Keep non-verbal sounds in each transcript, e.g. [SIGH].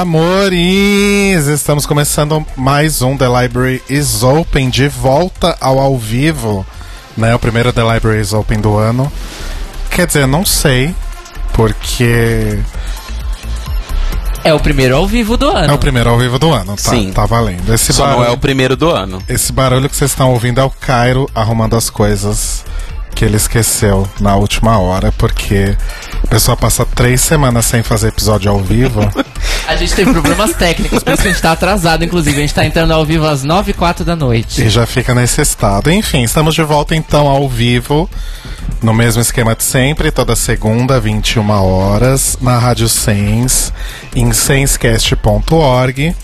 Amores! Estamos começando mais um The Library is Open, de volta ao ao vivo, né? O primeiro The Library is Open do ano. Quer dizer, não sei, porque É o primeiro ao vivo do ano. é o primeiro ao vivo do ano, tá, Sim. tá valendo. Esse Só não barulho, é o primeiro do ano. esse barulho que vocês estão ouvindo é o Cairo arrumando as coisas que ele esqueceu na última hora, porque a pessoa passa três semanas sem fazer episódio ao vivo. [LAUGHS] A gente teve problemas técnicos, por isso que a gente tá atrasado, inclusive. A gente tá entrando ao vivo às 9 e 4 da noite. E já fica nesse estado. Enfim, estamos de volta então ao vivo, no mesmo esquema de sempre, toda segunda, 21 horas, na Rádio Sens, em senscast.org,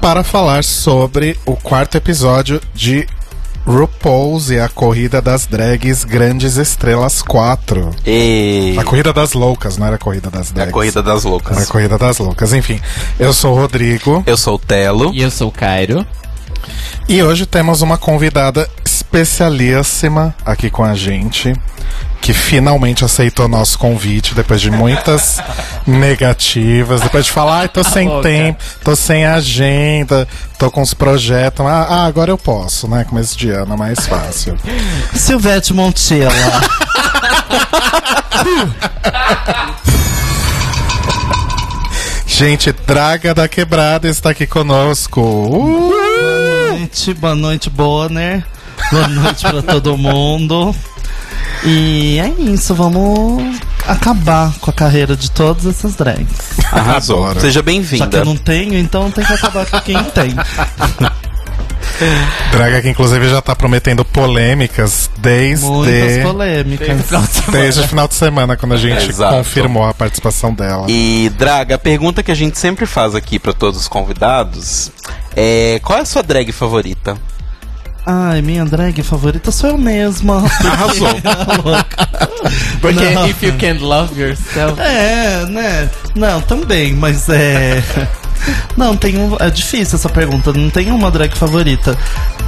para falar sobre o quarto episódio de RuPaul's e a Corrida das Drags Grandes Estrelas 4. E A Corrida das Loucas, não era a Corrida das a Drags. corrida das Era a loucas. Corrida das Loucas. Enfim, eu sou o Rodrigo. Eu sou o Telo. E eu sou o Cairo. E hoje temos uma convidada especialíssima aqui com a gente, que finalmente aceitou nosso convite depois de muitas [LAUGHS] negativas, depois de falar, ai, tô sem louca. tempo, tô sem agenda, tô com os projetos. Ah, ah, agora eu posso, né? Começo de ano é mais fácil. [LAUGHS] Silvete Montella. Gente, Draga da Quebrada está aqui conosco. Uh! boa noite, boa noite, Bonner. Boa noite pra todo mundo. E é isso, vamos acabar com a carreira de todas essas drags. Arrasou. Adoro. Seja Já que bem-vinda. eu não tenho, então tem que acabar com quem tem. [LAUGHS] Draga que inclusive já tá prometendo polêmicas desde. Muitas polêmicas. Desde o final de semana, quando a gente Exato. confirmou a participação dela. E, Draga, a pergunta que a gente sempre faz aqui pra todos os convidados é: qual é a sua drag favorita? Ai, minha drag favorita sou eu mesma. [LAUGHS] Arrasou. [LAUGHS] Porque Não. if you can't love yourself. É, né? Não, também, mas é. Não, tem um. É difícil essa pergunta. Não tem uma drag favorita.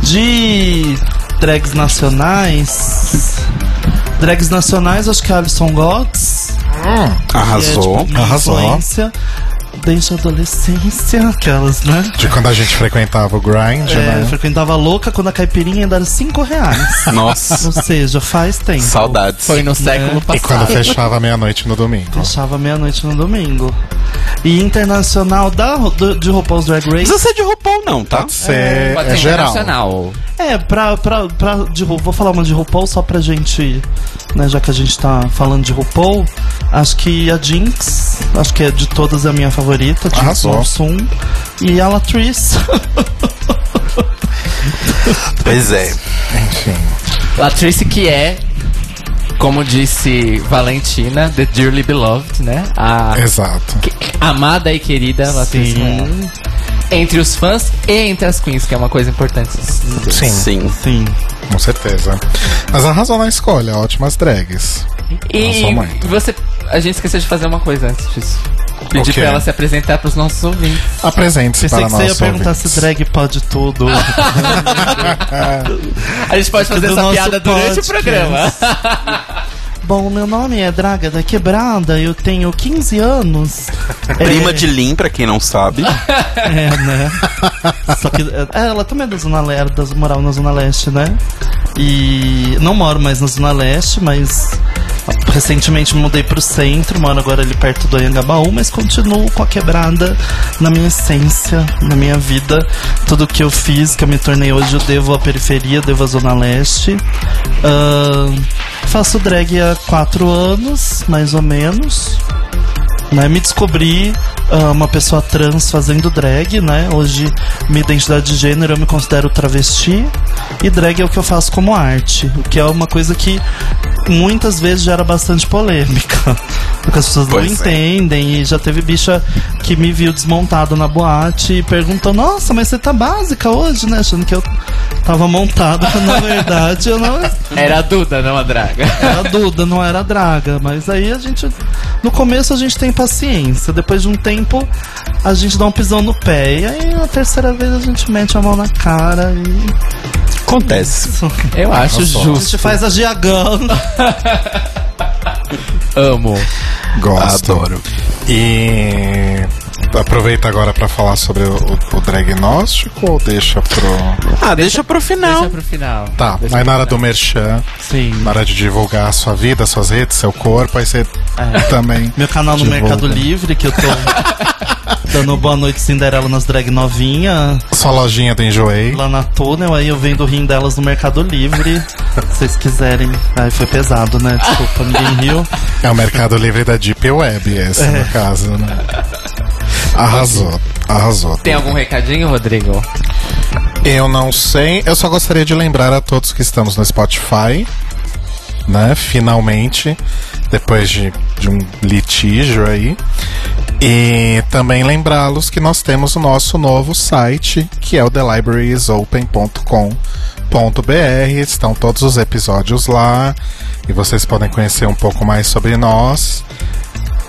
De drags nacionais. Drags nacionais, acho que é a Alison que é, Arrasou. tipo, minha Arrasou. influência Desde a adolescência, aquelas, né? De quando a gente frequentava o grind, É, né? frequentava louca quando a caipirinha ainda era 5 reais. [LAUGHS] Nossa. Ou seja, faz tempo. Saudades. Foi no século E quando passado. fechava meia-noite no domingo. Fechava meia-noite no domingo. E internacional da, do, de RuPaul's Drag Não Race. precisa ser de RuPaul, não, tá? Pode ser Pode é ser geral. internacional. É, pra, pra, pra de vou falar uma de RuPaul só pra gente, né, já que a gente tá falando de RuPaul, acho que a Jinx, acho que é de todas a minha favorita, Arrasou. Monsoon, e a Latrice. Pois é. Enfim. Latrice que é, como disse Valentina, The Dearly Beloved, né? A Exato. que- amada e querida Latrice. Entre os fãs e entre as queens, que é uma coisa importante. Sim, Sim. Sim. com certeza. Mas arrasou na escolha, ótimas drags. E você. A gente esqueceu de fazer uma coisa antes disso. Pedir O quê? pra ela se apresentar pros nossos ouvintes. Apresente-se Pensei para que você ia nós. perguntar se drag pode tudo. [LAUGHS] A gente pode fazer essa piada durante o programa. [LAUGHS] Bom, meu nome é Draga da Quebrada, eu tenho 15 anos. Prima É, de Lin, pra quem não sabe. [LAUGHS] É, né? Só que é, ela também é da Zona Leste, da, morava na Zona Leste, né? E não moro mais na Zona Leste, mas recentemente me mudei pro centro, moro agora ali perto do Anhangabaú, mas continuo com a quebrada na minha essência, na minha vida. Tudo que eu fiz, que eu me tornei hoje, eu devo à periferia, devo à Zona Leste. Ahn, faço drag há quatro anos, mais ou menos. Né? Me descobri ah, uma pessoa trans fazendo drag, né? Hoje, minha identidade de gênero, eu me considero travesti. E drag é o que eu faço como arte. O que é uma coisa que muitas vezes gera bastante polêmica. [LAUGHS] Porque as pessoas Pois não é. entendem. E já teve bicha que me viu desmontado na boate e perguntou: Nossa, mas você tá básica hoje, né? Achando que eu tava montada. quando, Na verdade, eu não. [LAUGHS] Era a Duda, não a Draga. Era Duda, não era Draga. Mas aí a gente. No começo a gente tem paciência. Depois de um tempo a gente dá um pisão no pé. E aí na terceira vez a gente mete a mão na cara e. Acontece. Eu acho A gente justo. faz a Giagão. [LAUGHS] Amo. Gosto. Adoro. E aproveita agora pra falar sobre o, o, o diagnóstico ou deixa pro. Ah, deixa pro final. Deixa pro final. Tá, Deixa aí na hora do merchan, Sim. na hora de divulgar a sua vida, suas redes, seu corpo, aí você também. Meu canal no divulga. Mercado Livre, que eu tô [LAUGHS] dando boa noite Cinderela nas drag novinha. Sua lojinha do Enjoei. Lá na Túnel, aí eu vendo o rim delas no Mercado Livre. [LAUGHS] Se vocês quiserem. Ai, foi pesado, né? Desculpa, ninguém riu. É o Mercado Livre da Deep Web, esse no caso, né? Arrasou, arrasou. Tem algum recadinho, Rodrigo? Eu não sei, eu só gostaria de lembrar a todos que estamos no Spotify, né? Finalmente, depois de, de um litígio aí. E também lembrá-los que nós temos o nosso novo site, que é o thelibrariesopen.com.br. Estão todos os episódios lá e vocês podem conhecer um pouco mais sobre nós.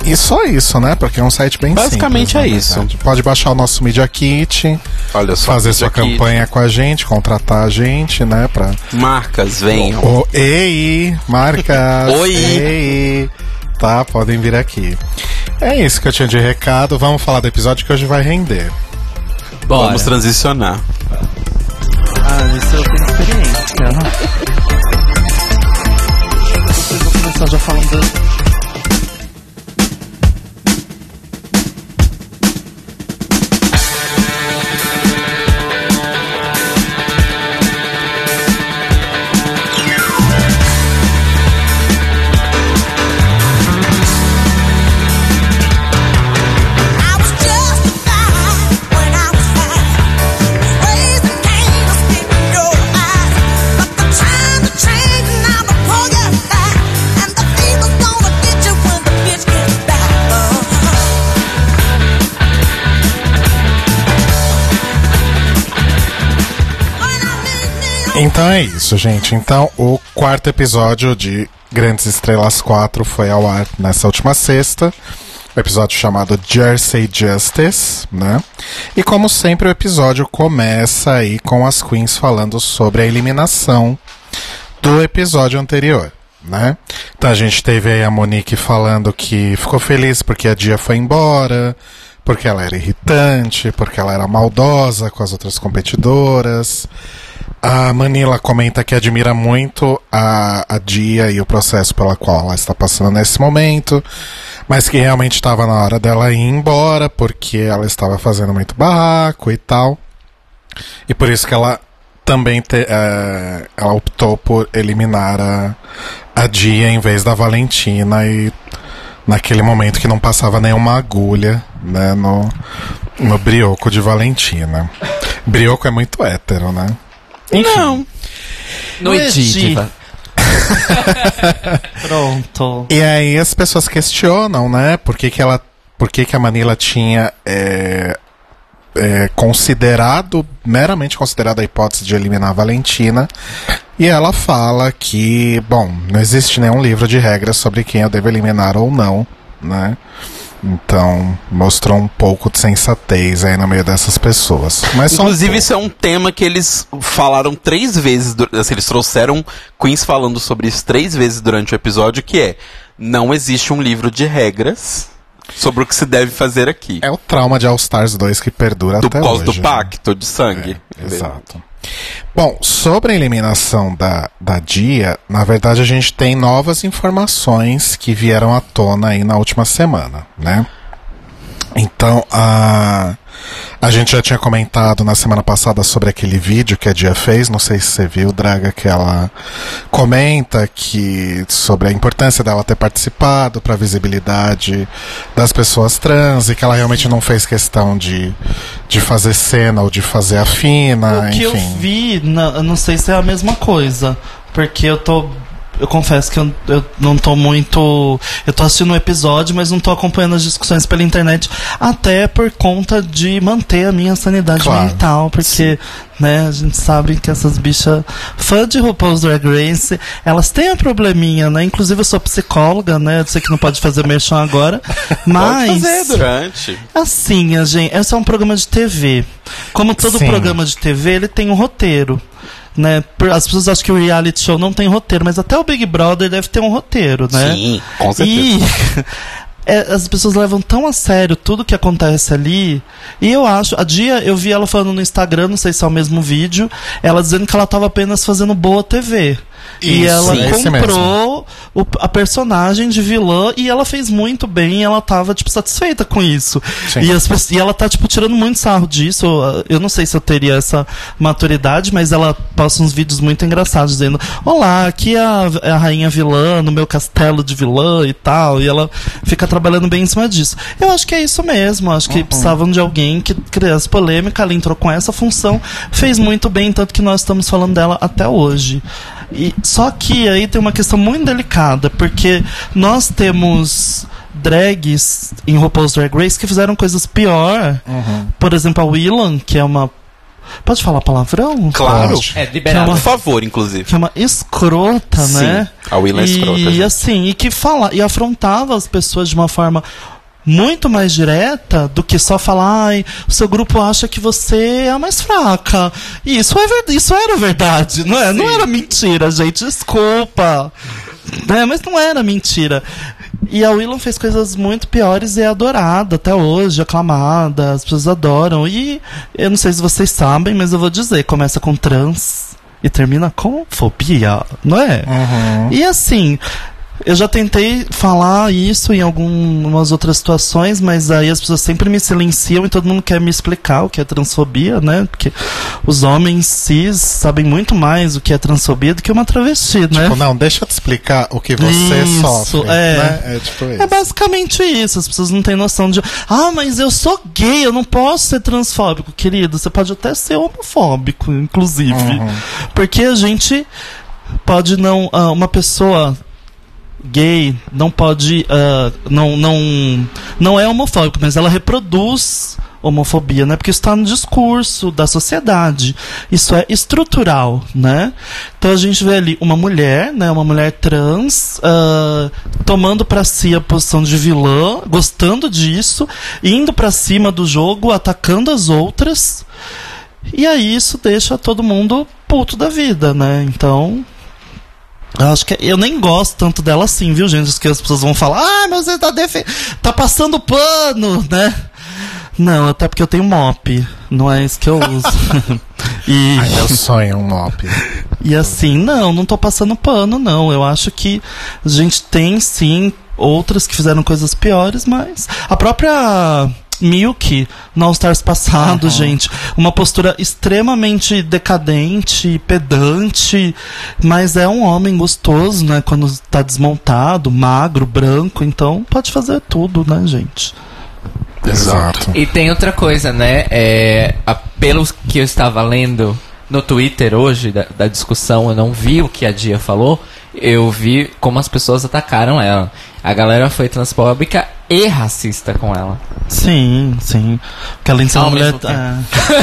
E só isso, né? Porque é um site bem Basicamente simples, é na isso. verdade. Pode baixar o nosso Media Kit, Olha só. fazer sua aqui. campanha com a gente, contratar a gente, né? Pra... Marcas, venham. O, ei, marcas! [LAUGHS] Oi. Ei, tá? Podem vir aqui. É isso que eu tinha de recado. Vamos falar do episódio que hoje vai render. Bora. Vamos transicionar. Ah, isso eu tenho experiência, né? [LAUGHS] Eu vou começar já falando. Então é isso, gente. Então, o quarto episódio de Grandes Estrelas 4 foi ao ar nessa última sexta. O episódio chamado Jersey Justice, né? E como sempre, o episódio começa aí com as queens falando sobre a eliminação do episódio anterior, né? Então a gente teve aí a Monique falando que ficou feliz porque a Dia foi embora, porque ela era irritante, porque ela era maldosa com as outras competidoras. A Manila comenta que admira muito a, a Dia e o processo pela qual ela está passando nesse momento, mas que realmente estava na hora dela ir embora porque ela estava fazendo muito barraco e tal. E por isso que ela também te- eh, ela optou por eliminar a, a Dia em vez da Valentina e naquele momento que não passava nenhuma agulha né, no, no brioco de Valentina. Brioco é muito hétero, né? Não. Noite, Noite. diva. [LAUGHS] Pronto. E aí as pessoas questionam, né? Por que, que ela. Por que, que a Manila tinha é, é, considerado, meramente considerado a hipótese de eliminar a Valentina. E ela fala que, bom, não existe nenhum livro de regras sobre quem eu devo eliminar ou não, né? Então, mostrou um pouco de sensatez aí no meio dessas pessoas. Mas um Inclusive, pouco. isso é um tema que eles falaram três vezes. Assim, eles trouxeram Queens falando sobre isso três vezes durante o episódio, que é não existe um livro de regras sobre o que se deve fazer aqui. É o trauma de All Stars 2 que perdura do até causa hoje. do né? pacto de sangue. É, exato. Bom, sobre a eliminação da, da Dia, na verdade a gente tem novas informações que vieram à tona aí na última semana, né? Então, a, A gente já tinha comentado na semana passada sobre aquele vídeo que a Dia fez, não sei se você viu, Draga, que ela comenta que sobre a importância dela ter participado para a visibilidade das pessoas trans e que ela realmente não fez questão de, de fazer cena ou de fazer a fina, O que eu enfim. vi, na- eu não sei se é a mesma coisa. Porque eu tô. Eu confesso que eu, eu não tô muito. Eu tô assistindo um episódio, mas não tô acompanhando as discussões pela internet. Até por conta de manter a minha sanidade Claro. mental. Porque, né, a gente sabe que essas bichas fã de RuPaul's Drag Race, elas têm um probleminha, né? Inclusive eu sou psicóloga, né? Eu sei que não pode fazer merchan agora. Mas. [LAUGHS] Pode fazer durante. Assim, a gente, esse é um programa de TV. Como todo Sim. programa de TV, ele tem um roteiro. Né? As pessoas acham que o reality show não tem roteiro, mas até o Big Brother deve ter um roteiro, né? Sim, com certeza. E [LAUGHS] é, as pessoas levam tão a sério tudo que acontece ali. E eu acho, a dia eu vi ela falando no Instagram, não sei se é o mesmo vídeo, ela dizendo que ela estava apenas fazendo boa TV. e Isso, ela esse comprou o- a personagem de vilã e ela fez muito bem e ela tava, tipo, satisfeita com isso. E, as e ela tá, tipo, tirando muito sarro disso. Eu- Eu não sei se eu teria essa maturidade, mas ela posta uns vídeos muito engraçados dizendo: Olá, aqui é a, é a rainha vilã no meu castelo de vilã e tal. E ela fica trabalhando bem em cima disso. Eu acho que é isso mesmo. Acho que precisavam de alguém que criasse polêmica. Ela entrou com essa função, fez muito bem, tanto que nós estamos falando dela até hoje. E, só que aí tem uma questão muito delicada, porque nós temos drags em RuPaul's Drag Race que fizeram coisas pior. Por exemplo, a Willan, que é uma. Pode falar palavrão? Claro. Pode. É liberado. Por favor, inclusive. Que é uma escrota, Sim, né? a Willan é escrota, E gente. assim, e que fala, e afrontava as pessoas de uma forma muito mais direta do que só falar, ai, o seu grupo acha que você é a mais fraca. E isso, é ver- isso era verdade, não é? Não era mentira, gente, desculpa. Né? Mas não era mentira. E a Willan fez coisas muito piores e é adorada até hoje, aclamada, as pessoas adoram. E eu não sei se vocês sabem, mas eu vou dizer, começa com trans e termina com fobia, não é? Uhum. E assim, eu já tentei falar isso em algumas outras situações, mas aí as pessoas sempre me silenciam e todo mundo quer me explicar o que é transfobia, né? Porque os homens cis sabem muito mais o que é transfobia do que uma travesti, né? Tipo, não, deixa eu te explicar o que você Isso, sofre. é. Né? É tipo isso. É basicamente isso. As pessoas não têm noção de. Ah, mas eu sou gay, eu não posso ser transfóbico, querido. Você pode até ser homofóbico, inclusive. Porque a gente pode não. ah, uma pessoa gay não pode. ah, não, não, não é homofóbico, mas ela reproduz homofobia, né? Porque está no discurso da sociedade. Isso é estrutural, né? Então a gente vê ali uma mulher, né? Uma mulher trans ah, tomando para si a posição de vilã, gostando disso, indo para cima do jogo, atacando as outras. E aí isso deixa todo mundo puto da vida, né? Então, eu acho que eu nem gosto tanto dela assim, viu, gente? Que as pessoas vão falar, ah, mas você tá, defe tá passando pano, né? Não, até porque eu tenho mop, não é isso que eu uso. [LAUGHS] e, Ai, meu sonho é um mop. e assim, não, não tô passando pano, não. Eu acho que a gente tem sim outras que fizeram coisas piores, mas a própria Milk no All Stars passado, gente, uma postura extremamente decadente, pedante, mas é um homem gostoso, né? Quando tá desmontado, magro, branco, então pode fazer tudo, né, gente? Exato. E tem outra coisa, né? É, a- pelo que eu estava lendo no Twitter hoje, da, da discussão, eu não vi o que a Dia falou, eu vi como as pessoas atacaram ela. A galera foi transfóbica e racista com ela. Sim, sim. Porque além de ser uma mulher. é.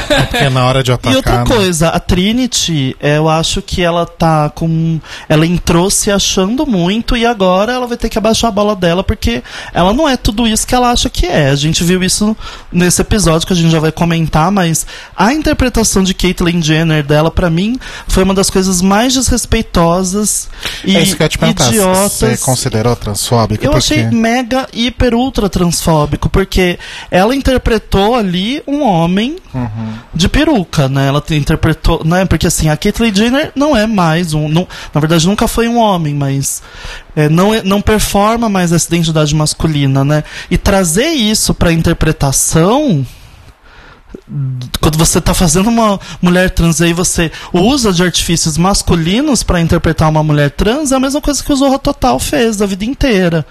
[LAUGHS] É porque na hora de atacar. E outra né? coisa, a Trinity, é, eu acho que ela tá com. Ela entrou se achando muito e agora ela vai ter que abaixar a bola dela porque ela não é tudo isso que ela acha que é. A gente viu isso nesse episódio que a gente já vai comentar, mas a interpretação de Caitlyn Jenner dela, pra mim, foi uma das coisas mais desrespeitosas e é isso que eu te idiotas. Você considerou transfóbica? Eu Porque- achei mega, hiper, ultra transfóbico, porque ela interpretou ali um homem de peruca, né? Ela te- interpretou, né? Porque assim, a Caitlyn Jenner não é mais um, não, na verdade nunca foi um homem, mas é, não, é- não performa mais essa identidade masculina, né? E trazer isso pra interpretação quando você tá fazendo uma mulher trans e aí você usa de artifícios masculinos pra interpretar uma mulher trans, é a mesma coisa que o Zorra Total fez a vida inteira,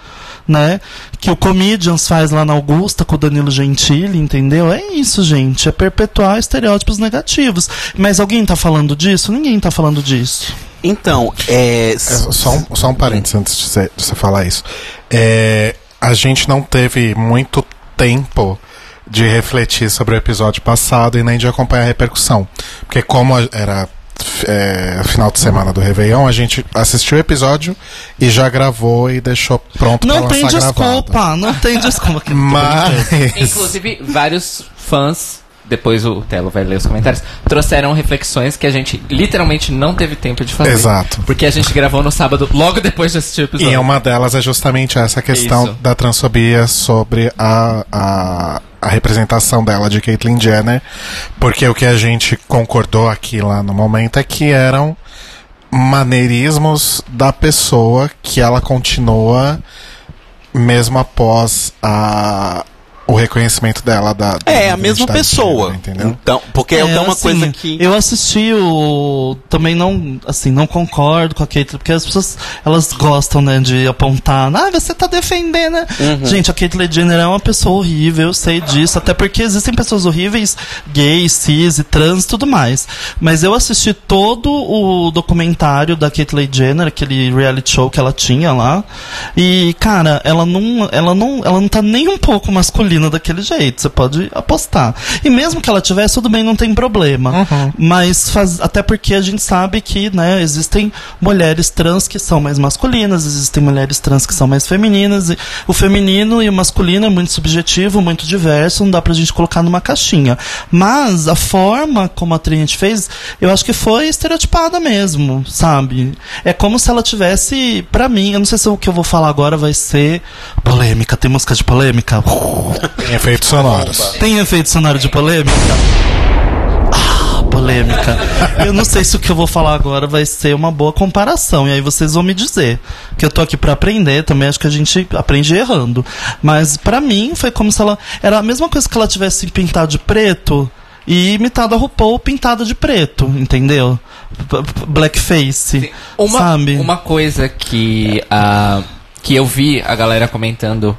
né? Que o Comedians faz lá na Augusta com o Danilo Gentili, entendeu? É isso, gente, é perpetuar estereótipos negativos. Mas alguém tá falando disso? Ninguém tá falando disso. Então, é. É, só, um, só um parênteses antes de você, de você falar isso. É, a gente não teve muito tempo de refletir sobre o episódio passado e nem de acompanhar a repercussão. Porque como era é, final de semana do Réveillon, a gente assistiu o episódio e já gravou e deixou pronto Não pra tem lançar gravado. desculpa, não tem desculpa. [LAUGHS] Mas... Inclusive, vários fãs, depois o Telo vai ler os comentários, trouxeram reflexões que a gente literalmente não teve tempo de fazer. Exato. Porque a gente gravou no sábado, logo depois de assistir o episódio. E uma delas é justamente essa questão Isso. da transfobia sobre a, a, a representação dela de Caitlyn Jenner, porque o que a gente concordou aqui lá no momento é que eram maneirismos da pessoa que ela continua mesmo após a, o reconhecimento dela da, da É a mesma pessoa. gênero, entendeu? Então, porque é, uma assim, coisa que. Eu assisti o. Também não. Assim, não concordo com a Kate, porque as pessoas elas gostam, né, de apontar. Ah, você tá defendendo, né? Uhum. Gente, a Caitlyn Jenner é uma pessoa horrível, eu sei disso. Até porque existem pessoas horríveis, gays, cis e trans e tudo mais. Mas eu assisti todo o documentário da Caitlyn Jenner, aquele reality show que ela tinha lá. E, cara, ela não, ela não, ela não tá nem um pouco masculina daquele jeito. Você pode apostar. E mesmo que ela tivesse, tudo bem, não tem problema. Mas faz, até porque a gente sabe que, né, existem mulheres trans que são mais masculinas, existem mulheres trans que são mais femininas. E o feminino e o masculino é muito subjetivo, muito diverso, não dá pra gente colocar numa caixinha. Mas a forma como a Trinity fez, eu acho que foi estereotipada mesmo, sabe? É como se ela tivesse, pra mim, eu não sei se o que eu vou falar agora vai ser polêmica. Tem música de polêmica? [LAUGHS] Tem efeitos sonoros. Tem efeito sonoro de polêmica? Ah, polêmica. Eu não sei se o que eu vou falar agora vai ser uma boa comparação. E aí vocês vão me dizer. Que eu tô aqui pra aprender, também acho que a gente aprende errando. Mas pra mim foi como se ela. Era a mesma coisa que ela tivesse pintado de preto e imitado a RuPaul pintada de preto, entendeu? Blackface. Uma, sabe? uma coisa que, ah, que eu vi a galera comentando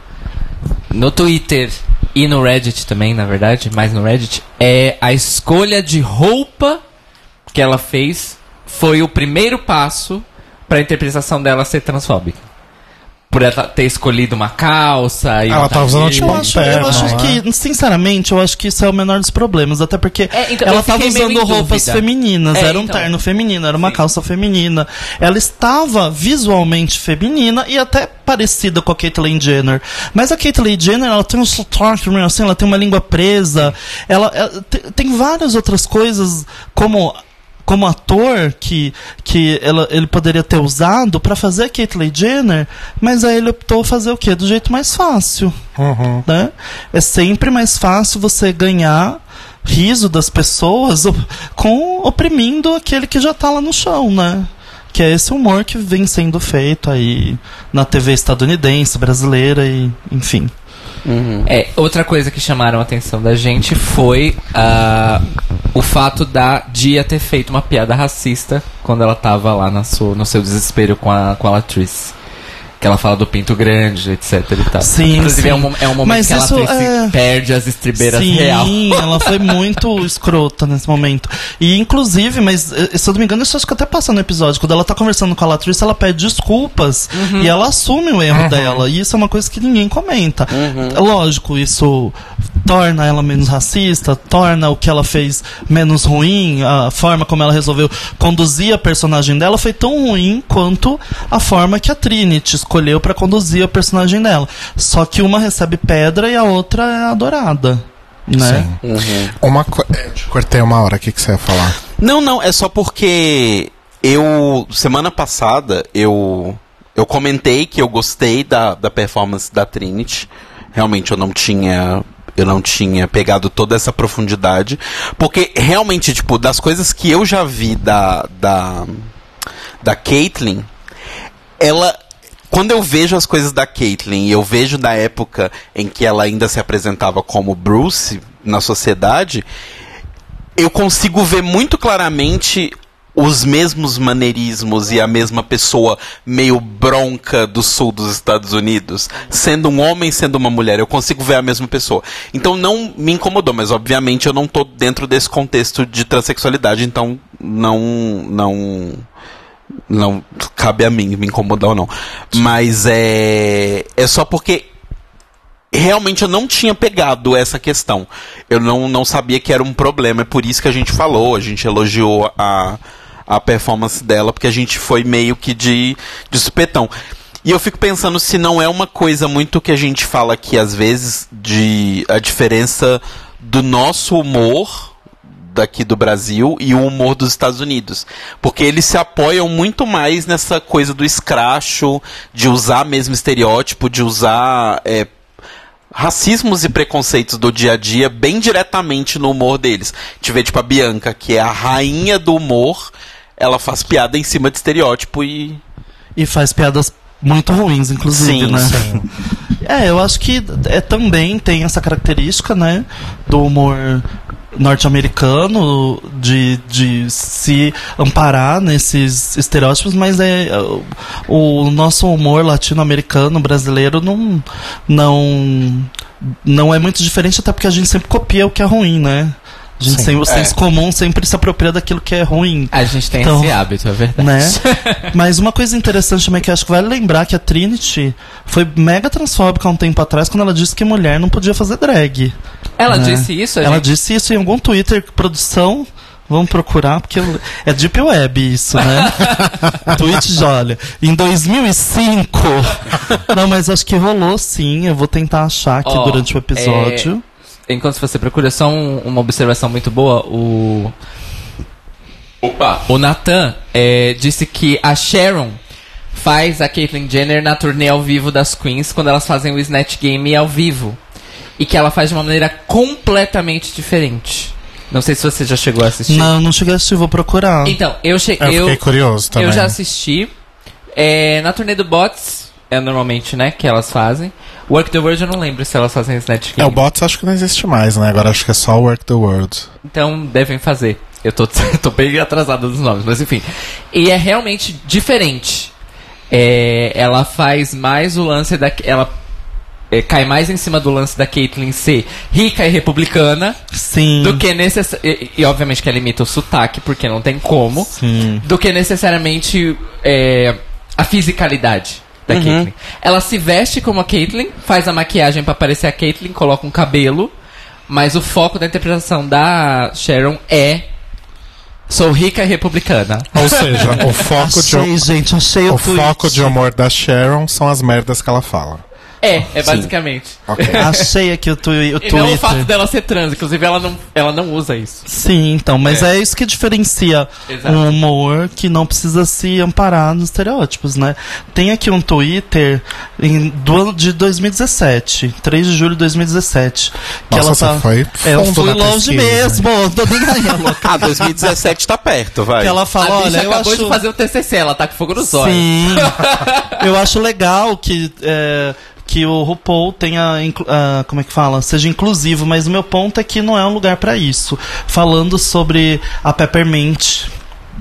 no Twitter e no Reddit também, na verdade, mais no Reddit, é a escolha de roupa que ela fez foi o primeiro passo para a interpretação dela ser transfóbica. Por ela ter escolhido uma calça e Ela tá usando, tipo, Eu um acho, eu acho né? que, sinceramente, eu acho que isso é o menor dos problemas. Até porque É, então, ela meio usando roupas dúvida. femininas. É, era um então. terno feminino, era uma Sim. calça feminina. Ela estava visualmente feminina e até parecida com a Caitlyn Jenner. Mas a Caitlyn Jenner, ela tem um sotaque assim, ela tem uma língua presa. Ela, ela te- tem várias outras coisas, como como ator que, que ela, ele poderia ter usado pra fazer a Caitlyn Jenner, mas aí ele optou fazer o quê? Do jeito mais fácil Uhum. né? É sempre mais fácil você ganhar riso das pessoas [LAUGHS] com oprimindo aquele que já tá lá no chão, né? Que é esse humor que vem sendo feito aí na TV estadunidense, brasileira e enfim. É, outra coisa que chamaram a atenção da gente foi ah, o fato da Dia ter feito uma piada racista quando ela tava lá na sua, no seu desespero com a, com a Latrice. Que ela fala do pinto grande, etc e tal. Sim, Inclusive sim. É, um, mo- é um momento Mas que a isso Latrice é- perde as estribeiras Sim, real. [LAUGHS] ela foi muito escrota nesse momento. E inclusive, mas eh, se eu não me engano, isso acho que até passa no episódio. Quando ela tá conversando com a Latrice, ela pede desculpas e ela assume o erro dela. E isso é uma coisa que ninguém comenta. Lógico, isso torna ela menos racista, torna o que ela fez menos ruim, a forma como ela resolveu conduzir a personagem dela foi tão ruim quanto a forma que a Trinity escolheu pra conduzir a personagem dela. Só que uma recebe pedra e a outra é adorada. Né? Sim. Uma co... é, te cortei uma hora, o que, que você ia falar? Não, não, é só porque eu, semana passada, eu, eu comentei que eu gostei da, da performance da Trinity. Realmente eu não tinha. Eu não tinha pegado toda essa profundidade. Porque realmente, tipo, das coisas que eu já vi da. da. da Caitlyn, ela quando eu vejo as coisas da Caitlyn e eu vejo da época em que ela ainda se apresentava como Bruce na sociedade, eu consigo ver muito claramente os mesmos maneirismos e a mesma pessoa meio bronca do sul dos Estados Unidos, sendo um homem, sendo uma mulher, eu consigo ver a mesma pessoa. Então não me incomodou, mas obviamente eu não tô dentro desse contexto de transexualidade, então não não não cabe a mim me incomodar ou não. Mas é é só porque realmente eu não tinha pegado essa questão. Eu não, não sabia que era um problema. É por isso que a gente falou, a gente elogiou a, a performance dela, porque a gente foi meio que de, de supetão. E eu fico pensando se não é uma coisa muito que a gente fala aqui, às vezes, de a diferença do nosso humor daqui do Brasil e o humor dos Estados Unidos. Porque eles se apoiam muito mais nessa coisa do escracho, de usar mesmo estereótipo, de usar é, racismos e preconceitos do dia a dia bem diretamente no humor deles. A gente vê, tipo, a Bianca, que é a rainha do humor, ela faz piada em cima de estereótipo e. E faz piadas muito ruins, inclusive, Sim, né? sim. É, eu acho que é, também tem essa característica, né? Do humor norte-americano de, de se amparar nesses estereótipos, mas é o, nosso humor latino-americano brasileiro não não não é muito diferente até porque a gente sempre copia o que é ruim, né? A gente Sim. sempre, o senso É. comum sempre se apropria daquilo que é ruim. A gente tem Então, esse hábito, é verdade. né? [LAUGHS] Mas uma coisa interessante também que eu acho que vale lembrar que a Trinity foi mega transfóbica há um tempo atrás quando ela disse que mulher não podia fazer drag. Ela né? disse isso, a Ela gente... disse isso em algum Twitter, produção. Vamos procurar, porque eu- é Deep Web isso, né? [LAUGHS] Tweet de, olha, em 2005. [LAUGHS] Não, mas acho que rolou sim. Eu vou tentar achar aqui Ó, durante o episódio. Enquanto você procura, só um- uma observação muito boa. O. Opa! O Nathan é, disse que a Sharon faz a Caitlyn Jenner na turnê ao vivo das Queens quando elas fazem o Snatch Game ao vivo. E que ela faz de uma maneira completamente diferente. Não sei se você já chegou a assistir. Não, não cheguei a assistir, vou procurar. Então, eu cheguei. Eu fiquei curioso também. Eu já assisti. É, na turnê do Bots, é normalmente, né, que elas fazem. Work the World eu não lembro se elas fazem Snatch É, Game. o Bots acho que não existe mais, né? Agora acho que é só Work the World. Então devem fazer. Eu tô, [LAUGHS] tô bem atrasado dos nomes, mas enfim. E é realmente diferente. É, ela faz mais o lance da. Ela é, cai mais em cima do lance da Caitlyn ser rica e republicana Sim. do que necess... e, e obviamente que ela imita o sotaque, porque não tem como. Sim. Do que necessariamente é, a fisicalidade da Uhum. Caitlyn. Ela se veste como a Caitlyn, faz a maquiagem pra parecer a Caitlyn, coloca um cabelo, mas o foco da interpretação da Sharon é sou rica e republicana. Ou seja, o [LAUGHS] foco de, Achei, gente, achei o, o foco de humor da Sharon são as merdas que ela fala. É, é basicamente. Ok. [LAUGHS] Achei aqui o, twi o E não o fato dela ser trans, inclusive ela não, ela não usa isso. Sim, então, mas é, isso que diferencia Exato. um humor que não precisa se amparar nos estereótipos, né? Tem aqui um Twitter em, do ano de 2017, 3 de julho de 2017. Que Nossa, ela você tá. foi é, eu fui longe pesquisa. mesmo, [LAUGHS] tô nem aí, é louca. Ah, 2017 tá perto, vai. Que ela fala, a olha, eu acabou acho. de fazer o TCC, ela tá com fogo nos olhos. Sim. [LAUGHS] eu acho legal que. é, que o RuPaul tenha, ah, como é que fala? Seja inclusivo, mas o meu ponto é que não é um lugar pra isso. Falando sobre a Peppermint,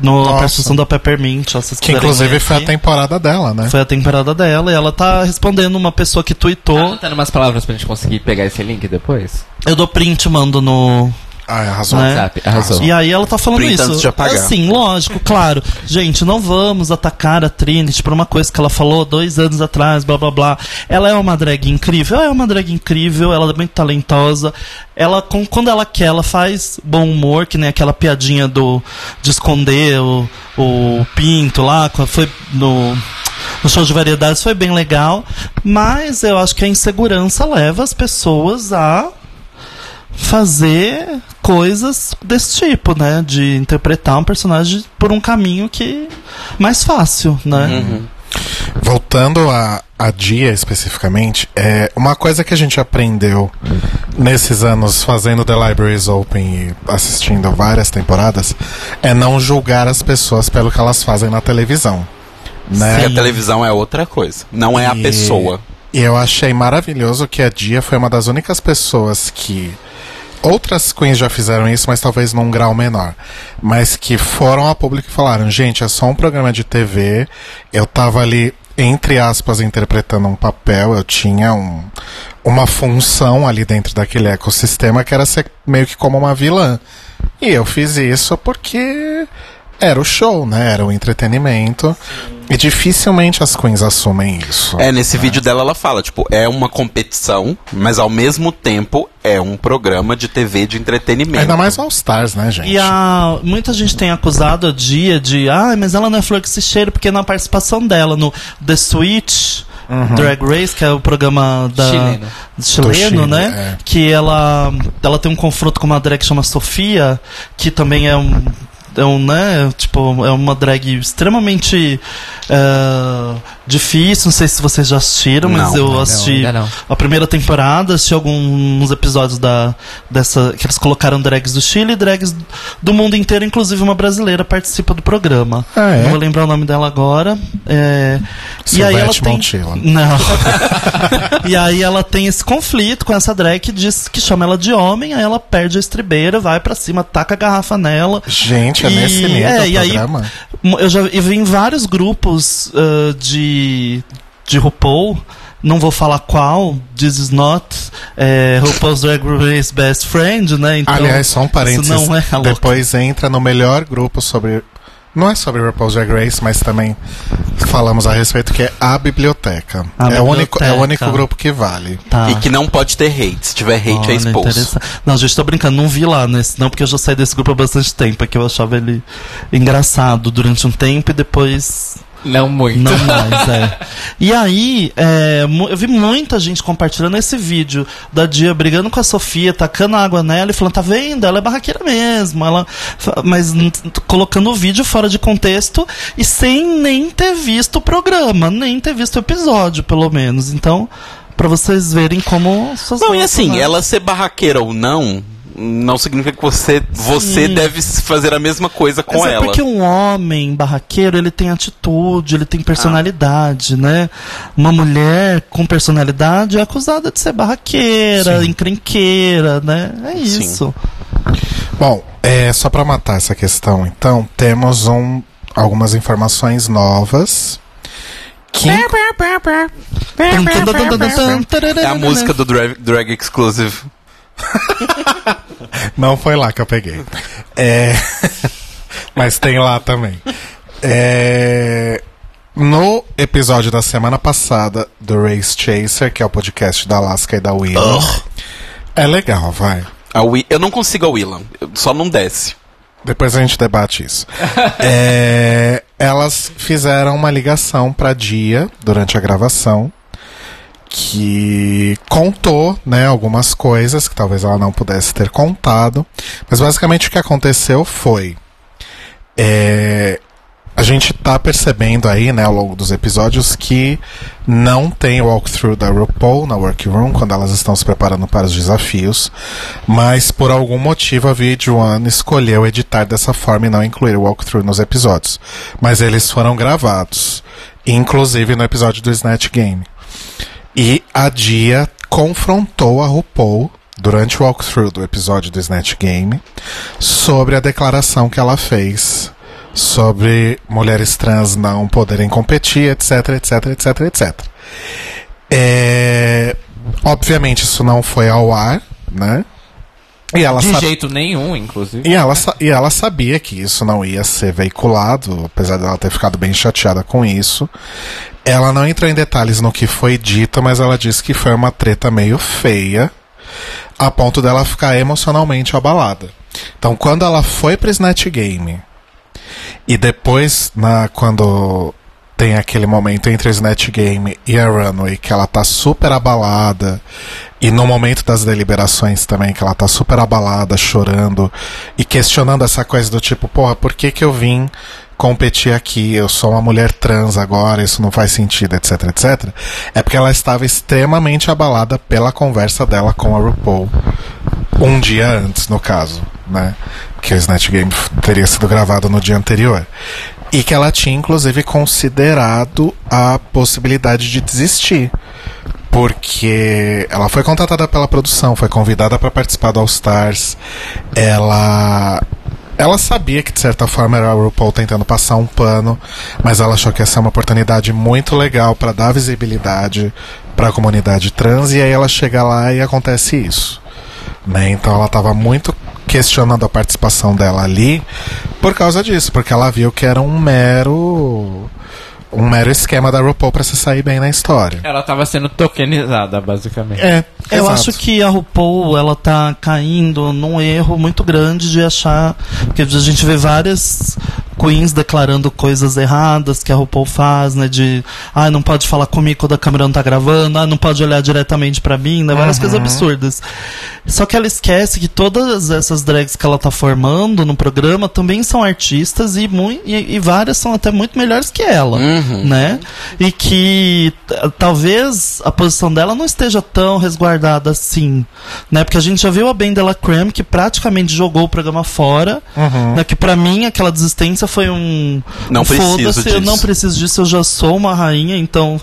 no, a Nossa. participação da Peppermint, ó, Que inclusive foi a temporada dela, né? Foi a temporada dela e ela tá respondendo uma pessoa que Tá tweetou. anotando umas palavras pra gente conseguir pegar esse link depois? Eu dou print, mando no, Ah, arrasou. Né? WhatsApp, arrasou. E aí ela tá falando isso. de apagar. Assim, lógico, claro. Gente, não vamos atacar a Trinity por uma coisa que ela falou dois anos atrás, blá blá blá. Ela é uma drag incrível, ela é uma drag incrível, ela é muito talentosa. Ela, com- quando ela quer, ela faz bom humor, que nem aquela piadinha do de esconder o, o pinto lá, quando foi no. No show de variedades foi bem legal, mas eu acho que a insegurança leva as pessoas a fazer coisas desse tipo, né? De interpretar um personagem por um caminho que mais fácil, né? Voltando a, a Dia especificamente, é uma coisa que a gente aprendeu nesses anos fazendo The Libraries Open e assistindo várias temporadas é não julgar as pessoas pelo que elas fazem na televisão. né? Porque a televisão é outra coisa. Não é a E- pessoa. E eu achei maravilhoso que a Dia foi uma das únicas pessoas que. Outras queens já fizeram isso, mas talvez num grau menor. Mas que foram a público e falaram: gente, é só um programa de TV. Eu tava ali, entre aspas, interpretando um papel. Eu tinha um, uma função ali dentro daquele ecossistema que era ser meio que como uma vilã. E eu fiz isso porque era o show, né? Era o entretenimento. E dificilmente as queens assumem isso. É, nesse vídeo dela ela fala, tipo, é uma competição, mas ao mesmo tempo é um programa de TV de entretenimento. Ainda mais All Stars, né, gente? E a, muita gente tem acusado a Dia de, ah, mas ela não é flor que se cheira, porque na participação dela no The Switch Drag Race, que é o programa da Chileno. chileno, Do Chile, né? é. Que ela, ela tem um confronto com uma drag que chama Sofia, que também é um é um, né, tipo, é uma drag extremamente eh, difícil, não sei se vocês já assistiram, mas Não, eu não, assisti não. a primeira temporada, assisti alguns episódios da, dessa. que eles colocaram drags do Chile e drags do mundo inteiro, inclusive uma brasileira participa do programa. Ah, é? Não vou lembrar o nome dela agora. É, e aí ela tem. Montilla. Não. [LAUGHS] e aí ela tem esse conflito com essa drag que diz que chama ela de homem, aí ela perde a estribeira, vai pra cima, taca a garrafa nela. Gente, é E- nesse nível é, e aí- Eu já eu vi em vários grupos ah, de, de RuPaul, não vou falar qual, This is not é, RuPaul's Drag Race Best Friend, né? Então, Aliás, só um parênteses. É. Depois entra no melhor grupo sobre. Não é sobre RuPaul's Drag Race, mas também falamos a respeito que é a biblioteca. A é, O único, é o biblioteca. único grupo que vale. Tá. E que não pode ter hate. Se tiver hate, Olha, é expulso. interessante. Não, gente, tô brincando, não vi lá nesse, não, porque eu já saí desse grupo há bastante tempo, é que eu achava ele engraçado durante um tempo e depois Não muito. Não [LAUGHS] mais, é. E aí, é, eu vi muita gente compartilhando esse vídeo da Dia brigando com a Sofia, tacando água nela e falando, tá vendo? Ela é barraqueira mesmo. Ela, mas colocando o vídeo fora de contexto e sem nem ter visto o programa, nem ter visto o episódio, pelo menos. Então, pra vocês verem como. Não, e assim, né? ela ser barraqueira ou não, não significa que você, você Sim. deve fazer a mesma coisa com Mas é ela. porque um homem barraqueiro, ele tem atitude, ele tem personalidade, né? Uma mulher com personalidade é acusada de ser barraqueira, Sim. encrenqueira, né? É Sim. isso. Bom, é, só pra matar essa questão, então, temos um, algumas informações novas. Que, É a música do Drag, drag Exclusive. [LAUGHS] Não foi lá que eu peguei. É, [LAUGHS] Mas tem lá também. É, No episódio da semana passada do Race Chaser, que é o podcast da Alaska e da Willow. É legal, vai. A Wi- eu não consigo a Willam, eu- só não desce. Depois a gente debate isso. É, elas fizeram uma ligação pra Dia durante a gravação que contou, né, algumas coisas que talvez ela não pudesse ter contado, mas basicamente o que aconteceu foi é, a gente tá percebendo aí, né, ao longo dos episódios que não tem walkthrough da RuPaul na Workroom quando elas estão se preparando para os desafios, mas por algum motivo a VH1 escolheu editar dessa forma e não incluir o walkthrough nos episódios. Mas eles foram gravados, inclusive no episódio do Snatch Game. E a Dia confrontou a RuPaul durante o walkthrough do episódio do Snatch Game sobre a declaração que ela fez sobre mulheres trans não poderem competir, etc, etc, etc, etc. É, Obviamente isso não foi ao ar, né? E ela De jeito nenhum, inclusive. e ela, e ela sabia que isso não ia ser veiculado, apesar dela ter ficado bem chateada com isso. Ela não entrou em detalhes no que foi dito, mas ela disse que foi uma treta meio feia, a ponto dela ficar emocionalmente abalada. Então, quando ela foi pro Snatch Game, e depois, na, quando tem aquele momento entre o Snatch Game e a Runway, que ela tá super abalada, e no momento das deliberações também, que ela tá super abalada, chorando, e questionando essa coisa do tipo, porra, por que que eu vim competir aqui? Eu sou uma mulher trans agora, isso não faz sentido, etc, etc. É porque ela estava extremamente abalada pela conversa dela com a RuPaul um dia antes, no caso, né? Porque o Snatch Game teria sido gravado no dia anterior. E que ela tinha, inclusive, considerado a possibilidade de desistir. Porque ela foi contratada pela produção, foi convidada para participar do All Stars. Ela. Ela sabia que de certa forma era a RuPaul tentando passar um pano, mas ela achou que ia ser uma oportunidade muito legal para dar visibilidade para a comunidade trans e aí ela chega lá e acontece isso. Né? Então ela estava muito questionando a participação dela ali por causa disso, porque ela viu que era um mero um mero esquema da RuPaul para se sair bem na história. Ela tava sendo tokenizada, basicamente. É, Eu exato. acho que a RuPaul, ela tá caindo num erro muito grande de achar. Porque a gente vê várias queens declarando coisas erradas que a RuPaul faz, né? De, ah, não pode falar comigo quando a câmera não tá gravando, ah, não pode olhar diretamente pra mim, né? Várias coisas absurdas. Só que ela esquece que todas essas drags que ela tá formando no programa também são artistas e, e, e várias são até muito melhores que ela, né? E que talvez a posição dela não esteja tão resguardada assim, né? Porque a gente já viu a Ben Della Creme que praticamente jogou o programa fora, né? Que pra mim aquela desistência foi um Não um preciso foda-se, eu disso. não preciso disso, eu já sou uma rainha, então,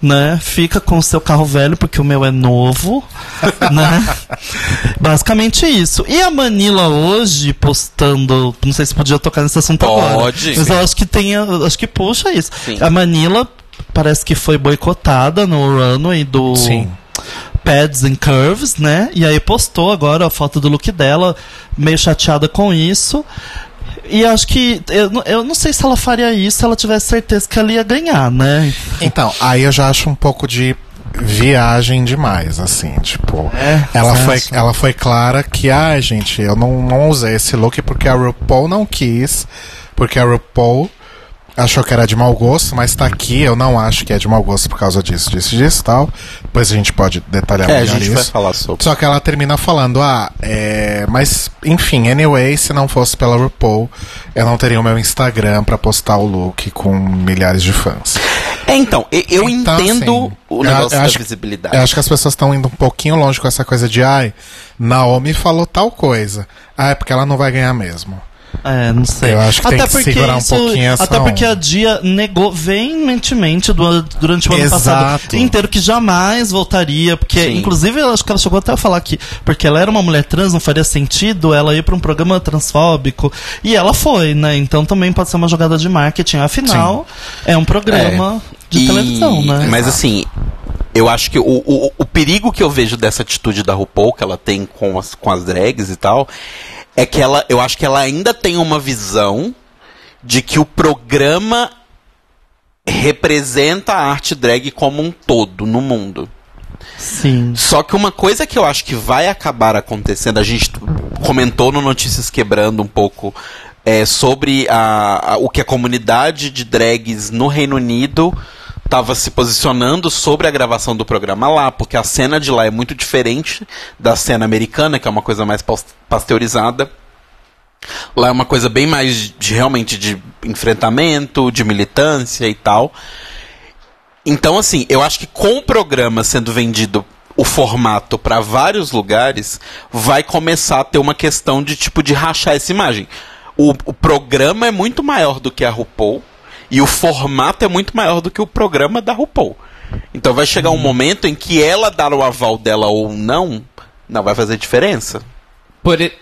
né? Fica com o seu carro velho porque o meu é novo, [LAUGHS] né? Basicamente isso. E a Manila hoje postando, não sei se podia tocar nesse assunto agora. Pode. Mas eu acho que tem, a- acho que puxa isso. Sim. A Manila parece que foi boicotada no runway do Sim. Pads and Curves, né? E aí postou agora a foto do look dela, meio chateada com isso. E acho que. Eu, não- eu não sei se ela faria isso se ela tivesse certeza que ela ia ganhar, né? Então, aí eu já acho um pouco de viagem demais, assim, tipo. É, ela, foi, acha? ela foi clara que, ah, gente, eu não, não usei esse look porque a RuPaul não quis, porque a RuPaul achou que era de mau gosto, mas tá aqui, eu não acho que é de mau gosto por causa disso, disso, disso e tal. Depois a gente pode detalhar É, a melhor gente vai isso. falar sobre. Só que ela termina falando, ah, é. Mas, enfim, anyway, se não fosse pela RuPaul, eu não teria o meu Instagram pra postar o look com milhares de fãs. É, então, eu Então, entendo assim, o eu- negócio eu da acho- visibilidade. Eu acho que as pessoas estão indo um pouquinho longe com essa coisa de, ai, Naomi falou tal coisa. Ah, é porque ela não vai ganhar mesmo. É, não sei. Eu acho que tem que segurar um pouquinho essa Até porque onda. a Dia negou veementemente du- durante o ano Exato. passado inteiro que jamais voltaria. Porque, Sim. inclusive, eu acho que ela chegou até a falar que, porque ela era uma mulher trans, não faria sentido ela ir pra um programa transfóbico. E ela foi, né? Então também pode ser uma jogada de marketing. Afinal, é um programa de E- televisão, né? Mas assim, eu acho que o, o, o perigo que eu vejo dessa atitude da RuPaul, que ela tem com as, com as drags e tal, é que ela, eu acho que ela ainda tem uma visão de que o programa representa a arte drag como um todo no mundo. Sim. Só que uma coisa que eu acho que vai acabar acontecendo, a gente comentou no Notícias Quebrando um pouco é, sobre a, a- o que a comunidade de drags no Reino Unido estava se posicionando sobre a gravação do programa lá, porque a cena de lá é muito diferente da cena americana, que é uma coisa mais pasteurizada. Lá é uma coisa bem mais de realmente de enfrentamento, de militância e tal. Então, assim, eu acho que com o programa sendo vendido o formato para vários lugares, vai começar a ter uma questão de tipo de rachar essa imagem. O, o programa é muito maior do que a RuPaul e o formato é muito maior do que o programa da RuPaul. Então vai chegar um momento em que ela dar o aval dela ou não, não vai fazer diferença. Por, e-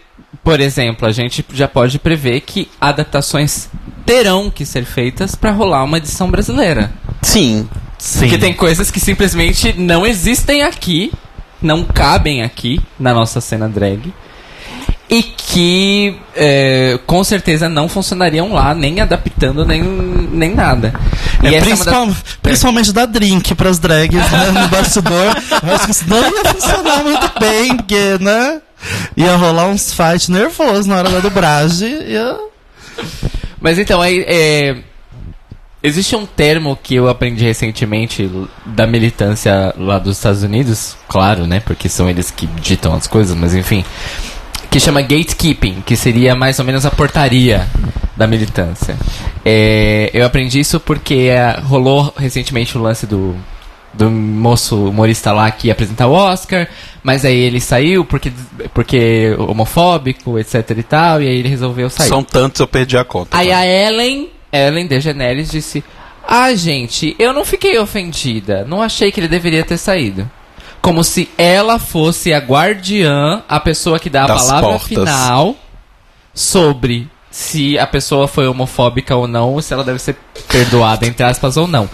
por exemplo, a gente já pode prever que adaptações terão que ser feitas pra rolar uma edição brasileira. Sim. Sim. Porque tem coisas que simplesmente não existem aqui, não cabem aqui na nossa cena drag. E que é, com certeza não funcionariam lá, nem adaptando, nem, nem nada. E É, essa principal- é das- Principalmente dar drink pras drags né, no bastidor. [LAUGHS] Isso não ia funcionar muito bem, porque, né? Ia rolar uns fight nervosos na hora da dublagem. Ia... Mas então, aí, é, existe um termo que eu aprendi recentemente da militância lá dos Estados Unidos, claro, né? Porque são eles que ditam as coisas, mas enfim. Que chama gatekeeping, que seria mais ou menos a portaria da militância. É, eu aprendi isso porque é, rolou recentemente o lance do, do moço humorista lá que ia apresentar o Oscar, mas aí ele saiu porque, porque homofóbico, etc e tal, e aí ele resolveu sair. São tantos eu perdi a conta. Aí a Ellen Ellen DeGeneres disse: Ah, gente, eu não fiquei ofendida. Não achei que ele deveria ter saído. Como se ela fosse a guardiã, a pessoa que dá a Das palavra portas. final sobre se a pessoa foi homofóbica ou não, ou se ela deve ser perdoada, entre aspas, ou não.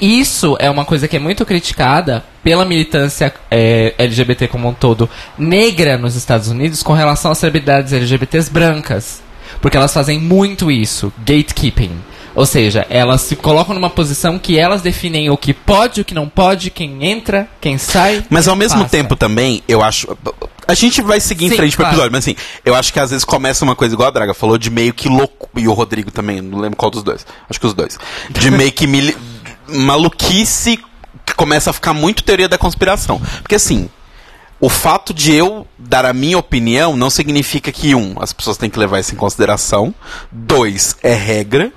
Isso é uma coisa que é muito criticada pela militância é, LGBT como um todo negra nos Estados Unidos com relação às celebridades LGBTs brancas. Porque elas fazem muito isso, gatekeeping. Ou seja, elas se colocam numa posição que elas definem o que pode, o que não pode, quem entra, quem sai. Mas ao quem mesmo passa. tempo também, eu acho. A gente vai seguir em Sim, frente pro claro. episódio, mas assim, eu acho que às vezes começa uma coisa igual a Draga falou, de meio que louco. E o Rodrigo também, não lembro qual dos dois. Acho que os dois. De meio que mili- [LAUGHS] maluquice que começa a ficar muito teoria da conspiração. Porque assim. O fato de eu dar a minha opinião não significa que, um, as pessoas têm que levar isso em consideração. Dois, é regra.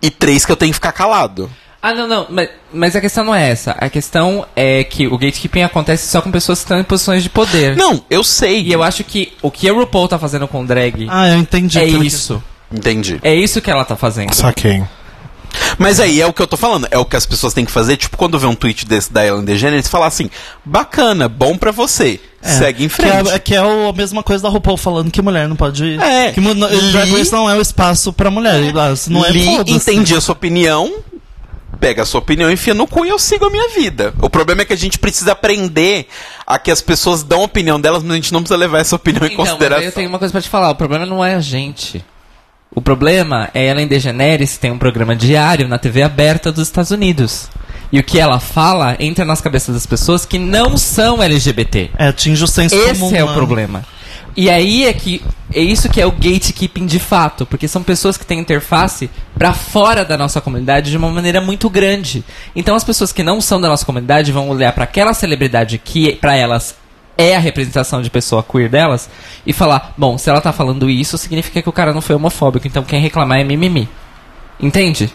E três, que eu tenho que ficar calado. Ah, não, não, mas, mas a questão não é essa. A questão é que o gatekeeping acontece só com pessoas que estão em posições de poder. Não, eu sei. E eu acho que o que a RuPaul tá fazendo com drag Ah, eu entendi. é que- isso. Entendi. É isso que ela tá fazendo. Saquei. Mas aí é o que eu tô falando, é o que as pessoas têm que fazer, tipo, quando vê um tweet desse da Ellen DeGeneres, falar assim, bacana, bom pra você, É, segue em Que frente. é, que é o- a mesma coisa da RuPaul falando que mulher não pode. É, Que li- Drag Race não é o espaço pra mulher. lá, se não é Li, entendi a sua opinião, pega a sua opinião, enfia no cu e eu sigo a minha vida. O problema é que a gente precisa aprender a que as pessoas dão a opinião delas, mas a gente não precisa levar essa opinião em Então, mas consideração. eu tenho uma coisa pra te falar. O problema não é a gente. O problema é Ellen DeGeneres tem um programa diário na TV aberta dos Estados Unidos. E o que ela fala entra nas cabeças das pessoas que não são LGBT. É, atinge o senso Esse comum. é o né? problema. E aí é que é isso que é o gatekeeping de fato, porque são pessoas que têm interface pra fora da nossa comunidade de uma maneira muito grande. Então as pessoas que não são da nossa comunidade vão olhar pra aquela celebridade que pra elas é a representação de pessoa queer delas e falar, bom, se ela tá falando isso, significa que o cara não foi homofóbico, então quem reclamar é mimimi. Entende?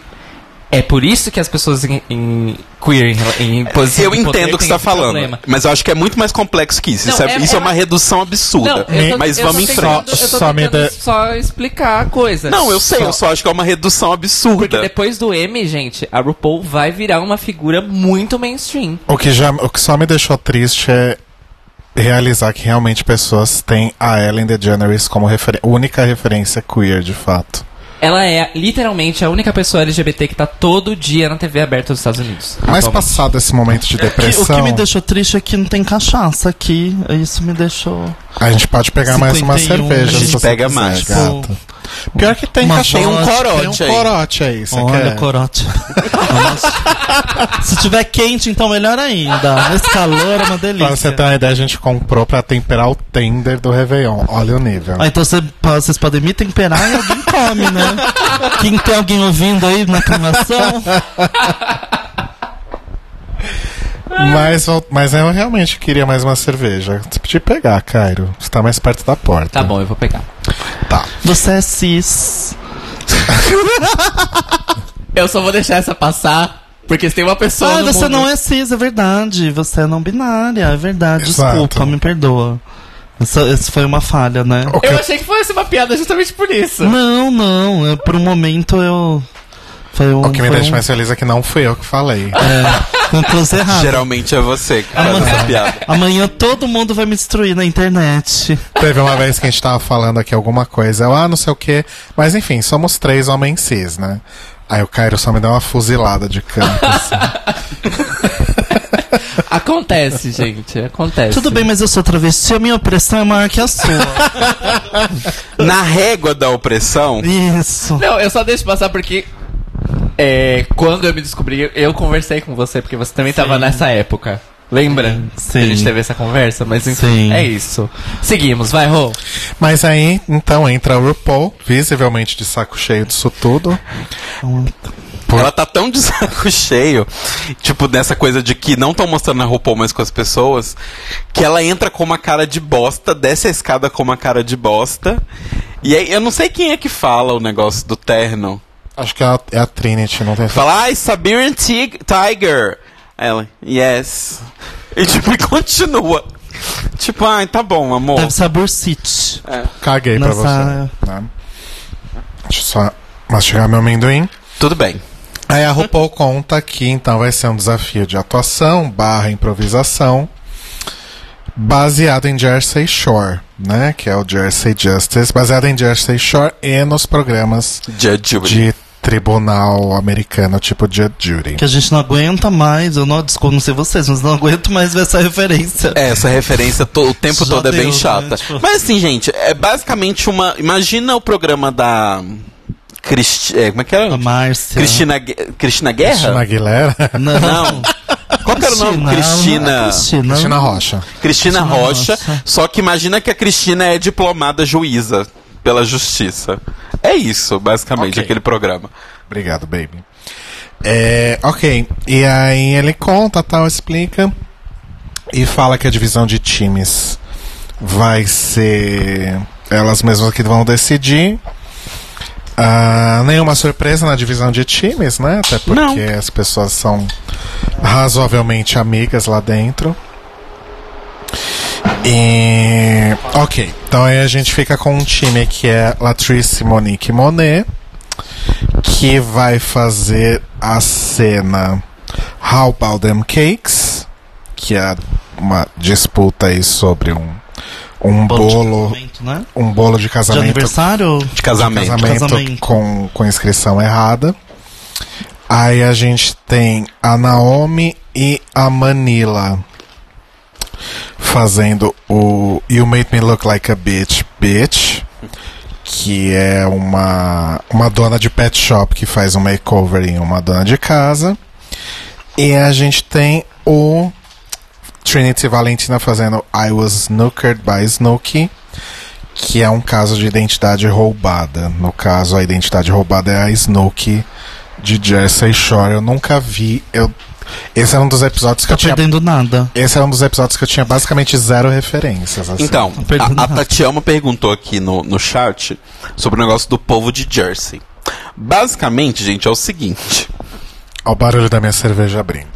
É por isso que as pessoas em, em queer em, em posição Eu entendo o que você tá esse falando, problema. mas eu acho que é muito mais complexo que isso. Não, isso é, é- isso é é uma redução absurda. Não, tô- mas vamos em tentando- frente. Eu tô Só tentando só explicar a coisa. Não, eu sei, Só- eu só acho que é uma redução absurda. Porque depois do M, gente, a RuPaul vai virar uma figura muito mainstream. O que, já, o que só me deixou triste é realizar que realmente pessoas têm a Ellen DeGeneres como referen- única referência queer, de fato. Ela é literalmente a única pessoa LGBT que tá todo dia na TV aberta dos Estados Unidos. Mas atualmente. passado esse momento de Que- O depressão, que me deixou triste é que não tem cachaça aqui. Isso me deixou. a gente pode pegar mais uma 51, cerveja. a se gente pega quiser, mais. Gata. Pior que tem Uma cachaça. Tem um corote Tem um aí. corote aí, você Olha, quer? corote. Nossa. Se tiver quente, então melhor ainda. Nesse calor é uma delícia. Pra você ter uma ideia, a gente comprou pra temperar o tender do Réveillon. Olha o nível. Ah, então cê- vocês podem me temperar e alguém come, né? [LAUGHS] Quem tem alguém ouvindo aí na aclamação? Mas, mas eu realmente queria mais uma cerveja. Você podia pegar, Cairo. Você tá mais perto da porta. Tá bom, eu vou pegar. Tá. Você é cis. [LAUGHS] Eu só vou deixar essa passar, porque se tem uma pessoa Ah, no você mundo... não é cis, é verdade. Você é não binária, é verdade. Exato. Desculpa, me perdoa. Isso, isso foi uma falha, né? Que Eu eu- achei que fosse uma piada justamente por isso. Não, não. é- por um momento eu. Foi um. O que me foi deixa um, mais feliz é que não fui eu que falei. É, conclusão errada. Geralmente é você que faz Amanhã- essa piada. Amanhã todo mundo vai me destruir na internet. Teve uma vez que a gente tava falando aqui alguma coisa, eu, ah, não sei o quê. Mas enfim, somos três homens cis, né? Aí o Cairo só me deu uma fuzilada de canto. assim. [LAUGHS] Acontece, gente, acontece. Tudo bem, mas eu sou travesti, a minha opressão é maior que a sua. [LAUGHS] Na régua da opressão, Isso. Não, eu só deixo passar porque... é, quando eu me descobri, eu conversei com você, porque você também tava nessa época. Lembra? Sim. Que a gente teve essa conversa, mas enfim, Sim. é isso. Seguimos, vai, Rô. Mas aí, então, entra o RuPaul, visivelmente de saco cheio disso tudo. Ela tá tão de saco [LAUGHS] cheio, tipo, dessa coisa de que não estão mostrando a RuPaul mais com as pessoas, que ela entra com uma cara de bosta, desce a escada com uma cara de bosta. E aí, eu não sei quem é que fala o negócio do terno. Acho que é a, é a Trinity, não tem Fala, ai, Siberian Tig- Tiger. Ela, yes. E tipo, [LAUGHS] e continua. Tipo, ai, tá bom, amor. Deve ser a Bursite. Caguei pra Nessa- você. né? Deixa eu só mastigar meu amendoim. Tudo bem. Aí a RuPaul conta que então vai ser um desafio de atuação barra improvisação baseado em Jersey Shore, né? Que é o Jersey Justice, baseado em Jersey Shore e nos programas Judge Judy. de tribunal americano, tipo Judge Judy. Que a gente não aguenta mais, eu não, desculpa, não sei vocês, mas não aguento mais ver essa referência. É, essa referência to- o tempo Já todo é bem deu, né? chata. Tipo- Mas assim, gente, é basicamente uma. Imagina o programa da. Cristi... é, como é que era? A Márcia. Cristina, Cristina Guerra? Cristina Aguilera, Não. Não. Qual que era o nome? Cristina. Cristina. Cristina Rocha. Cristina Rocha. Rocha. Só que imagina que a Cristina é diplomada juíza pela justiça. É isso, basicamente, Ok. aquele programa. Obrigado, baby. É, ok. E aí ele conta, tal, explica. E fala que a divisão de times vai ser elas mesmas que vão decidir. Ah, nenhuma surpresa na divisão de times, né? Até porque Não. as pessoas são razoavelmente amigas lá dentro. E. Ok. Então aí a gente fica com um time que é Latrice Monique Monet que vai fazer a cena How About Them Cakes, que é uma disputa aí sobre um, um Bolo de né? um bolo de De casamento, aniversário? De casamento. casamento, Casamento. Com, com inscrição errada. Aí a gente tem a Naomi e a Manila fazendo o You Made Me Look Like a Bitch, Bitch, que é uma, uma dona de pet shop que faz um makeover em uma dona de casa. E a gente tem o Trinity Valentina fazendo I Was Snookered by Snooki, que é um caso de identidade roubada. No caso, a identidade roubada é a Snooki de Jersey Shore. Eu nunca vi. Eu, esse era um dos episódios que Tá eu tinha. perdendo nada. Esse era um dos episódios que eu tinha basicamente zero referências. assim. Então, perdendo a, a. Tatiana perguntou aqui no, no chat sobre o negócio do povo de Jersey. Basicamente, gente, é o seguinte. Ao barulho da minha cerveja abrindo.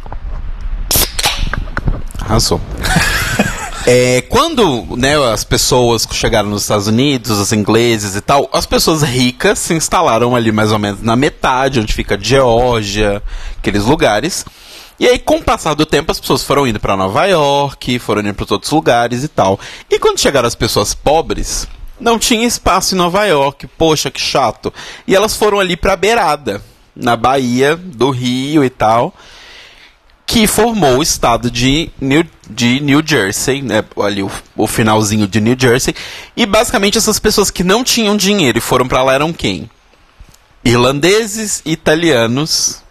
Arrasou. [LAUGHS] É, quando né, as pessoas chegaram nos Estados Unidos, os ingleses e tal, as pessoas ricas se instalaram ali mais ou menos na metade, onde fica Geórgia, aqueles lugares. E aí, com o passar do tempo, as pessoas foram indo para Nova York, foram indo para outros lugares e tal. E quando chegaram as pessoas pobres, não tinha espaço em Nova York. Poxa, que chato. E elas foram ali pra beirada, na Bahia, do Rio e tal que formou o estado de New, de New Jersey, né, ali o, o finalzinho de New Jersey, e basicamente essas pessoas que não tinham dinheiro e foram pra lá eram quem? Irlandeses, italianos,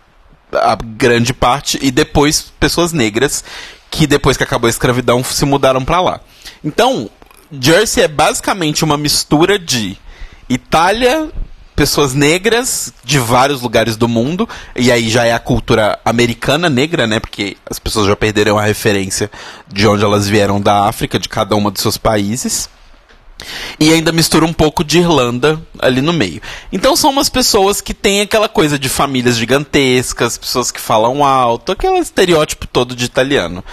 a grande parte, e depois pessoas negras, que depois que acabou a escravidão se mudaram pra lá. Então, Jersey é basicamente uma mistura de Itália, pessoas negras de vários lugares do mundo, e aí já é a cultura americana negra, né? Porque as pessoas já perderam a referência de onde elas vieram da África, de cada uma dos seus países. E ainda mistura um pouco de Irlanda ali no meio. Então são umas pessoas que têm aquela coisa de famílias gigantescas, pessoas que falam alto, aquele estereótipo todo de italiano.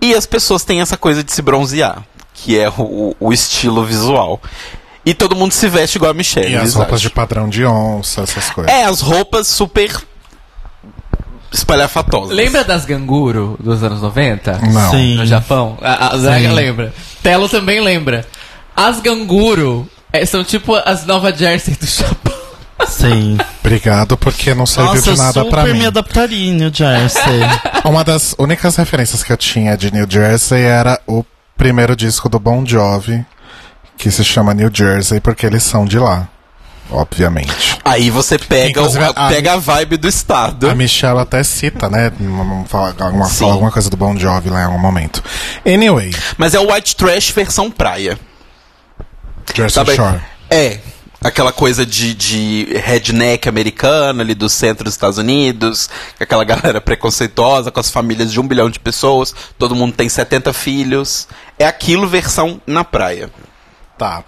E as pessoas têm essa coisa de se bronzear, que é o, o estilo visual. E todo mundo se veste igual a Michelle. E as roupas de padrão de onça, essas coisas. É, as roupas super espalhafatosas. Lembra das ganguro dos anos 90? Não. Sim. No Japão? A, a Zaga lembra. Telo também lembra. As ganguro é, são tipo as Nova Jersey do Japão. Sim. Obrigado, porque não serviu Nossa, de nada super pra mim. me adaptaria em New Jersey. [LAUGHS] Uma das únicas referências que eu tinha de New Jersey era o primeiro disco do Bon Jovi, que se chama New Jersey, porque eles são de lá. Obviamente. Aí você pega, o- a- pega a vibe do estado. A Michelle até cita, né? Fala alguma, fala alguma coisa do Bon Jovi lá em algum momento. Anyway, Mas é o white trash versão praia. Jersey Sabe? Shore. É. Aquela coisa de, de redneck americana ali do centro dos Estados Unidos, aquela galera preconceituosa com as famílias de um bilhão de pessoas, todo mundo tem 70 filhos. É aquilo versão na praia. Tá.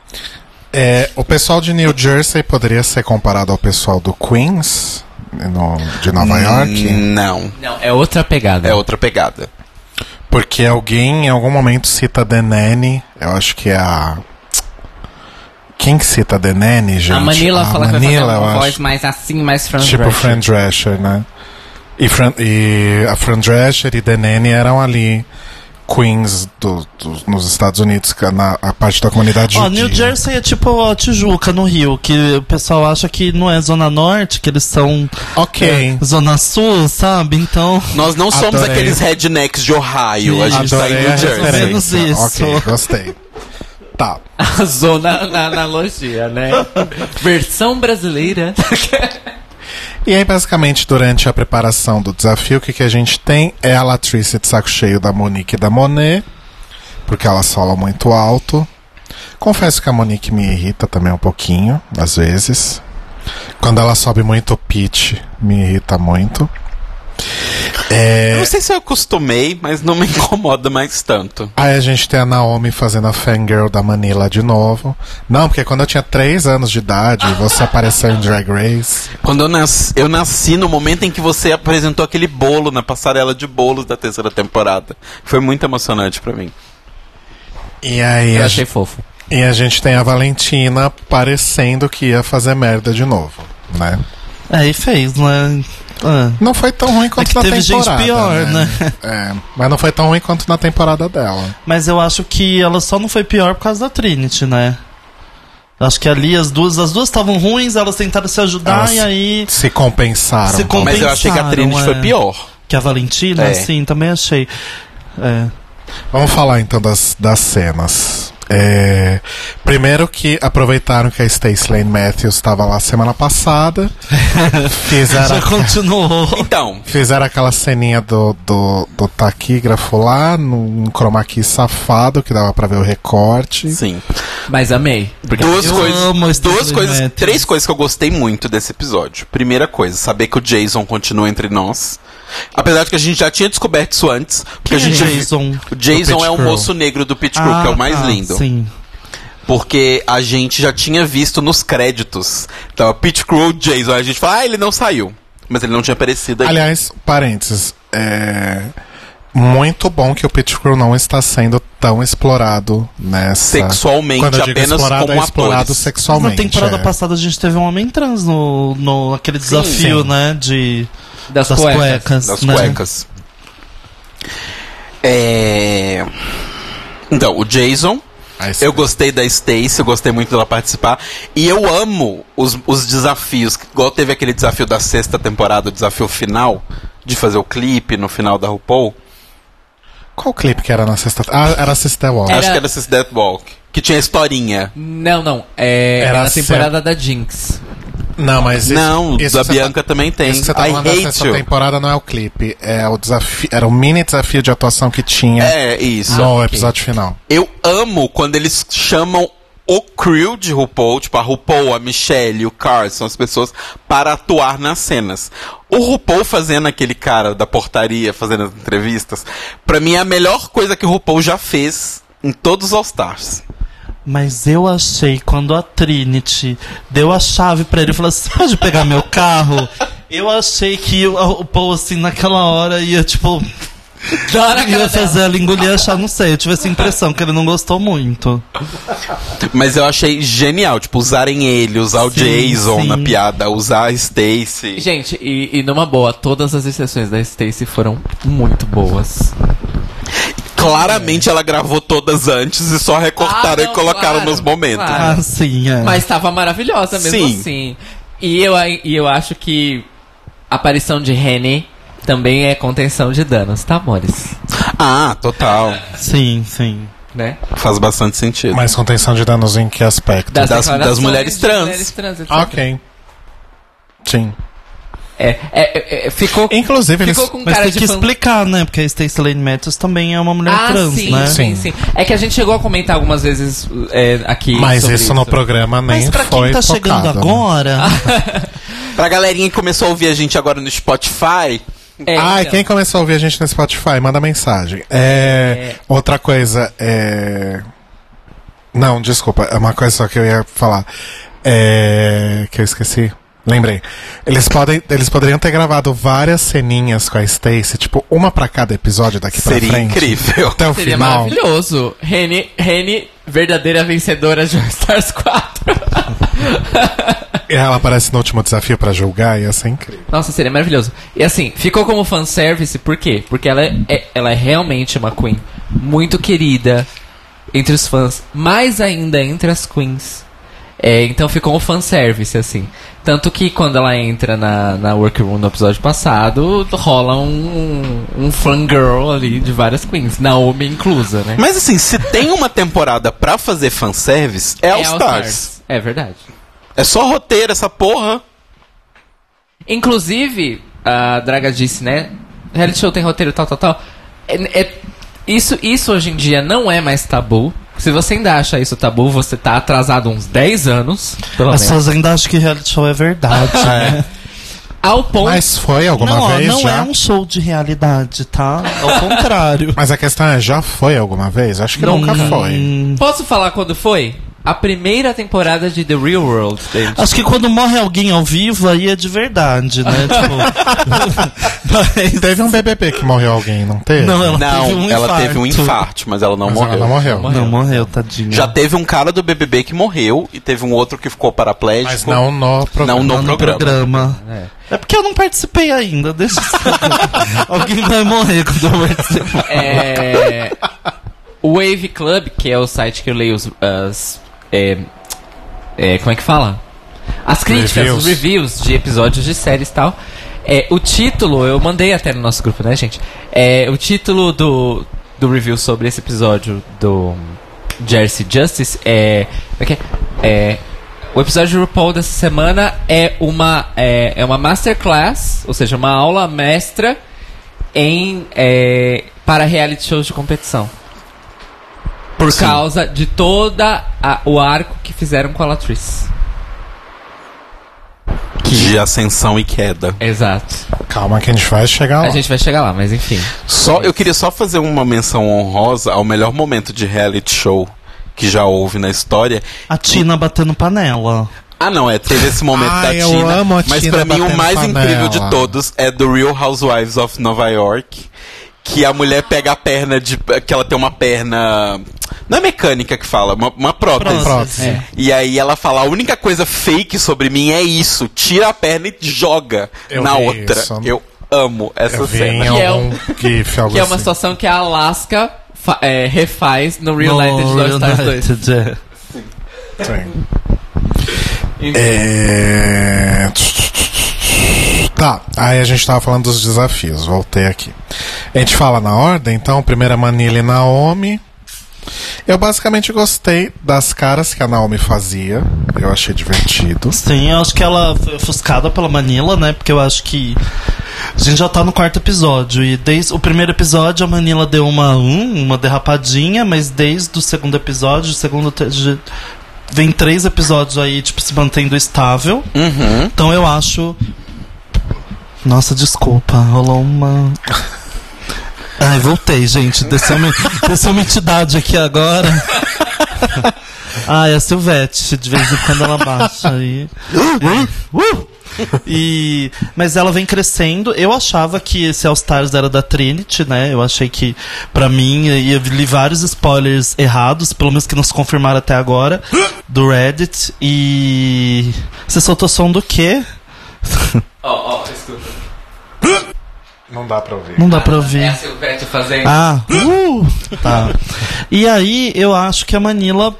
É, o pessoal de New Jersey poderia ser comparado ao pessoal do Queens, no- de Nova York? Não. Não, é outra pegada. É outra pegada. Porque alguém em algum momento cita The Nanny, eu acho que é a. Quem que cita The Nanny, gente? a Manila fala que vai Manila, fazer eu uma acho. voz mais assim, mais Fran Tipo Drescher. Fran Drescher, né? E, Fran, e a Fran Drescher e The Nanny eram ali queens do, do- nos Estados Unidos, é na a parte da comunidade Ó, judia. New Jersey é tipo a Tijuca no Rio, que o pessoal acha que não é Zona Norte, que eles são Ok. é, Zona Sul, sabe? Então. Nós não somos Adorei. aqueles rednecks de Ohio, a gente tá Adorei em a New Jersey. menos isso. Ok, gostei. Tá. Arrasou na, na analogia, né? [LAUGHS] Versão brasileira. [LAUGHS] E aí, basicamente, durante a preparação do desafio, o que, que a gente tem é a Latrice de saco cheio da Monique e da Monet, porque elas falam muito alto. Confesso que a Monique me irrita também um pouquinho, às vezes. Quando ela sobe muito o pitch, me irrita muito. Eu É, não sei se eu acostumei, mas não me [LAUGHS] incomoda mais tanto. Aí a gente tem a Naomi fazendo a fangirl da Manila de novo. Não, porque quando eu tinha 3 anos de idade, você apareceu em Drag Race. Quando eu nasci, eu nasci no momento em que você apresentou aquele bolo na passarela de bolos da terceira temporada. Foi muito emocionante pra mim. E aí Eu a achei fofo. E a gente tem a Valentina parecendo que ia fazer merda de novo, né? É, e fez, né? Ah. Não foi tão ruim quanto É na teve gente temporada. pior, né? É, mas não foi tão ruim quanto na temporada dela. Mas eu acho que ela só não foi pior por causa da Trinity, né? Acho que ali as duas as duas estavam ruins, elas tentaram se ajudar Elas e aí Se compensaram. Se com- Mas eu achei que a Trinity Compensaram, foi é. pior. que a Valentina, É. sim, também achei. É. Vamos falar então das, das cenas. É, primeiro que aproveitaram que a Stacey Lane Matthews estava lá semana passada. [LAUGHS] fizeram, Já continuou. Então, fizeram aquela ceninha do, do, do taquígrafo lá, num chroma key safado, que dava pra ver o recorte. sim. Mas amei. Duas Eu coisas, a duas coisas, três coisas que eu gostei muito desse episódio. Primeira coisa, saber que o Jason continua entre nós. Apesar de que a gente já tinha descoberto isso antes, porque Quem a gente é Jason? o Jason é o moço negro do Pit Crew, que é o mais ah, lindo. Sim. Porque a gente já tinha visto nos créditos. Então, Pit Crew, Jason. Aí a gente fala, ah, ele não saiu. Mas ele não tinha aparecido aí. Aliás, parênteses, é muito bom que o Pit Crew não está sendo tão explorado nessa. Sexualmente, Quando eu digo apenas explorado, como é explorado atores. Mas sexualmente. na temporada é. passada a gente teve um homem trans no, no aquele desafio, Sim. né? De, Das, das cuecas. cuecas. das né? cuecas. É... Então, o Jason. Aí Eu gostei da Stacy, eu gostei muito dela participar. E eu amo os, os desafios. Igual teve aquele desafio da sexta temporada, o desafio final, de fazer o clipe no final da RuPaul. Qual clipe que era na sexta? Ah, era Sister Walk. Era- Acho que era Death Walk. Que tinha historinha. Não, não. É, Era era a a temporada da Jinx. Não, mas esse, Não, esse da você Bianca também tem. Esse que você tá I falando sexta you. temporada não é o clipe, é o desafio, era o mini desafio de atuação que tinha É, isso. no episódio final. Eu amo quando eles chamam o crew de RuPaul, tipo a RuPaul, a Michelle, o Carson, as pessoas, para atuar nas cenas. O RuPaul fazendo aquele cara da portaria, fazendo as entrevistas, pra mim é a melhor coisa que o RuPaul já fez em todos os All-Stars. Mas eu achei quando a Trinity deu a chave pra ele e falou assim: "Você pode pegar meu carro? Eu achei que o, o Paul, assim, naquela hora ia, tipo, Da hora que ia fazer ela engolir a chave, não sei. Eu tive essa impressão que ele não gostou muito. Mas eu achei genial, tipo, usarem ele, usar o Sim, Jason sim. na piada, usar a Stacy. Gente, e, e numa boa, todas as exceções da Stacy foram muito boas. Claramente ela gravou todas antes e só recortaram Ah, não, e colocaram claro, nos momentos. claro. Ah, sim, é. Mas tava maravilhosa mesmo Sim. assim. E eu, e eu acho que a aparição de Rene também é contenção de danos, tá, amores? Ah, total. Sim, sim. Né? Faz bastante sentido. Mas contenção de danos em que aspecto? Das- declarações das mulheres trans. mulheres trans. Ok. Sim. É, é, é, é, ficou, Inclusive, eles. ficou com Mas cara tem de que fan- explicar, né? Porque a Stacey Lane Matthews também é uma mulher Ah, trans, sim, né? sim, Sim. sim. É que a gente chegou a comentar algumas vezes é, aqui. Mas sobre isso, no programa nem Mas pra foi quem tá chegando tocado, né? agora, [LAUGHS] Pra galerinha que começou a ouvir a gente agora no Spotify, É, ah, e então. quem começou a ouvir a gente no Spotify, manda mensagem. É, Outra coisa, é. Não, desculpa, é uma coisa só que eu ia falar. É. Que eu esqueci. Lembrei. Eles, podem, eles poderiam ter gravado várias ceninhas com a Stacy, tipo, uma pra cada episódio daqui Seria pra frente. incrível. Até o Seria final. maravilhoso. Rene, Rene, verdadeira vencedora de All Stars 4. [LAUGHS] E ela aparece no último desafio pra julgar, ia ser incrível. Nossa, seria maravilhoso. E assim, ficou como fanservice, por quê? Porque ela é, é- ela é realmente uma queen muito querida entre os fãs, mais ainda entre as queens. É, então ficou um fanservice, assim. Tanto que quando ela entra na, na workroom no episódio passado, rola um, um fangirl ali de várias queens, Naomi inclusa, né? Mas assim, se tem uma temporada pra fazer fanservice, é All Stars. É verdade. É só roteiro, essa porra. Inclusive, a Draga disse, né? Reality show tem roteiro, tal, tal, tal. É, é- isso, isso hoje em dia não é mais tabu. Se você ainda acha isso tabu, você tá atrasado uns 10 anos, pelo As menos. pessoas ainda acham que reality show é verdade, [LAUGHS] né? Ao ponto. Mas foi alguma não, ó, vez não já? é um show de realidade, tá? Ao [LAUGHS] contrário. Mas a questão é, já foi alguma vez? Acho que nunca foi. Posso falar quando foi? A primeira temporada de The Real World, gente. Acho que quando morre alguém ao vivo, aí é de verdade, né? [LAUGHS] tipo, mas- Teve um BBB que morreu alguém, não teve? Não, ela não, teve um ela infarto. teve um infarto, mas ela não Mas morreu. ela não morreu. Não, morreu, tadinha. Já teve um cara do BBB que morreu e teve um outro que ficou paraplégico. Mas não no programa. Não no Não no programa. programa. É. É porque eu não participei ainda, deixa eu... [LAUGHS] Alguém vai morrer quando eu participar. É, o Wave Club, que é o site que eu leio os, as. É, é, como é que fala? As críticas, Reviews. os reviews de episódios de séries e tal. É, o título, eu mandei até no nosso grupo, né, gente? É, o título do, do review sobre esse episódio do Jersey Justice é. Como é que é? É, o episódio de RuPaul dessa semana é uma, é, é uma masterclass, ou seja, uma aula mestra em é, para reality shows de competição. Por Sim. causa de toda a- o arco que fizeram com a Latrice. De ascensão e queda. Exato. Calma que a gente vai chegar lá. A gente vai chegar lá, mas enfim. Só, eu queria só fazer uma menção honrosa ao melhor momento de reality show que já houve na história. A Tina batendo panela. Ah, não, é, teve esse momento Ai, da eu Tina. amo a mas Tina pra mim o mais panela. incrível de todos é do Real Housewives of Nova York. Que a mulher pega a perna de. que ela tem uma perna. Não é mecânica que fala, uma, uma prótese. Prótese. É. E aí ela fala, a única coisa fake sobre mim é isso. Tira a perna e joga Eu na outra. isso. Eu amo essa Eu cena. Que é algum GIF, algo Que é uma assim. situação que a Alaska fa- é, refaz no Real No do All Stars 2. United, é. Sim. É... Tá, aí a gente tava falando dos desafios, voltei aqui. A gente fala na ordem, então, primeira Manila e Naomi. Eu basicamente gostei das caras que a Naomi fazia, eu achei divertido. Sim, eu acho que ela foi ofuscada pela Manila, né? Porque eu acho que a gente já tá no quarto episódio. E desde o primeiro episódio a Manila deu uma, hum, uma derrapadinha, mas desde o segundo episódio, o segundo. de- Vem três episódios aí, tipo, se mantendo estável. Uhum. Então eu acho. Nossa, desculpa, rolou uma. Ai, voltei, gente. Desceu uma, desceu uma entidade aqui agora. É a Silvete. De vez em quando ela baixa aí. Uh! E, mas ela vem crescendo. Eu achava que esse All Stars era da Trinity, né? Eu achei que, pra mim, e eu li vários spoilers errados, pelo menos que não se confirmaram até agora, do Reddit. E. Você soltou som do quê? [LAUGHS] Ó, ó, escuta. Não dá pra ouvir. Não dá pra É ouvir. a Silvete fazendo. Ah, uh, tá. E aí, eu acho que a Manila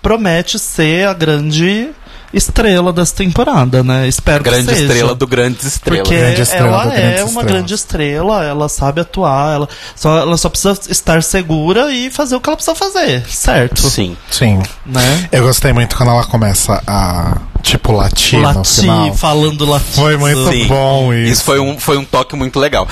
promete ser a grande estrela dessa temporada, né? Espero Grande que seja. estrela do Grandes Estrelas. Porque Grande estrela ela é uma Estrelas. grande estrela, ela sabe atuar, ela só, ela só precisa estar segura e fazer o que ela precisa fazer, certo? Sim. Sim. Né? Eu gostei muito quando ela começa a, tipo, latir no Latir, final. falando latir. Foi muito Sim. bom isso. Isso foi um, foi um toque muito legal.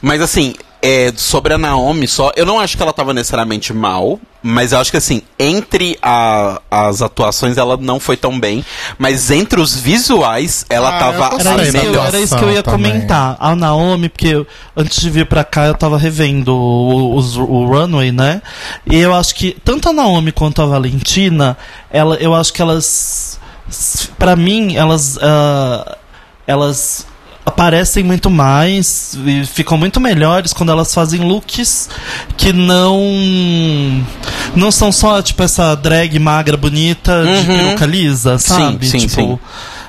Mas assim, é, sobre a Naomi só, eu não acho que ela tava necessariamente mal, mas eu acho que assim, entre a- as atuações ela não foi tão bem, mas entre os visuais ela Ah, tava gostei Era da isso, que eu, melhor. era isso que eu ia também. comentar. A Naomi, porque eu- antes de vir pra cá eu tava revendo o, os- o Runway, né? E eu acho que tanto a Naomi quanto a Valentina, ela, eu acho que elas. Pra mim, elas. ah, elas aparecem muito mais e ficam muito melhores quando elas fazem looks que não não são só tipo essa drag magra bonita de Uhum. peruca lisa, sabe? sim, tipo, sim.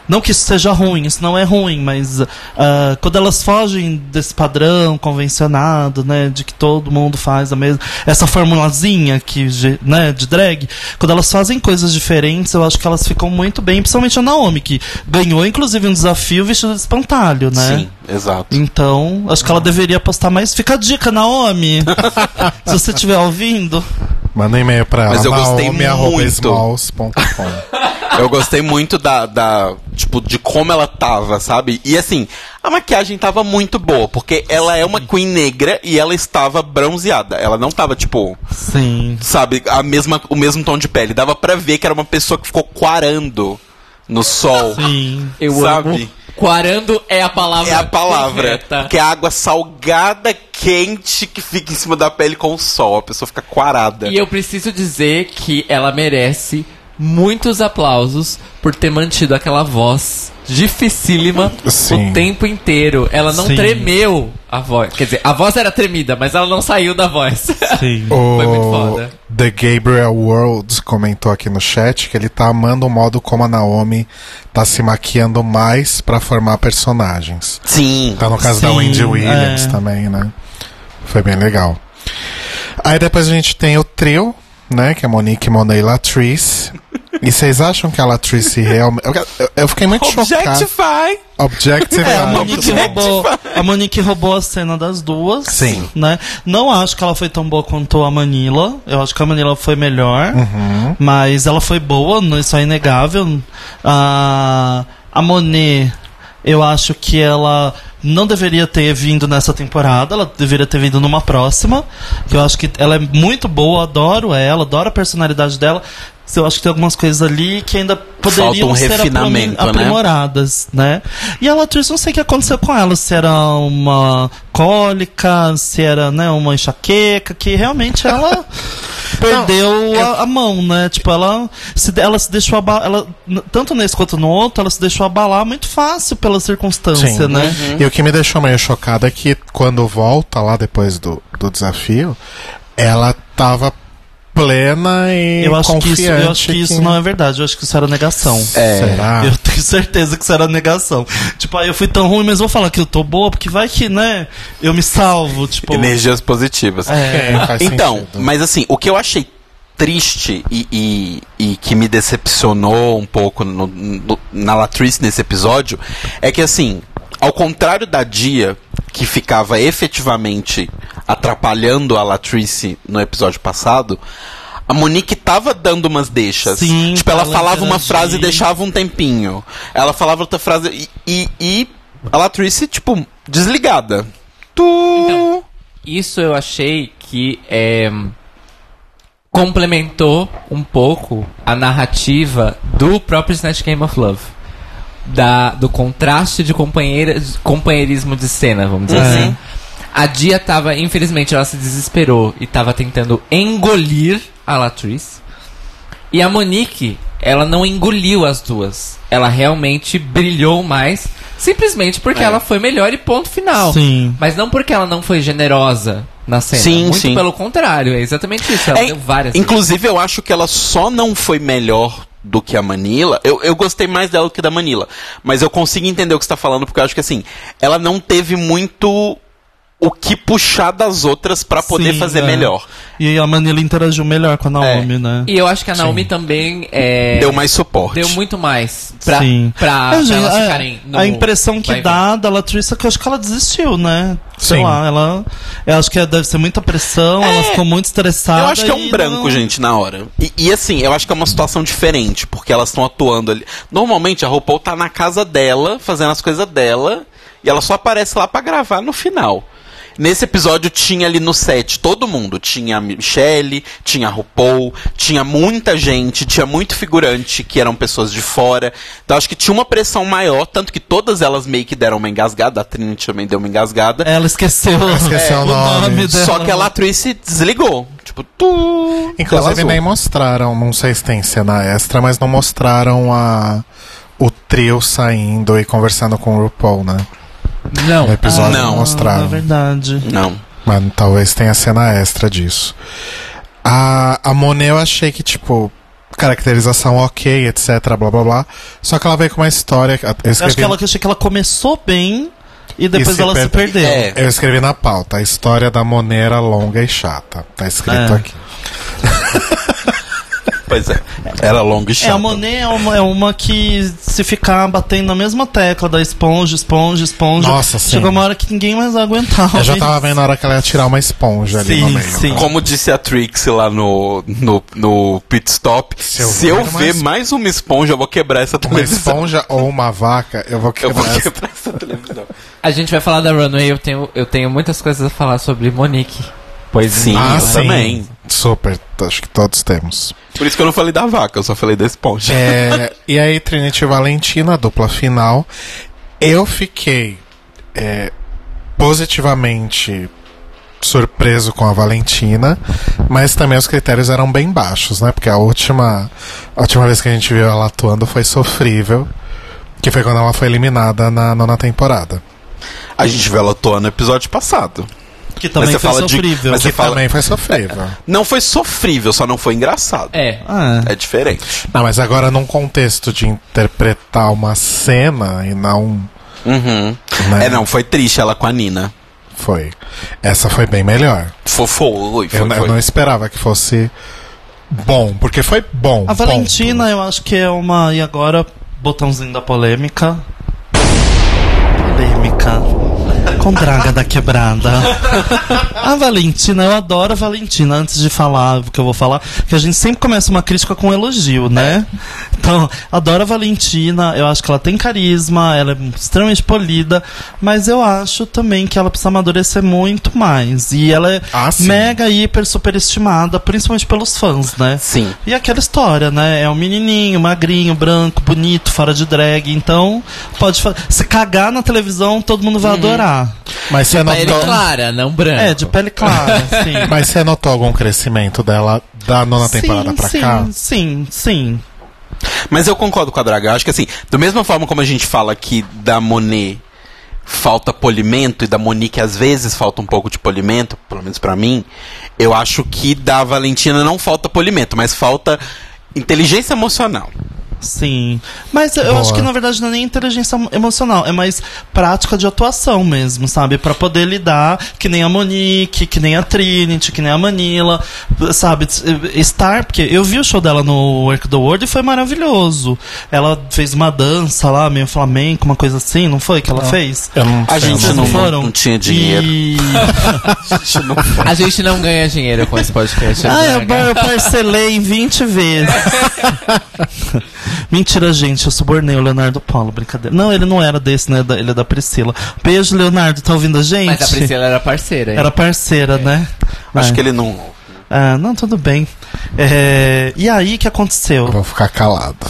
Não que isso seja ruim, isso não é ruim, mas ah, quando elas fogem desse padrão convencionado, né, de que todo mundo faz a mesma, essa formulazinha que, né, de drag, quando elas fazem coisas diferentes, eu acho que elas ficam muito bem, principalmente a Naomi, que ganhou inclusive um desafio vestido de espantalho, né? Sim, exato. Então, acho que ela deveria postar mais. Fica a dica, Naomi! [LAUGHS] Se você estiver ouvindo. Manda e-mail pra ela. Mas eu gostei muito. [LAUGHS] Eu gostei muito da, da. Tipo, de como ela tava, sabe? E assim, a maquiagem tava muito boa, porque ela é uma queen negra e ela estava bronzeada. Ela não tava, tipo, Sim. sabe, a mesma, o mesmo tom de pele. Dava pra ver que era uma pessoa que ficou quarando no sol. Sim. Eu Sabe? amo. Quarando é a palavra. É a palavra. correta. Que é a água salgada, quente, que fica em cima da pele com o sol. A pessoa fica quarada. E eu preciso dizer que ela merece muitos aplausos por ter mantido aquela voz dificílima Sim. o tempo inteiro. Ela não Sim. tremeu a voz. Quer dizer, a voz era tremida, mas ela não saiu da voz. Sim. [LAUGHS] Foi muito O foda. The Gabriel World comentou aqui no chat que ele tá amando o modo como a Naomi tá se maquiando mais pra formar personagens. Sim. Tá no caso da Sim, Wendy Williams é. também, né? Foi bem legal. Aí depois a gente tem o trio, né? Que é Monique, Monet e Latrice. E vocês acham que a Latrice realmente. Eu, eu- eu fiquei muito chocado. Objectify. É, a Monique, roubou, a Monique roubou a cena das duas. Sim. Né? Não acho que ela foi tão boa quanto a Manila. Eu acho que a Manila foi melhor. Uhum. Mas ela foi boa, isso é inegável. A, a Monet, eu acho que ela não deveria ter vindo nessa temporada, ela deveria ter vindo numa próxima. Que eu acho que ela é muito boa, adoro ela, adoro a personalidade dela. Eu acho que tem algumas coisas ali que ainda poderiam um ser né? aprimoradas, né? E a Latrice, não sei o que aconteceu com ela, se era uma cólica, se era né, uma enxaqueca, que realmente ela [LAUGHS] perdeu a, a mão, né? Tipo, ela se, ela se deixou abalar, ela, tanto nesse quanto no outro, ela se deixou abalar muito fácil pela circunstância, Sim. né? E o que me deixou meio chocado é que quando volta lá depois do, do desafio, ela tava plena e Eu acho, que isso, confiante. eu acho que isso não é verdade, eu acho que isso era negação. É. Será? Eu tenho certeza que isso era negação. Tipo, ah, eu fui tão ruim, mas vou falar que eu tô boa, porque vai que, né, eu me salvo, tipo... Energias positivas. É. faz Então, sentido. mas assim, o que eu achei triste e, e, e que me decepcionou um pouco no- no- na Latrice nesse episódio é que assim, ao contrário da Dia, que ficava efetivamente atrapalhando a Latrice no episódio passado, a Monique tava dando umas deixas. Sim, tipo, ela falava uma frase e deixava um tempinho. Ela falava outra frase e, e, e a Latrice, tipo, desligada. Tu... Então, isso eu achei que é, complementou um pouco a narrativa do próprio Snatch Game of Love. Da, do contraste de companheirismo de cena, vamos dizer É. assim. A Dia tava, infelizmente, ela se desesperou e tava tentando engolir a Latrice. E a Monique, ela não engoliu as duas. Ela realmente brilhou mais, simplesmente porque É. ela foi melhor e ponto final. Sim. Mas não porque ela não foi generosa na cena. Sim, Muito sim. pelo contrário, é exatamente isso. Ela É, deu várias. Inclusive, eu acho que ela só não foi melhor do que a Manila. Eu, eu gostei mais dela do que da Manila. Mas eu consigo entender o que você tá falando, porque eu acho que assim, ela não teve muito o que puxar das outras pra poder Sim, fazer é. melhor. E a Manila interagiu melhor com a Naomi, né? E eu acho que a Naomi também é, Deu mais suporte. deu muito mais pra, Sim. pra, É, pra gente, elas é, ficarem no a impressão que dá da Latrice é que eu acho que ela desistiu, né? Sei Sim. lá, ela. Eu acho que deve ser muita pressão, ela ficou muito estressada. É, Eu acho que é um branco, não- gente, na hora. E, e, assim, eu acho que é uma situação diferente, porque elas estão atuando ali. Normalmente a RuPaul tá na casa dela, fazendo as coisas dela, e ela só aparece lá pra gravar no final. Nesse episódio tinha ali no set todo mundo. Tinha a Michelle, tinha a RuPaul, tinha muita gente, tinha muito figurante que eram pessoas de fora. Então acho que tinha uma pressão maior, tanto que todas elas meio que deram uma engasgada. A Trinity também deu uma engasgada. Ela esqueceu, esqueceu o nome. dela. Só que a Latrice desligou. Tipo, tu. Inclusive Ela nem mostraram, não sei se tem cena extra, mas não mostraram a o trio saindo e conversando com o RuPaul, né? Não. No episódio não. não É mostraram. verdade. Não. Mas talvez tenha cena extra disso. A, a Monet eu achei que, tipo, caracterização ok, etc, blá blá blá. Só que ela veio com uma história. Eu Eu escrevi, acho que ela eu achei que ela começou bem e depois se ela se perde- perdeu. É. eu escrevi na pauta. A história da Monet era longa e chata. Tá escrito É. aqui. [LAUGHS] Pois é. Era longo e É, chato. a Monet é uma, é uma que se ficar batendo na mesma tecla da esponja, esponja, esponja. Nossa, sim. Chegou uma hora que ninguém mais aguentava. Eu já tava vendo a hora que ela ia tirar uma esponja ali no Sim, meio. sim. Como disse a Trix lá no, no, no pit stop, Se eu se eu ver mais- mais uma esponja, eu vou quebrar essa Uma televisão. esponja ou uma vaca, eu vou Eu vou quebrar. essa- quebrar essa televisão. A gente vai falar da Runway, eu tenho, eu tenho muitas coisas a falar sobre Monique. Pois Sim. Ah, eu sim. também. Super. Acho que todos temos. Por isso que eu não falei da vaca, eu só falei da esponja. É, [LAUGHS] e aí, Trinity e Valentina, dupla final. Eu fiquei é, positivamente surpreso com a Valentina, mas também os critérios eram bem baixos, né? Porque a última, a última vez que a gente viu ela atuando foi sofrível, que foi quando ela foi eliminada na nona temporada. A gente viu ela atuando no episódio passado. Que também Mas você foi fala de- sofrível. mas Que Você fala- também foi sofrível. [LAUGHS] Não foi sofrível, só não foi engraçado. É. Ah, É diferente. Não, mas agora num contexto de interpretar uma cena e não. Uhum. Né? É, não, foi triste ela com a Nina. Foi. Essa foi bem melhor. Foi, foi, foi. Eu, eu não esperava que fosse bom, porque foi bom. A Valentina, eu acho que é uma. E agora, botãozinho da polêmica. Polêmica. Com draga da quebrada. A Valentina, eu adoro a Valentina. Antes de falar o que eu vou falar, que a gente sempre começa uma crítica com um elogio, né? Então, adoro a Valentina. Eu acho que ela tem carisma, ela é extremamente polida. Mas eu acho também que ela precisa amadurecer muito mais. E ela é Ah, mega, hiper, superestimada, principalmente pelos fãs, né? Sim. E aquela história, né? É um menininho, magrinho, branco, bonito, fora de drag. Então, pode se cagar na televisão, todo mundo vai Uhum. adorar. Mas você Pele notou, clara, não branco. É, de pele clara, [LAUGHS] sim. mas você notou algum crescimento dela da nona temporada sim, pra sim, cá? Sim, sim. Mas eu concordo com a Draga. Eu acho que assim, da mesma forma como a gente fala que da Monet falta polimento e da Monique às vezes falta um pouco de polimento, pelo menos pra mim, eu acho que da Valentina não falta polimento, mas falta inteligência emocional. Sim. Mas eu Boa. acho que na verdade não é nem inteligência emocional, é mais prática de atuação mesmo, sabe? Pra poder lidar, que nem a Monique, que nem a Trinity, que nem a Manila, sabe? Estar, porque eu vi o show dela no Work the World e foi maravilhoso. Ela fez uma dança lá, meio flamenco, uma coisa assim, não foi que ela fez? Eu não A gente não- foram? não tinha dinheiro. E... [LAUGHS] [LAUGHS] A gente não ganha dinheiro com esse podcast. Ah, eu, Draga. eu parcelei em 20 vezes. [LAUGHS] Mentira, gente, eu subornei o Leonardo Paulo, brincadeira. Não, ele não era desse, né? da- Ele é da Priscila. Beijo, Leonardo, tá ouvindo a gente? Mas a Priscila era parceira. hein? Era parceira, né? Acho É. que ele não. Ah, não, tudo bem. É, E aí, o que aconteceu? Eu vou ficar calado.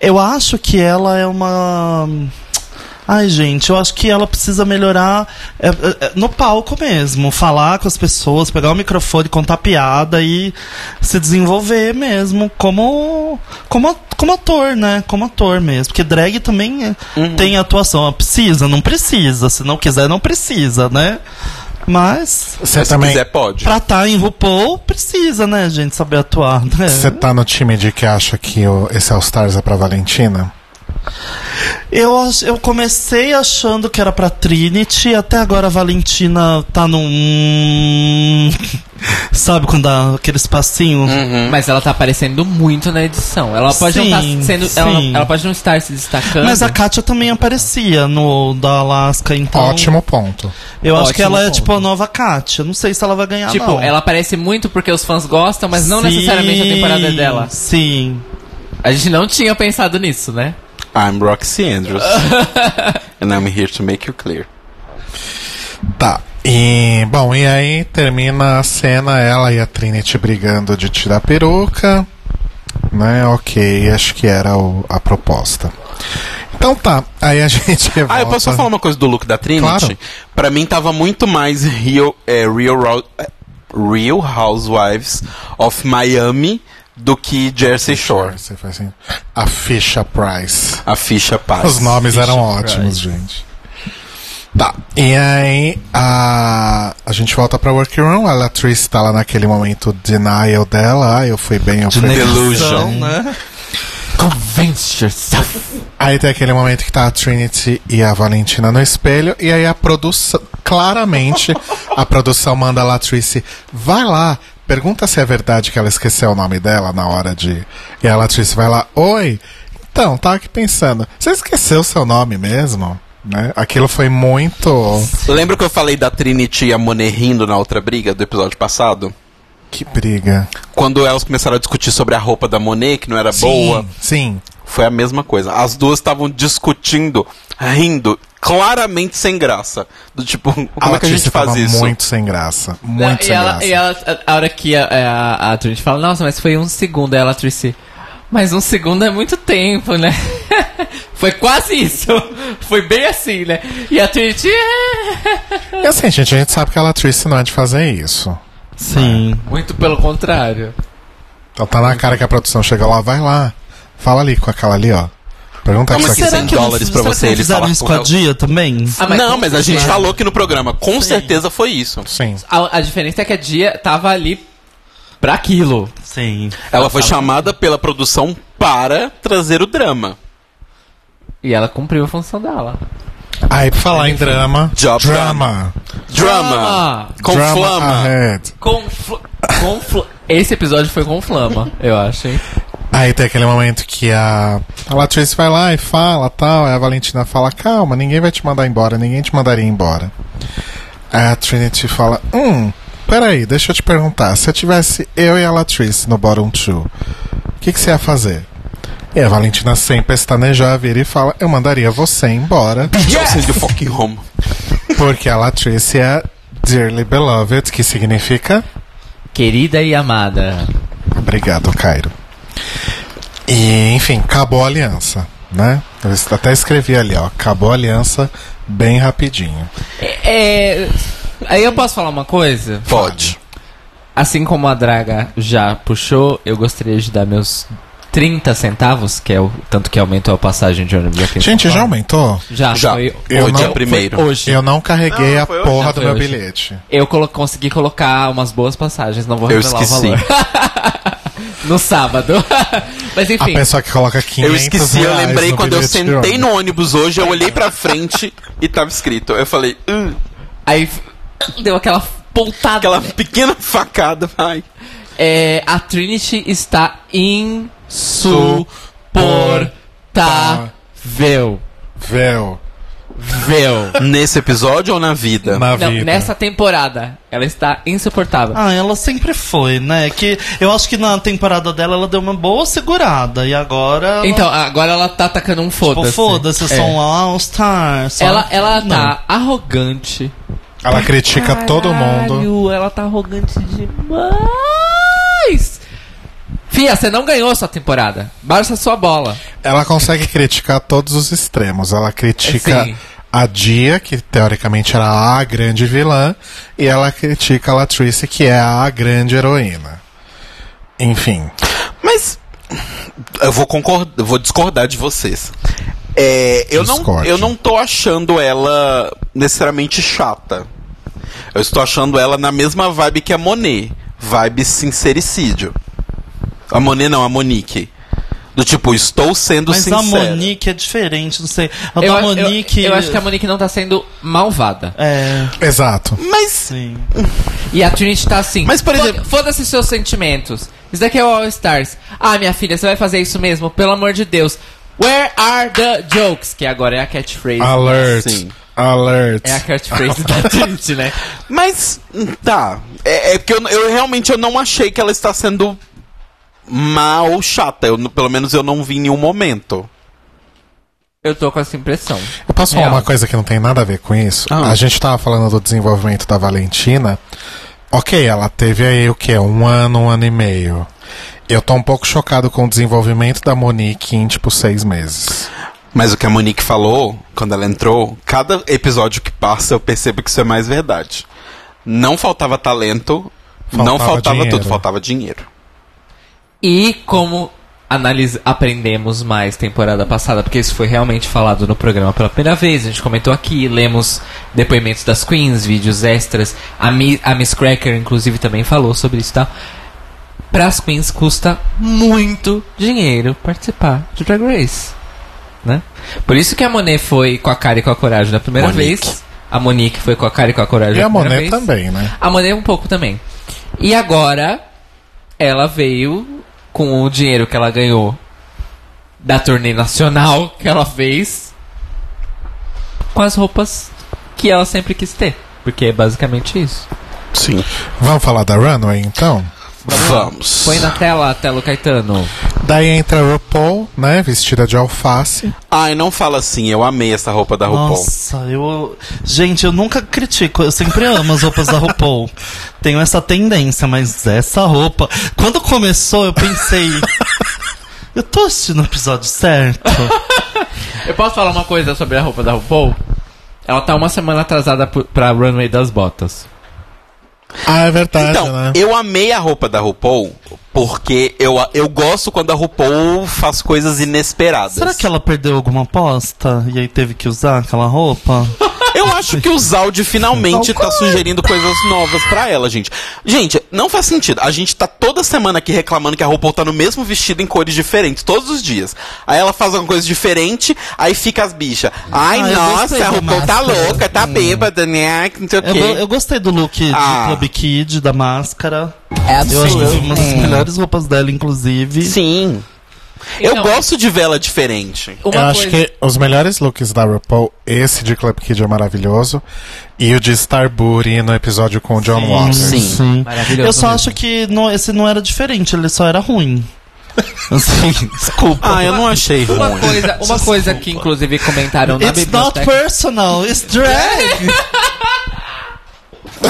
Eu acho que ela é uma. Ai, gente, eu acho que ela precisa melhorar é, é, é, no palco mesmo. Falar com as pessoas, pegar o microfone, contar piada e se desenvolver mesmo como, como, como ator, né? Como ator mesmo. Porque drag também é- tem atuação. Precisa, não precisa. Se não quiser, não precisa, né? Mas, Você se também. quiser, pode. pra estar em RuPaul, precisa, né, gente, saber atuar. Né? Você tá no time de que acha que o, esse All Stars é pra Valentina? Eu, eu comecei achando que era pra Trinity, até agora a Valentina tá num. [LAUGHS] Sabe quando dá aquele espacinho? Uhum. Mas ela tá aparecendo muito na edição. Ela pode não Sim, tá sendo. sim. Ela, ela pode não estar se destacando. Mas a Katia também aparecia no da Alaska, então. Ótimo ponto. Eu acho que Ótimo ela é ponto. tipo a nova Katia. Não sei se ela vai ganhar. Tipo, não. ela aparece muito porque os fãs gostam, mas não Sim, necessariamente a temporada é dela. Sim. A gente não tinha pensado nisso, né? I'm Roxy Andrews. [LAUGHS] And I'm here to make you clear. Tá. E, bom, e aí termina a cena, ela e a Trinity brigando de tirar a peruca. Né, ok, acho que era o- a proposta. Então tá, aí a [LAUGHS] gente Ah, eu posso só falar uma coisa do look da Trinity? Claro. Pra mim tava muito mais Real, é, Real, Real Housewives of Miami do que Jersey Shore. Você faz assim. A Fisher Price. A ficha paz. Os nomes Fisher eram Price. ótimos, gente. Tá. E aí, a, a gente volta pra Workroom. A Latrice tá lá naquele momento denial dela. Ah, eu fui bem, eu De fui bem. Delusion. né? Convince yourself. Aí tem aquele momento que tá a Trinity e a Valentina no espelho. E aí a produção. Claramente, a produção manda a Latrice. Vai lá. Pergunta se é verdade que ela esqueceu o nome dela na hora de. E a Latrice vai lá. Oi. Então, tava aqui pensando. Você esqueceu seu nome mesmo? Né? Aquilo foi muito. Lembra que eu falei da Trinity e a Monet rindo na outra briga do episódio passado? Que briga. Quando elas começaram a discutir sobre a roupa da Monet, que não era boa, Sim. foi a mesma coisa. As duas estavam discutindo, rindo, claramente sem graça. Do tipo, [LAUGHS] como é que a gente faz isso? muito sem graça. Muito e sem ela, graça. E ela, a, a hora que a, a, a Trinity fala, nossa, mas foi um segundo, aí ela Tricy. Mas um segundo é muito tempo, né? [LAUGHS] foi quase isso. [LAUGHS] Foi bem assim, né? E a Trinity. "É." E assim, gente, a gente sabe que a Latrice não é de fazer isso. Sim. Muito pelo contrário. Então tá na cara que a produção chega lá, vai lá. Fala ali com aquela ali, ó. Pergunta Como isso assim, aqui. será 100 dólares pra será você, que não ele fizeram falar isso com a ela? Dia também? Ah, mas não, mas a gente falou aqui no programa. Com certeza foi isso. Sim. A, a diferença é que a Dia tava ali pra aquilo. Sim. Ela foi chamada pela produção para trazer o drama. E ela cumpriu a função dela. Aí, pra falar em drama. Job drama. Drama! Com drama flama! ahead. Com, fl- com fl- Esse episódio foi com flama, eu acho, hein? Aí tem aquele momento que a, a Latrice vai lá e fala tal. Aí a Valentina fala: Calma, ninguém vai te mandar embora, ninguém te mandaria embora. Aí a Trinity fala: Hum, peraí, deixa eu te perguntar. Se eu tivesse eu e a Latrice no bottom two, o que, que você ia fazer? E a Valentina sem pestanejar vira e fala: Eu mandaria você embora. Yes! the fucking home. Porque a Latrice é Dearly Beloved, que significa. Querida e amada. Obrigado, Cairo. E, enfim, acabou a aliança, né? Eu até escrevi ali, ó. Acabou a aliança bem rapidinho. É. Aí eu posso falar uma coisa? Pode. Assim como a Draga já puxou, eu gostaria de dar meus 30 centavos, que é o tanto que aumentou a passagem de ônibus aqui. Gente, já aumentou? Já, Já. foi, Eu Hoje não- é primeiro. foi hoje. Eu não carreguei Não, a hoje, porra não, do meu hoje. bilhete. Eu colo- consegui colocar umas boas passagens, não vou Eu revelar esqueci. o valor. [LAUGHS] [LAUGHS] no sábado. [LAUGHS] Mas A enfim, pessoa que coloca 500 Eu esqueci, eu lembrei quando eu sentei no ônibus hoje, eu olhei pra frente e tava escrito. Eu falei, "Hum", aí deu aquela pontada. aquela pequena facada, vai. É, a Trinity está insuportável. Véu, Véu. Nesse episódio ou na vida? na Não, vida. nessa temporada, ela está insuportável. Ah, ela sempre foi, né? Que eu acho que na temporada dela ela deu uma boa segurada. E agora. ela- Então, agora ela tá atacando um Tipo, foda-se. foda-se, eu É. sou um All-Star. só- Ela, ela Não. tá arrogante. Ela critica todo mundo. Caralho, Ela tá arrogante demais. Fia, você não ganhou sua temporada. Baixa sua bola. Ela consegue criticar todos os extremos. Ela critica Sim. a Dia, que teoricamente era a grande vilã, e ela critica a Latrice, que é a grande heroína. Enfim. Mas eu vou concordar, eu vou discordar de vocês. É, eu, não, eu não tô achando ela necessariamente chata. Eu estou achando ela na mesma vibe que a Monet. Vibe sincericídio. A Monet não, a Monique. Do tipo, estou sendo Mas sincero. a Monique é diferente, não sei. A Eu, da a- eu- Monique. eu acho que a Monique não tá sendo malvada. É, Exato. Mas sim. E a Trinity tá assim. Mas, por "Foda- exemplo- Foda-se seus sentimentos. Isso daqui é o All Stars. Ah, minha filha, você vai fazer isso mesmo? Pelo amor de Deus. Where are the jokes? Que agora é a catchphrase. Alert. Sim. Alert. É a catchphrase da [LAUGHS] Trinity, né? Mas, tá. É, é porque eu, eu realmente eu não achei que ela está sendo má ou chata. Eu, pelo menos eu não vi em nenhum momento. Eu tô com essa impressão. Eu posso falar Real. uma coisa que não tem nada a ver com isso? Ah. A gente tava falando do desenvolvimento da Valentina. Ok, ela teve aí o que? Um ano, um ano e meio. Eu tô um pouco chocado com o desenvolvimento da Monique em tipo seis meses. Mas o que a Monique falou, quando ela entrou, cada episódio que passa eu percebo que isso é mais verdade. Não faltava talento, não Faltava faltava dinheiro. tudo, faltava dinheiro. E como aprendemos mais temporada passada, porque isso foi realmente falado no programa pela primeira vez, a gente comentou aqui, lemos depoimentos das queens, vídeos extras, a, Mi, a Miss Cracker inclusive também falou sobre isso e tal. Para as queens custa muito dinheiro participar de Drag Race, né? Por isso que a Monet foi com a cara e com a coragem da primeira Monique. vez, a Monique foi com a cara e com a coragem E a Monet vez. também, né? A Monet um pouco também. E agora, ela veio com o dinheiro que ela ganhou da turnê nacional [LAUGHS] que ela fez com as roupas que ela sempre quis ter. Porque é basicamente isso. Sim. Vamos falar da Runway, então? Vamos. Põe na tela, Telo Caetano. Daí entra a RuPaul, né? Vestida de alface. Ai, não fala assim, eu amei essa roupa da RuPaul. Nossa, eu. Gente, eu nunca critico, eu sempre amo as roupas da RuPaul. [LAUGHS] Tenho essa tendência, mas essa roupa. Quando começou, eu pensei. Eu tô assistindo o episódio certo? Eu posso falar uma coisa sobre a roupa da RuPaul? Ela tá uma semana atrasada pra runway das botas. Ah, é verdade, Então, né? eu amei a roupa da RuPaul porque eu, eu gosto quando a RuPaul faz coisas inesperadas. Será que ela perdeu alguma aposta e aí teve que usar aquela roupa? [LAUGHS] Eu acho que o Zaldi finalmente tá sugerindo coisas novas pra ela, gente. Gente, não faz sentido. A gente tá toda semana aqui reclamando que a RuPaul tá no mesmo vestido em cores diferentes, todos os dias. Aí ela faz alguma coisa diferente, aí fica as bichas. Ai, Ah, eu nossa, a RuPaul tá louca, tá bêbada, né? Não sei o Eu, quê. go- eu gostei do look Ah. de Club Kid, da máscara. É Eu acho que foi uma das melhores roupas dela, inclusive. Sim. Eu Então- gosto de vela diferente. Uma eu acho coisa- que os melhores looks da RuPaul, esse de Club Kid é maravilhoso. E o de Starbury no episódio com o John Waters. Sim. Maravilhoso Eu só mesmo. acho que não- esse não era diferente, ele só era ruim. [LAUGHS] Assim, desculpa. Ah, eu não achei Uma ruim. coisa, uma coisa que inclusive comentaram na It's not biblioteca. personal, it's [LAUGHS] drag. [LAUGHS]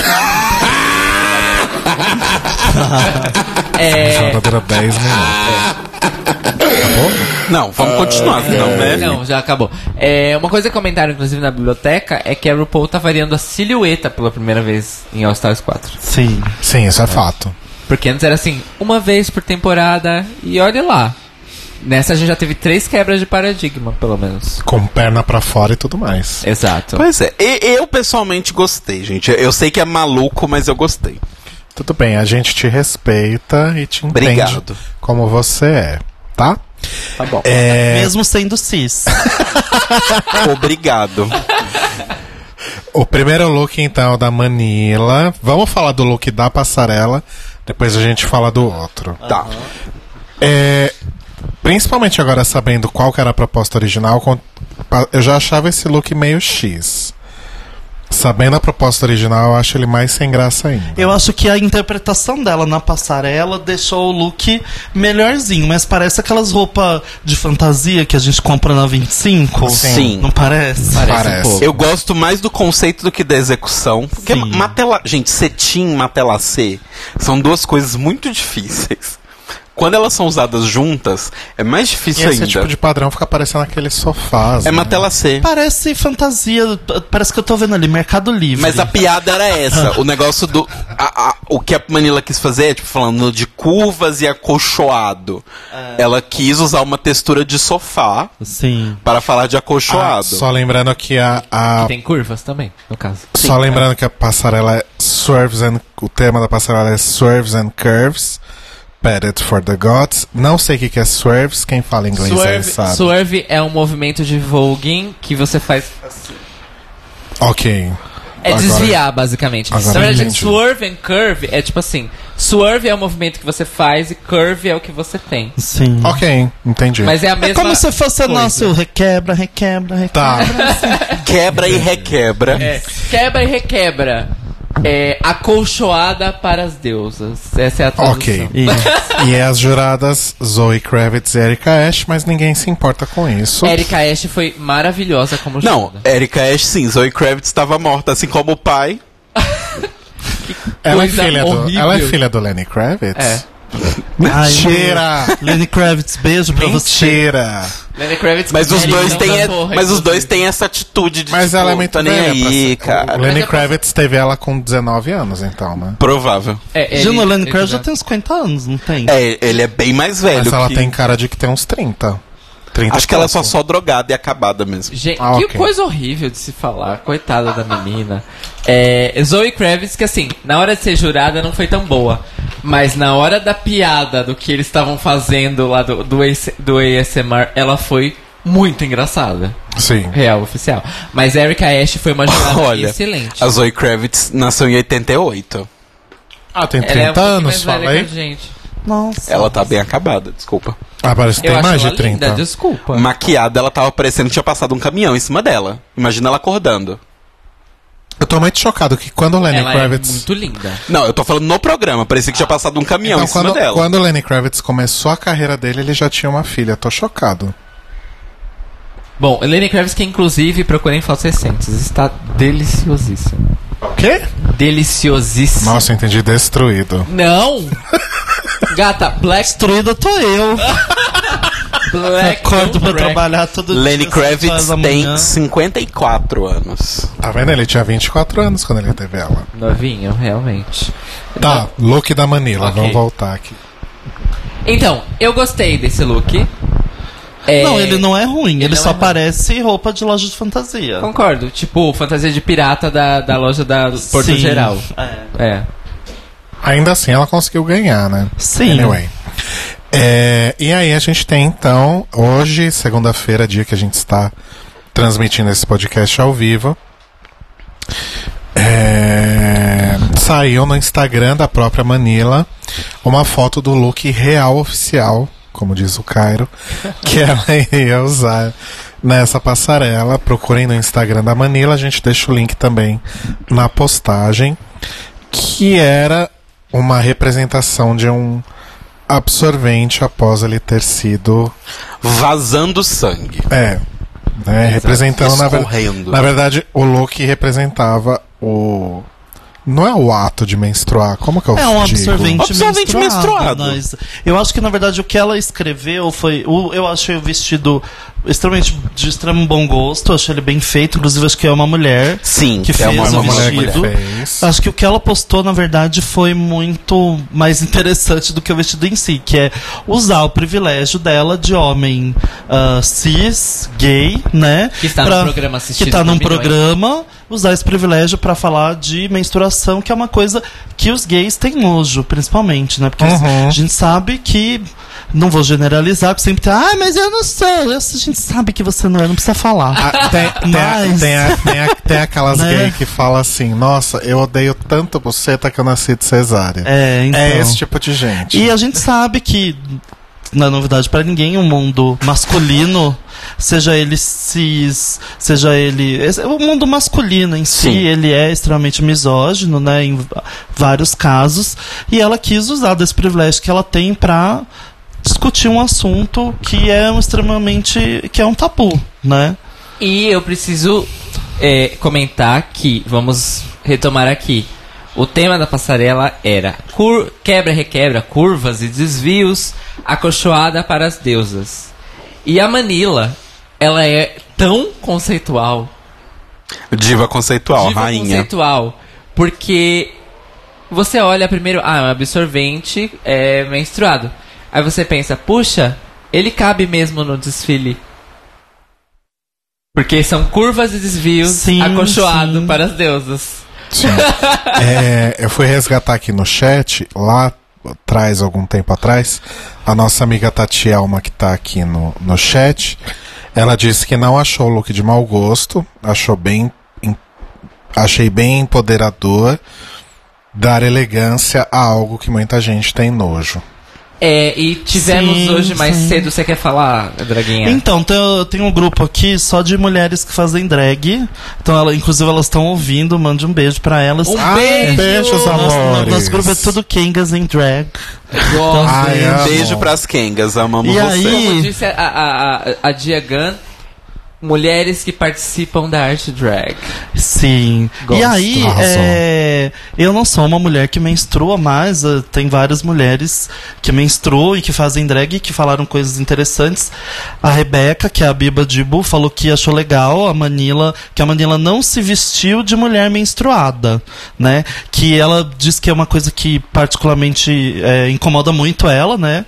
É, dura 10 minutos. Não, vamos continuar, senão, né? Não, já acabou. É, uma coisa que comentaram, inclusive, na biblioteca é que a RuPaul tá variando a silhueta pela primeira vez em All Stars 4. Sim. Sim, isso é fato. Porque antes era assim, uma vez por temporada, e olha lá. Nessa a gente já teve três quebras de paradigma, pelo menos. Com perna pra fora e tudo mais. Exato. Pois é, e- eu pessoalmente gostei, gente. Eu sei que é maluco, mas eu gostei. Tudo bem, a gente te respeita e te entende Obrigado. como você é, tá? Tá bom. É, Mesmo sendo cis. [LAUGHS] Obrigado. o primeiro look, então, é da Manila. Vamos falar do look da passarela, depois a gente fala do outro. Tá. É, principalmente agora sabendo qual que era a proposta original, eu já achava esse look meio X. Sabendo a proposta original, eu acho ele mais sem graça ainda. Eu acho que a interpretação dela na passarela deixou o look melhorzinho, mas parece aquelas roupas de fantasia que a gente compra na 25. Sim. Não parece? Parece, parece. um pouco. Eu gosto mais do conceito do que da execução. Porque Sim. matela... Gente, cetim e matelacê são duas coisas muito difíceis. Quando elas são usadas juntas, é mais E difícil esse ainda. tipo de padrão fica parecendo aqueles sofás. É né? matelacê. Parece fantasia. Parece que eu tô vendo ali, Mercado Livre. Mas a piada era essa. o negócio do. a- a- o que a Manila quis fazer é, tipo, falando de curvas e acolchoado. Ela quis usar uma textura de sofá Sim. para falar de Ah, acolchoado. só lembrando que a, a Tem curvas também, no caso. Só lembrando que a passarela é Swerves and. O tema da passarela é Swerves and Curves. Padded for the Gods. Não sei o que, que é Swerves, quem fala inglês aí Swerve, sabe. swerve é um movimento de voguing que você faz. Ok. É Agora- desviar, basicamente. agora Na verdade, entendi. swerve and curve é tipo assim: swerve é o movimento que você faz e curve é o que você tem. Sim. Ok, entendi. Mas é a É mesma. como se fosse coisa. nosso requebra, requebra, requebra. Tá. Quebra e requebra. É, quebra e requebra. É acolchoada para as deusas. Essa é a tradução. Ok. E é as juradas Zoe Kravitz e Erika Ash, mas ninguém se importa com isso. Erika Ash foi maravilhosa como Não, jurada. Erika Ash sim, Zoe Kravitz estava morta, assim como o pai. ela, é filha do, ela é filha do Lenny Kravitz? É. Ai, Mentira! Lenny Kravitz, beijo pra você. Mentira! Lenny Kravitz Mas os Marilyn dois têm, porra, mas os dois têm essa atitude de Mas tipo, ela é muito tá nem aí, cara. O Lenny é Kravitz teve ela com 19 anos, então, né? Provável. É, ele- Gino Lenny Kravitz já já- tem uns 50 anos, não tem? É, ele é bem mais velho Mas ela que... tem cara de que tem uns 30. 30 Acho que ela é só só drogada e acabada mesmo. Gente, Ah, que ok. coisa horrível de se falar. Coitada da menina. É, Zoe Kravitz, que assim, na hora de ser jurada não foi tão boa. Mas na hora da piada do que eles estavam fazendo lá do, do, AS do ASMR, ela foi muito engraçada. Sim. Real, oficial. Mas Erika Ash foi uma jurada [LAUGHS] Olha, excelente. a Zoe Kravitz nasceu em 88. Ah, tem Ela 30 é um anos, fala aí. gente. Nossa. Ela tá bem acabada, desculpa. Ah, parece que tem mais de ela 30. linda, desculpa. Maquiada, ela tava parecendo que tinha passado um caminhão em cima dela. Imagina ela acordando. Eu tô muito chocado que quando o Lenny ela Kravitz. é muito linda. Não, eu tô falando no programa, parecia que tinha passado um caminhão Então, em cima quando, dela. quando o Lenny Kravitz começou a carreira dele, ele já tinha uma filha. Tô chocado. Bom, Lenny Kravitz, que inclusive procurem fotos recentes, está deliciosíssimo. O quê? Deliciosíssimo. Nossa, eu entendi destruído. Não! [LAUGHS] Gata, Black, Destruída tô eu. [LAUGHS] Black Acordo pra trabalhar todo dia. Lenny sete horas Kravitz tem manhã. 54 anos. Tá vendo? Ele tinha 24 anos quando ele teve ela. Novinho, realmente. Tá, look da Manila. Ok. Vamos voltar aqui. Então, eu gostei desse look. É, Não, ele não é ruim, ele, não só é ruim. parece roupa de loja de fantasia. Concordo. Tipo, fantasia de pirata da, da loja da Porto Sim. Geral. É. É. Ainda assim, ela conseguiu ganhar, né? Sim. Anyway. É, e aí a gente tem então, hoje, segunda-feira, dia que a gente está transmitindo esse podcast ao vivo. é, saiu no Instagram da própria Manila uma foto do look real oficial, como diz o Cairo, que [LAUGHS] ela iria usar nessa passarela. Procurem no Instagram da Manila, a gente deixa o link também na postagem, que era uma representação de um absorvente após ele ter sido Vazando sangue. é, né, representando na, ver- na verdade o look representava o não é o ato de menstruar, como que eu É um digo? absorvente, Absorvente menstruado. Mas eu acho que na verdade o que ela escreveu foi. O, eu achei o vestido extremamente de extremo bom gosto. Achei ele bem feito. Inclusive acho que é uma mulher. Sim, que é fez uma, Uma o mulher que vestido. fez. Acho que o que ela postou, na verdade, foi muito mais [LAUGHS] interessante do que o vestido em si, que é usar o privilégio dela de homem ah, cis, gay, né? Que está num programa assistido Que tá por num programa, usar esse privilégio pra falar de menstruação, que é uma coisa que os gays têm nojo, principalmente, né? Porque Uhum. a gente sabe que. Não vou generalizar, porque sempre tem. Ah, mas eu não sou. Eu- A gente sabe que você não é, não precisa falar. Ah, tem, Mas- tem, a- tem, a- tem aquelas Né? gay que falam assim, nossa, eu odeio tanto buceta que eu nasci de cesárea. É, então. É esse tipo de gente. E a gente sabe que, não é novidade pra ninguém, o mundo masculino, seja ele cis, seja ele. O mundo masculino em si, Sim. ele é extremamente misógino, né? Em vários casos. E ela quis usar desse privilégio que ela tem pra discutir um assunto que é um extremamente. que é um tabu, né? E eu preciso é, comentar que, vamos retomar aqui. O tema da passarela era cur- quebra-requebra, curvas e desvios, acolchoada para as deusas. E a Manila, ela é tão conceitual, Diva conceitual, diva rainha. conceitual, porque você olha primeiro, ah, é um absorvente é, menstruado. Aí você pensa, puxa, ele cabe mesmo no desfile. Porque são curvas e desvios Sim, acolchoado sim. para as deusas. [LAUGHS] É, eu fui resgatar aqui no chat, lá atrás, algum tempo atrás, a nossa amiga Tatielma, que tá aqui no, no chat, ela disse que não achou o look de mau gosto, achou bem. em- achei bem empoderador dar elegância a algo que muita gente tem nojo. É, e tivemos Sim, hoje mais sim. cedo, você quer falar, Draguinha? Então, tem, eu tenho um grupo aqui só de mulheres que fazem drag. Então, ela, inclusive, elas estão ouvindo. Mande um beijo pra elas. Um Ah, beijo! beijos, Nosso, amores. nosso grupo é tudo Kengas em drag. Gosto. Ai, é amo. Beijo pras Kengas, amamos E você. aí- Como disse a, a, a, a Diagan, mulheres que participam da arte drag. Sim. Gosto. E aí, é, eu não sou uma mulher que menstrua, mas eh, tem várias mulheres que menstruam e que fazem drag e que falaram coisas interessantes. A Rebeca, que é a Biba Dibu, falou que achou legal a Manila, que a Manila não se vestiu de mulher menstruada, né? Que ela diz que é uma coisa que particularmente eh, incomoda muito ela, né?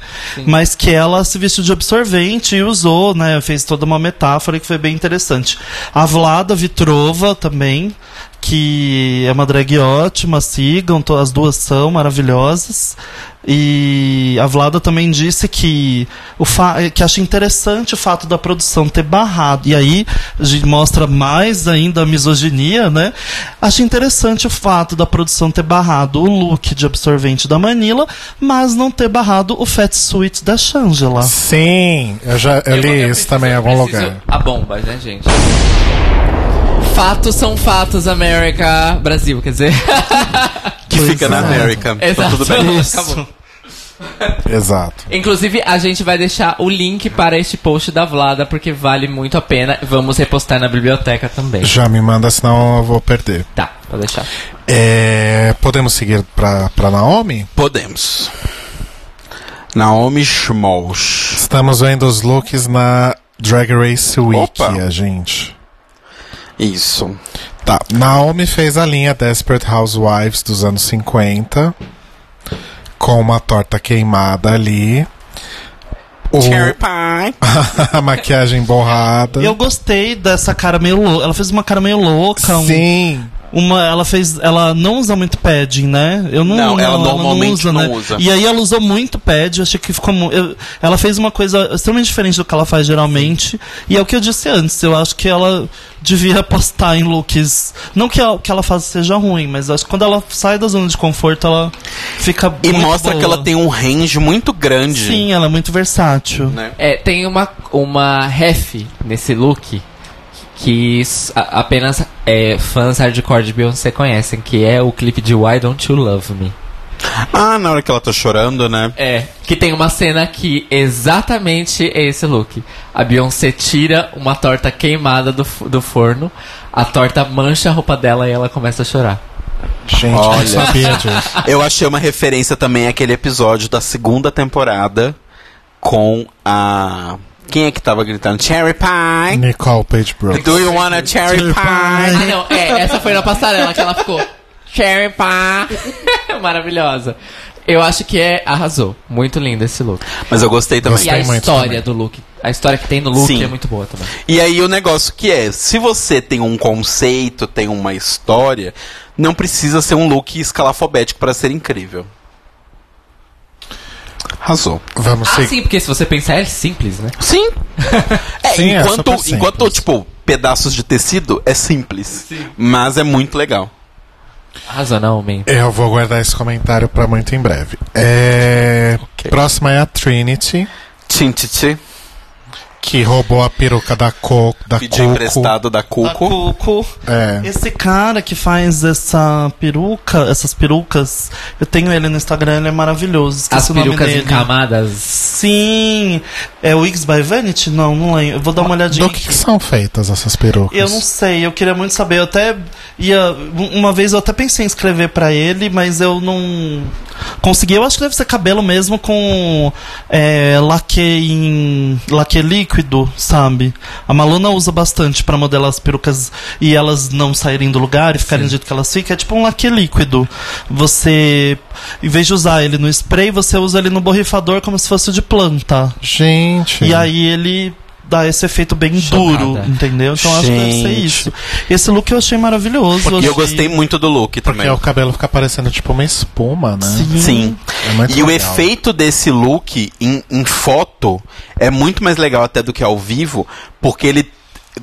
Mas que ela se vestiu de absorvente e usou, né? Fez toda uma metáfora que foi bem interessante. A Vlada Vitrova também, que é uma drag ótima, sigam, as duas são maravilhosas. E a Vlada também disse que, o que acha interessante o fato da produção ter barrado. E aí a gente mostra mais ainda a misoginia, né? Acho interessante o fato da produção ter barrado o look de absorvente da Manila, mas não ter barrado o fat suit da Shangela. Sim, eu já eu li vou- isso preciso- também em eu algum preciso- lugar. A bomba, né, gente? Fatos são fatos, América. Brasil, quer dizer. [LAUGHS] Que Pois fica na é. América. Então Exato. tudo bem. [LAUGHS] Acabou. [LAUGHS] Exato. Inclusive, a gente vai deixar o link para este post da Vlada, porque vale muito a pena. Vamos repostar na biblioteca também. Já me manda, senão eu vou perder. Tá, vou deixar. É, podemos seguir pra, pra Naomi? Podemos. Naomi Schmolch. Estamos vendo os looks na Drag Race Week, Opa. a gente. Isso. Tá, Naomi fez a linha Desperate Housewives dos anos 50, com uma torta queimada ali. O, Cherry pie. a [LAUGHS] maquiagem borrada. Eu gostei dessa cara meio louca. Ela fez uma cara meio louca. um- Sim. Uma, ela fez, ela não usa muito padding, né? Eu não, Não, ela normalmente usa, não né? usa. E aí ela usou muito pad, eu achei que ficou eu- ela fez uma coisa extremamente diferente do que ela faz geralmente. E é o que eu disse antes, eu acho que ela devia apostar em looks, não que ela, que ela faça seja ruim, mas eu acho que quando ela sai da zona de conforto, ela fica E muito mostra boa. que ela tem um range muito grande. Sim, ela é muito versátil. Né? É, tem uma, uma ref nesse look que apenas é, fãs hardcore de Beyoncé conhecem, que é o clipe de Why Don't You Love Me. Ah, na hora que ela tá chorando, né? É, que tem uma cena que exatamente é esse look. A Beyoncé tira uma torta queimada do, do forno, a torta mancha a roupa dela e ela começa a chorar. Gente, Olha. sabia disso. [LAUGHS] Eu achei uma referência também àquele episódio da segunda temporada com a. Quem é que tava gritando? Cherry Pie! Nicole Page Brooks. Do you want a cherry pie? Ah, não, é, essa foi na passarela que ela ficou. Cherry pie. [LAUGHS] Maravilhosa. Eu acho que é arrasou. Muito lindo esse look. Mas eu gostei também. E a Gostei muito história também. do look. A história que tem no look Sim. é muito boa também. E aí o negócio que é, se você tem um conceito, tem uma história, não precisa ser um look escalafobético para ser incrível. Arrasou. Vamos Ah, seguir. sim, porque se você pensar é simples, né? Sim. [LAUGHS] É, Sim, é enquanto, simples. enquanto, tipo, pedaços de tecido é simples. Mas é muito legal. Man. Eu vou guardar esse comentário pra muito em breve. É... Ok. Próxima é a Trinity, Tintiti, que roubou a peruca da, Co da pediu Coco. emprestado da Cuco. Coco. É. Esse cara que faz essa peruca, essas perucas, eu tenho ele no Instagram, ele é maravilhoso. Esqueci As o nome perucas dele. em camadas. Sim. É o Wigs by Vanity? Não, não lembro. Eu vou dar uma olhadinha. Do que, que são feitas essas perucas? Eu não sei, eu queria muito saber. Eu até ia. Uma vez eu até pensei em escrever pra ele, mas eu não consegui. Eu acho que deve ser cabelo mesmo com é, laque em. laque líquido, sabe? A Maluna usa bastante pra modelar as perucas e elas não saírem do lugar e ficarem do jeito que elas ficam. É tipo um laque líquido. Você, em vez de usar ele no spray, você usa ele no borrifador como se fosse de planta. Gente. E aí ele dá esse efeito bem Chocada. duro, entendeu? Então acho que deve ser isso. Esse look eu achei maravilhoso. E eu achei- gostei muito do look Porque também. o cabelo fica parecendo tipo uma espuma, né? Sim. Sim. É E o legal. efeito desse look em, em foto é muito mais legal até do que ao vivo, porque ele,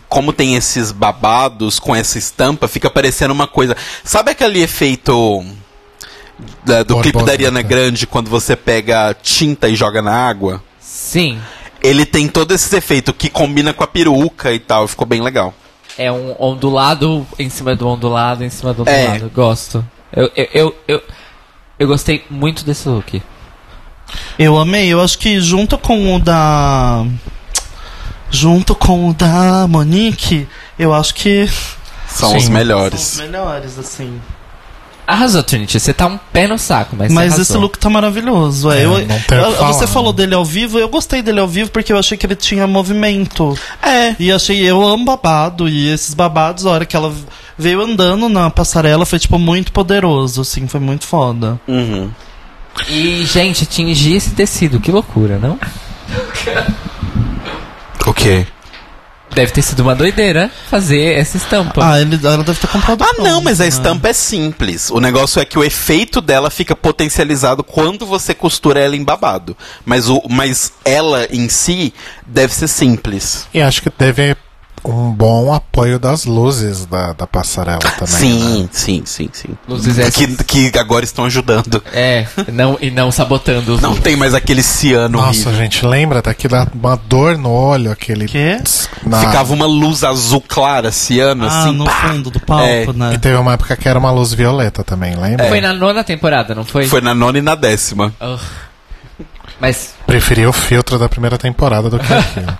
como tem esses babados com essa estampa, fica parecendo uma coisa. Sabe aquele efeito da- do clipe da. Ariana Grande quando você pega tinta e joga na água? Sim. Ele tem todo esse efeito que combina com a peruca e tal, ficou bem legal. É um ondulado em cima do ondulado, em cima do É. ondulado. Gosto. Eu, eu, eu, eu, eu gostei muito desse look. Eu amei. Eu acho que junto com o da. junto com o da Monique, eu acho que São Sim. os são melhores. os melhores, assim. Arrasou, Trinity. Você tá um pé no saco, mas, Mas você esse look tá maravilhoso. É, É, eu, eu- você falou dele ao vivo, eu gostei dele ao vivo porque eu achei que ele tinha movimento. É. E achei, eu amo babado, e esses babados, a hora que ela veio andando na passarela, foi, tipo, muito poderoso, assim, foi muito foda. Uhum. E, gente, tingir esse tecido, que loucura, não? O quê? Deve ter sido uma doideira fazer essa estampa. Ah, ele, ela deve ter comprado Ah, não, mas a né? estampa é simples. O negócio é que o efeito dela fica potencializado quando você costura ela em babado. Mas, o, mas ela em si deve ser simples. E acho que teve um bom apoio das luzes da, da passarela também. sim, né? sim, sim, sim. Luzes essas- Que, que agora estão ajudando. É, não, e não sabotando os Não tem mais aquele ciano Nossa, horrível. gente, lembra daquilo, uma dor no olho, aquele. Quê? Na- Ficava uma luz azul clara, ciano, Ah, assim. no pá. fundo do palco, É, né? E teve uma época que era uma luz violeta também, lembra? Foi na nona temporada, não foi? Foi na nona e na décima. Ugh. Mas, Preferi o filtro da primeira temporada do que [LAUGHS] aquilo.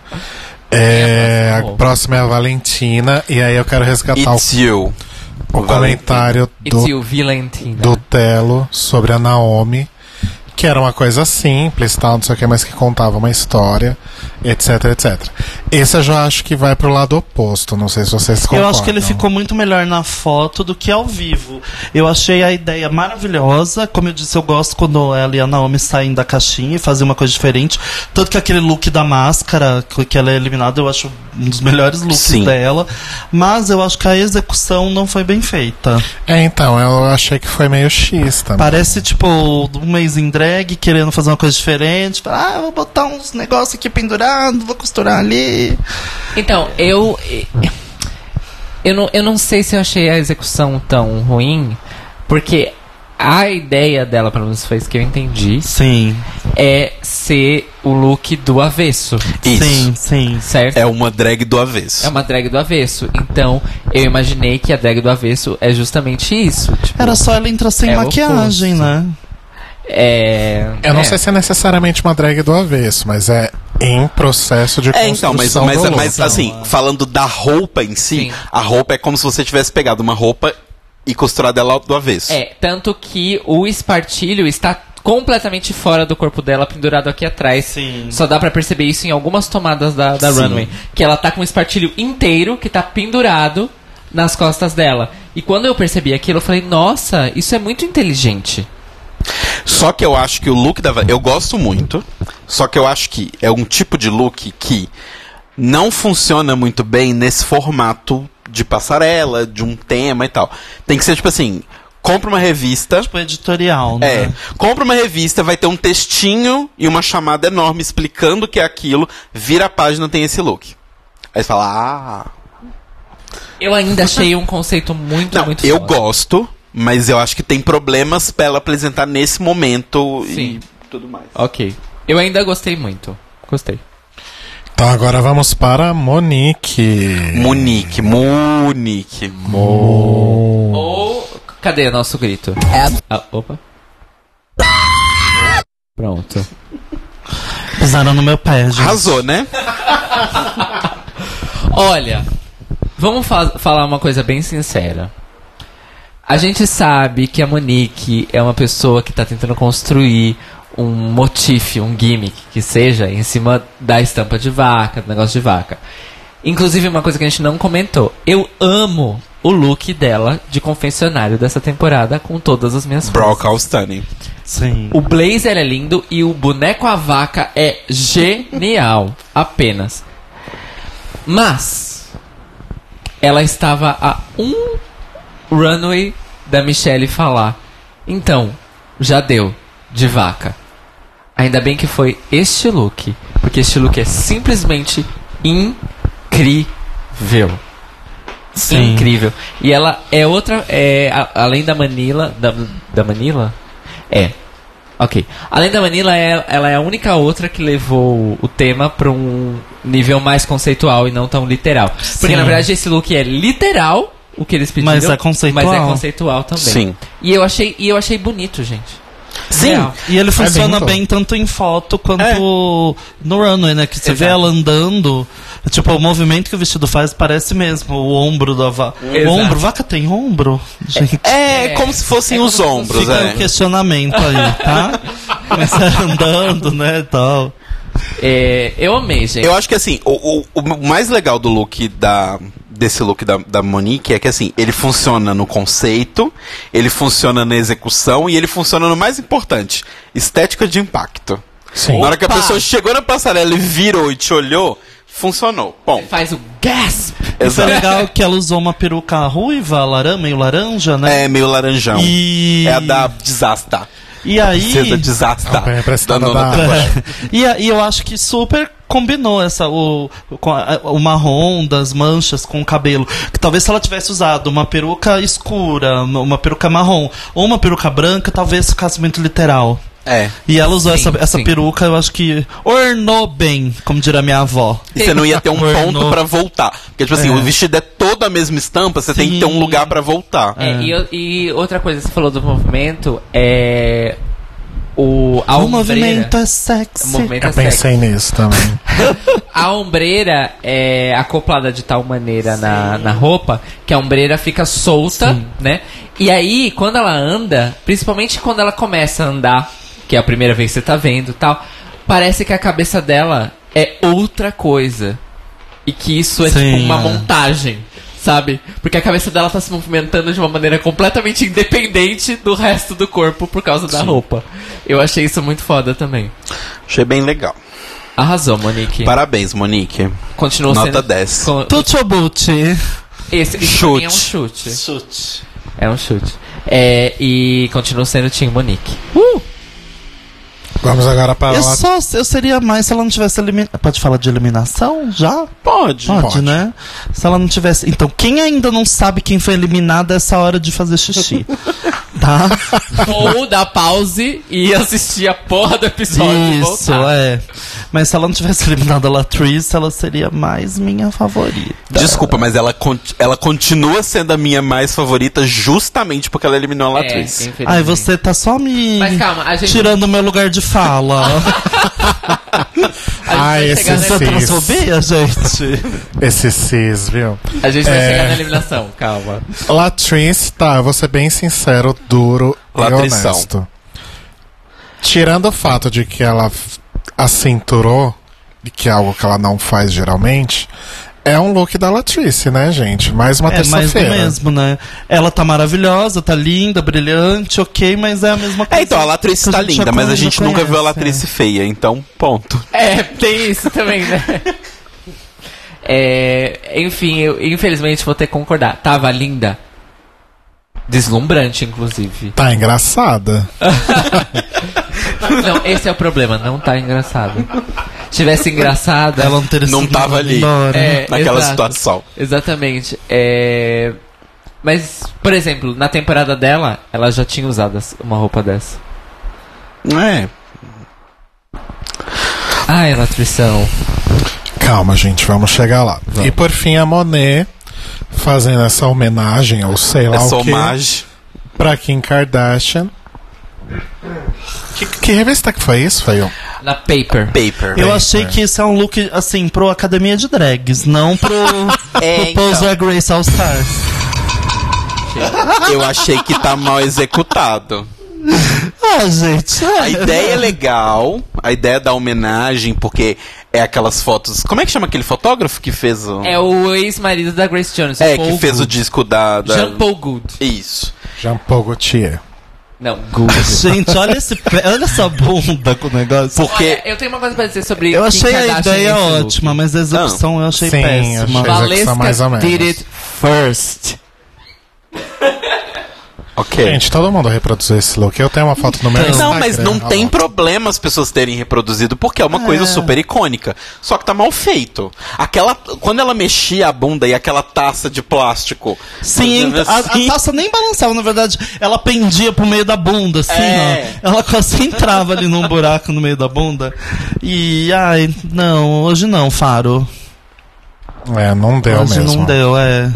É, É, a a próxima. é a Valentina, e aí eu quero resgatar o, It's you. o comentário it's do, you, Valentina. do Telo sobre a Naomi, que era uma coisa simples, tal, não sei o que, mas que contava uma história, etc, etc. Esse eu já acho que vai pro lado oposto, não sei se vocês concordam. Eu acho que ele ficou muito melhor na foto do que ao vivo. Eu achei a ideia maravilhosa. Como eu disse, eu gosto quando ela e a Naomi saem da caixinha e fazem uma coisa diferente. Tanto que aquele look da máscara, que ela é eliminada, eu acho um dos melhores looks Sim. dela. Mas eu acho que a execução não foi bem feita. É, então, eu achei que foi meio X também. Parece, tipo, um mês em drag, querendo fazer uma coisa diferente. Ah, vou botar uns negócios aqui pendurado, vou costurar ali. Então, eu. Eu não, eu não sei se eu achei a execução tão ruim, porque a ideia dela, pelo menos foi isso que eu entendi, Sim, é ser o look do avesso, Isso. sim, sim. certo? É uma drag do avesso. É uma drag do avesso. Então, eu imaginei que a drag do avesso é justamente isso. Tipo, Era só ela entrar sem É maquiagem, oposto. né? É. Eu não é. sei se é necessariamente uma drag do avesso, mas é em processo de É, então, mas, construção mas, do look. mas assim, falando da roupa em si, Sim. a roupa é como se você tivesse pegado uma roupa e costurado ela do avesso. É, tanto que o espartilho está completamente fora do corpo dela, pendurado aqui atrás. Sim. Só dá pra perceber isso em algumas tomadas da, da Sim. runway. Que ela tá com o espartilho inteiro que tá pendurado nas costas dela. E quando eu percebi aquilo, eu falei, nossa, isso é muito inteligente. Só que eu acho que o look da. Eu gosto muito. Só que eu acho que é um tipo de look que não funciona muito bem nesse formato de passarela, de um tema e tal. Tem que ser tipo assim: compra uma revista. Tipo editorial, né? É, compra uma revista, vai ter um textinho e uma chamada enorme explicando o que é aquilo, vira a página, tem esse look. Aí você fala, ah. Eu ainda achei um conceito muito, Não, muito eu foda. gosto, mas eu acho que tem problemas pra ela apresentar nesse momento Sim. e tudo mais. Ok. Eu ainda gostei muito. Gostei. Então agora vamos para a Monique. Monique, Monique. Ou. Cadê nosso grito? Ah, opa. Pronto. Pisaram no meu pé, gente. Arrasou, né? [LAUGHS] Olha, vamos fa- falar uma coisa bem sincera. A gente sabe que a Monique é uma pessoa que está tentando construir um motif, um gimmick, que seja, em cima da estampa de vaca, do negócio de vaca. Inclusive, uma coisa que a gente não comentou. Eu amo o look dela de confessionário dessa temporada com todas as minhas. Brock Outstanding. Sim. O blazer é lindo e o boneco a vaca é genial. Apenas. Mas ela estava a um runway da Michelle falar. Então, já deu de vaca. Ainda bem que foi este look, porque este look é simplesmente incrível. Sim. Incrível. E ela é outra. É, a- além da Manila. Da, da Manila? É. Ok. Além da Manila, é, ela é a única outra que levou o tema para um nível mais conceitual e não tão literal. Porque Sim. na verdade esse look é literal, o que eles pediram. Mas é conceitual. Mas é conceitual também. Sim. E eu achei, e eu achei bonito, gente. Sim. Real. E ele funciona lindo. bem tanto em foto quanto É. no runway, né? Que você vê Exato. ela andando. Tipo, o movimento que o vestido faz parece mesmo o ombro da vaca. Exato. Ombro? Vaca tem ombro? Gente. É, É, como se fossem é os ombros, Fica é. o questionamento aí, tá? [LAUGHS] Mas é andando, né, e tal. É, eu amei, gente. Eu acho que assim, o, o- o mais legal do look da. Desse look da, da Monique é que assim, ele funciona no conceito, ele funciona na execução e ele funciona no mais importante, estética de impacto. Sim. Na hora que a pessoa chegou na passarela e virou e te olhou, funcionou. Bom, Faz o gasp. Isso é exato. legal que ela usou uma peruca ruiva, laranja, meio laranja, né? É meio laranjão. E... É a da Desasta. E aí... Princesa Desasta. Ah, bem emprestada nona da- temporada. [LAUGHS] e, e eu acho que super combinou essa o, o marrom das manchas com o cabelo. Que talvez se ela tivesse usado uma peruca escura, uma peruca marrom ou uma peruca branca, talvez ficasse muito literal. É. E ela usou Sim, essa, essa sim. peruca, eu acho que ornou bem, como diria minha avó. E você não ia ter um ponto pra voltar. Porque, tipo assim, É. o vestido é toda a mesma estampa, você tem que ter um Sim. lugar pra voltar. É, e, eu- e outra coisa, você falou do movimento, é. O, a o ombreira- movimento é sexy. o movimento Eu é sexy. pensei nisso também. [LAUGHS] A ombreira é acoplada de tal maneira na, na roupa que a ombreira fica solta, né? E aí, quando ela anda, principalmente quando ela começa a andar, que é a primeira vez que você tá vendo e tal, parece que a cabeça dela é outra coisa. E que isso é Sim, tipo uma é. montagem. Sabe? Porque a cabeça dela tá se movimentando de uma maneira completamente independente do resto do corpo por causa da roupa. Eu achei isso muito foda também. Achei bem legal. Arrasou, Monique. Parabéns, Monique. Continua Nota sendo. 10. com- Butti. Esse, esse Chute. é um chute. É um chute. É, e continua sendo Team Monique. Vamos agora para Eu lá. só eu seria mais se ela não tivesse eliminado. Pode falar de eliminação já? Pode. Pode, Pode. né? Se ela não tivesse. Então, quem ainda não sabe quem foi eliminado é essa hora de fazer xixi. [LAUGHS] tá? Ou dar pause e assistir a porra do episódio Isso, é. Mas se ela não tivesse eliminado a Latrice, ela seria mais minha favorita. Desculpa, mas ela, con- ela continua sendo a minha mais favorita justamente porque ela eliminou a É, Latriz. infelizmente. Ai, você tá só me. Mas calma, a gente- Tirando o meu lugar de fala. A gente Ai, vai esse transfobia, gente? Esse cis, viu? A gente vai É. chegar na eliminação, calma. Latrice, tá, eu vou ser bem sincero, duro Latrição. e honesto. Tirando o fato de que ela acinturou, e que é algo que ela não faz geralmente, é um look da Latrice, né, gente? Mais uma É mais do terça-feira. mesmo, né? Ela tá maravilhosa, tá linda, brilhante, ok, mas é a mesma coisa. É, então, a a tá já linda, mas a gente nunca viu a conhece, Latriz feia, então, ponto. É, tem isso também, né? [LAUGHS] É, enfim, eu infelizmente vou ter que concordar. Tava linda. Deslumbrante, inclusive. Tá engraçada. [LAUGHS] Não, esse é o problema, não tá engraçado. Tivesse engraçado. Ela não teria Não sido tava ali. embora. É, Naquela exato. situação. Exatamente. É... Mas, por exemplo, na temporada dela, ela já tinha usado uma roupa dessa. É. Ai, Latrição. Calma, gente, vamos chegar lá. E por fim, a Monet fazendo essa homenagem, ou sei lá Essa o que, homagem. pra Kim Kardashian. Que, que revista que foi isso, Fael? Na Paper. Paper. Eu Bem, achei que esse é um look, assim, pro Academia de Drags, não pro, [LAUGHS] É, pro então. Drag Race All Stars. Eu achei que tá mal executado. [LAUGHS] Ah, gente. é. A ideia é legal, a ideia da homenagem, porque é aquelas fotos. Como é que chama aquele fotógrafo que fez o. É o ex-marido da Grace Jones. É, Paul que fez o disco da. da... Jean Paul Good. Isso. Jean-Paul Gaultier. Não, Good. [LAUGHS] Gente, olha, esse, pé- olha essa bunda com o negócio. Porque. Olha, eu tenho uma coisa pra dizer sobre Eu Kim achei a ideia look. ótima, mas a execução eu achei Sim, péssima. achei. Execução Valesca mais ou menos. did it first. Ok. Gente, todo mundo reproduziu esse look. Eu tenho uma foto no meu Não, Instagram. Não, mas não tem problema as pessoas terem reproduzido, porque é uma coisa super icônica. Só que tá mal feito. Aquela. Quando ela mexia a bunda e aquela taça de plástico. Sim, fazendo a, a assim, taça nem balançava, na verdade. Ela pendia pro meio da bunda, assim, É. ó. Ela quase [LAUGHS] entrava ali num buraco no meio da bunda. E, ai, não, hoje não, Faro. É, não deu hoje mesmo. não deu, é.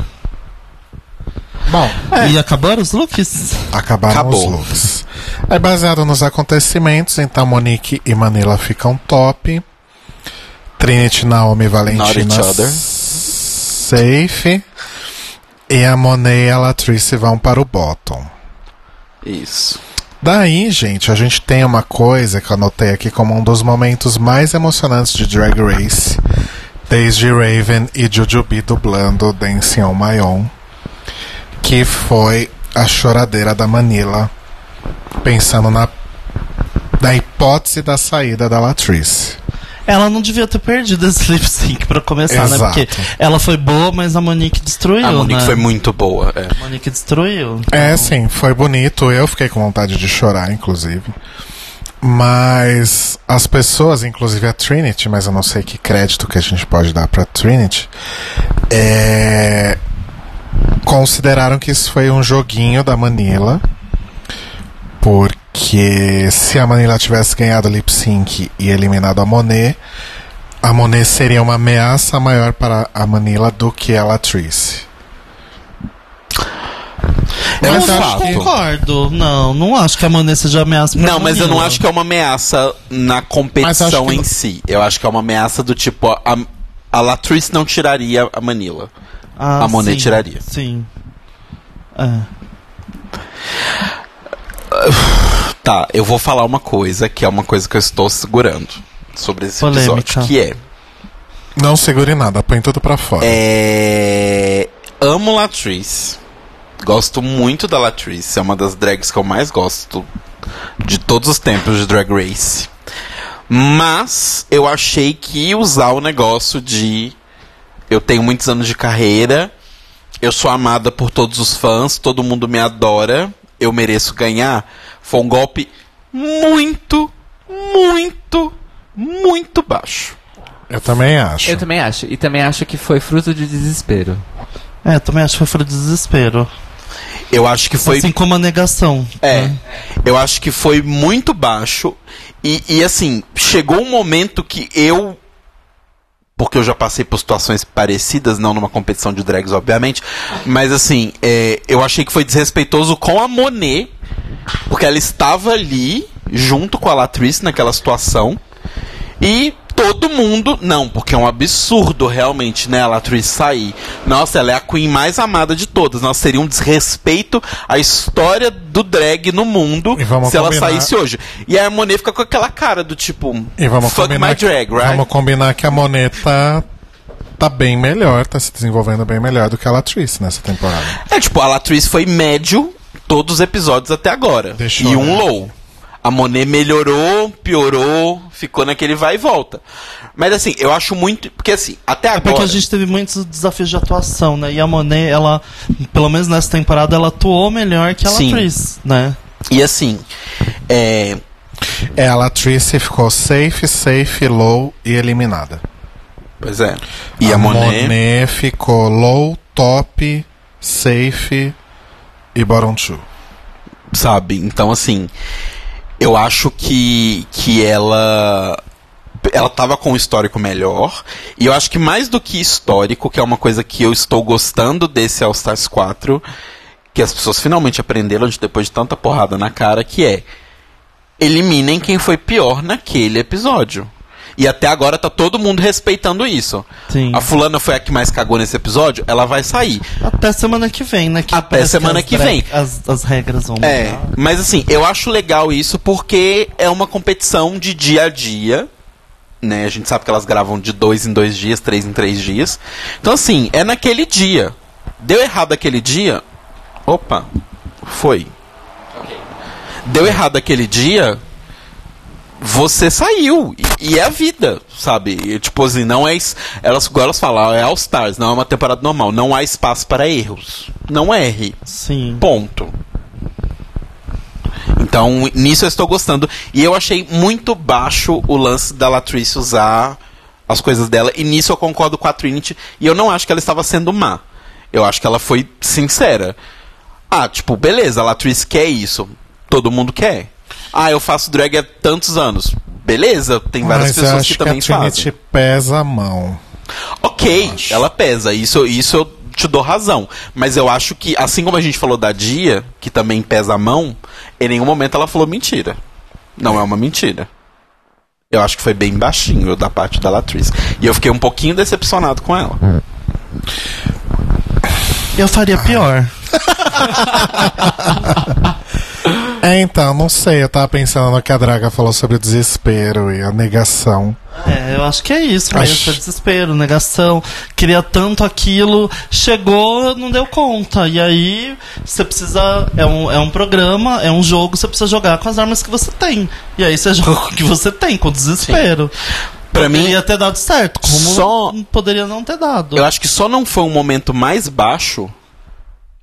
Bom, E acabaram os looks? acabaram Acabou. os looks. É baseado nos acontecimentos, então Monique e Manila ficam top. Trinity, Naomi e Valentina safe. E a Monet e a Latrice vão para o bottom. Isso. Daí, gente, a gente tem uma coisa que eu anotei aqui como um dos momentos mais emocionantes de Drag Race, desde Raven e Jujubee dublando Dancing on My Own, que foi a choradeira da Manila, pensando na, na hipótese da saída da Latrice. Ela não devia ter perdido esse [LAUGHS] lip sync pra começar, né? Exato. Porque ela foi boa, mas a Monique destruiu, A Monique né? foi muito boa. é. A Monique destruiu. É, sim, foi bonito. Eu fiquei com vontade de chorar, inclusive. Mas as pessoas, inclusive a Trinity, mas eu não sei que crédito que a gente pode dar pra Trinity, é, consideraram que isso foi um joguinho da Manila. Porque se a Manila tivesse ganhado o lip sync e eliminado a Monet, a Monet seria uma ameaça maior para a Manila do que a Latrice. Eu não concordo. Não, não acho que a Monet seja ameaça pra Não, mas eu não Manila. acho que é uma ameaça na competição em não- si. Eu acho que é uma ameaça do tipo. A, a Latrice não tiraria a Manila. Ah, a Monet sim, tiraria. Sim. É. [SIGHS] Tá, eu vou falar uma coisa que é uma coisa que eu estou segurando sobre esse Polêmica. episódio. Que é. Não segure nada, põe tudo pra fora. É. Amo Latrice. Gosto muito da Latrice. É uma das drags que eu mais gosto de todos os tempos de Drag Race. Mas eu achei que usar o negócio de. Eu tenho muitos anos de carreira. Eu sou amada por todos os fãs. Todo mundo me adora. Eu mereço ganhar. Foi um golpe muito, muito, muito baixo. Eu também acho. Eu também acho. E também acho que foi fruto de desespero. É, também acho que foi por desespero. Eu acho que foi. Assim como a negação. É, né? eu acho que foi muito baixo. E, e, assim, chegou um momento que eu. Porque eu já passei por situações parecidas, não numa competição de drags, obviamente. Mas assim, é, eu achei que foi desrespeitoso com a Monet. Porque ela estava ali, junto com a Latrice naquela situação. E todo mundo. Não, porque é um absurdo realmente, né? A Latrice sair. Nossa, ela é a Queen mais amada de todas. Nossa, seria um desrespeito à história do drag no mundo se ela combinar- saísse hoje. E aí a Monet fica com aquela cara do tipo. E vamos Fuck combinar my que, drag, right? Vamos combinar que a Monet tá, tá bem melhor, tá se desenvolvendo bem melhor do que a Latrice nessa temporada. É tipo, a Latrice foi médio todos os episódios até agora. Deixou, e um né? low. A Monet melhorou, piorou, ficou naquele vai e volta. Mas assim, eu acho muito. Porque assim, até É agora. porque a gente teve muitos desafios de atuação, né? E a Monet, ela, pelo menos nessa temporada, ela atuou melhor que a Sim. Latrice, né? E assim, é, É, a Latrice ficou safe, safe, low e eliminada. Pois é. E a, Monet, ficou low, top, safe e bottom two. sabe? Então, assim, eu acho que, que ela. Ela tava com um histórico melhor. E eu acho que mais do que histórico, que é uma coisa que eu estou gostando desse All Stars 4, que as pessoas finalmente aprenderam de- depois de tanta porrada na cara, que é. Eliminem quem foi pior naquele episódio. E até agora tá todo mundo respeitando isso. Sim. A fulana foi a que mais cagou nesse episódio, ela vai sair. Até semana que vem, né? Que Até semana as que dra- vem. As, as regras vão É, mudar. mas assim, eu acho legal isso porque é uma competição de dia a dia. Né? A gente sabe que elas gravam de dois em dois dias, três em três dias. Então, assim, é naquele dia. Deu errado aquele dia. Opa, foi. Deu errado aquele dia. Você saiu. E, e é a vida, sabe? E, tipo assim, não é. Elas, igual elas falam, é All Stars, não é uma temporada normal. Não há espaço para erros. Não erre. Sim. Ponto. Então, nisso eu estou gostando. E eu achei muito baixo o lance da Latrice usar as coisas dela. E nisso eu concordo com a Trinity. E eu não acho que ela estava sendo má. Eu acho que ela foi sincera. Ah, tipo, beleza, a Latrice quer isso. Todo mundo quer. Ah, eu faço drag há tantos anos. Beleza, tem várias Mas eu pessoas acho que que, também a Trinity fazem. pesa a mão. Ok, ela pesa. Isso, isso eu, te dou razão. Mas eu acho que, assim como a gente falou da Dia, que também pesa a mão, em nenhum momento ela falou mentira. Não é uma mentira. Eu acho que foi bem baixinho da parte da Latriz. E eu fiquei um pouquinho decepcionado com ela. Eu faria pior. [LAUGHS] É, então, não sei. Eu tava pensando no que a Draga falou sobre o desespero e a negação. É, eu acho que é isso, mas Acho- é desespero, negação. Queria tanto aquilo, chegou, não deu conta. E aí você precisa. É um, é um programa, é um jogo, você precisa jogar com as armas que você tem. E aí você [LAUGHS] joga com o que você tem, com desespero. Pra mim, Poderia ter dado certo, como Só- poderia não ter dado. eu acho que só não foi um momento mais baixo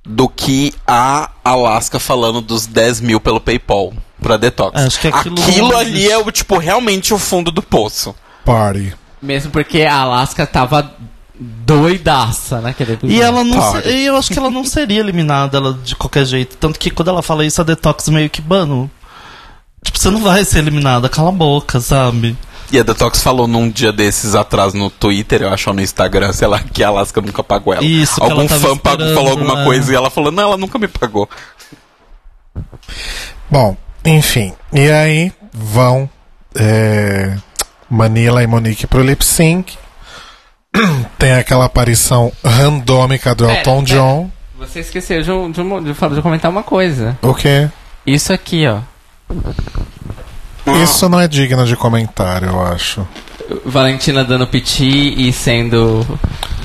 do que a Alaska falando dos 10 mil pelo PayPal pra Detox. Acho que aquilo não ali é o, tipo, realmente o fundo do poço. Party. Mesmo porque a Alaska tava doidaça naquele episódio. E ela não se- e eu acho que ela não seria eliminada ela, de qualquer jeito. Tanto que quando ela fala isso, a Detox meio que bano. Tipo, você não vai ser eliminada, cala a boca, sabe? E a Detox falou num dia desses atrás no Twitter, eu acho, ou no Instagram, sei lá, que a Alaska nunca pagou ela. Isso, Algum fã pagou, falou alguma é. coisa e ela falou, não, ela nunca me pagou. Bom, enfim. E aí vão é, Manila e Monique pro lip sync. [CLEARS THROAT] Tem aquela aparição randômica do Elton pera. John. Você esqueceu de, um- de, um- de de comentar uma coisa. O quê? Isso aqui, ó. Isso não é digno de comentário, eu acho. Valentina dando piti e sendo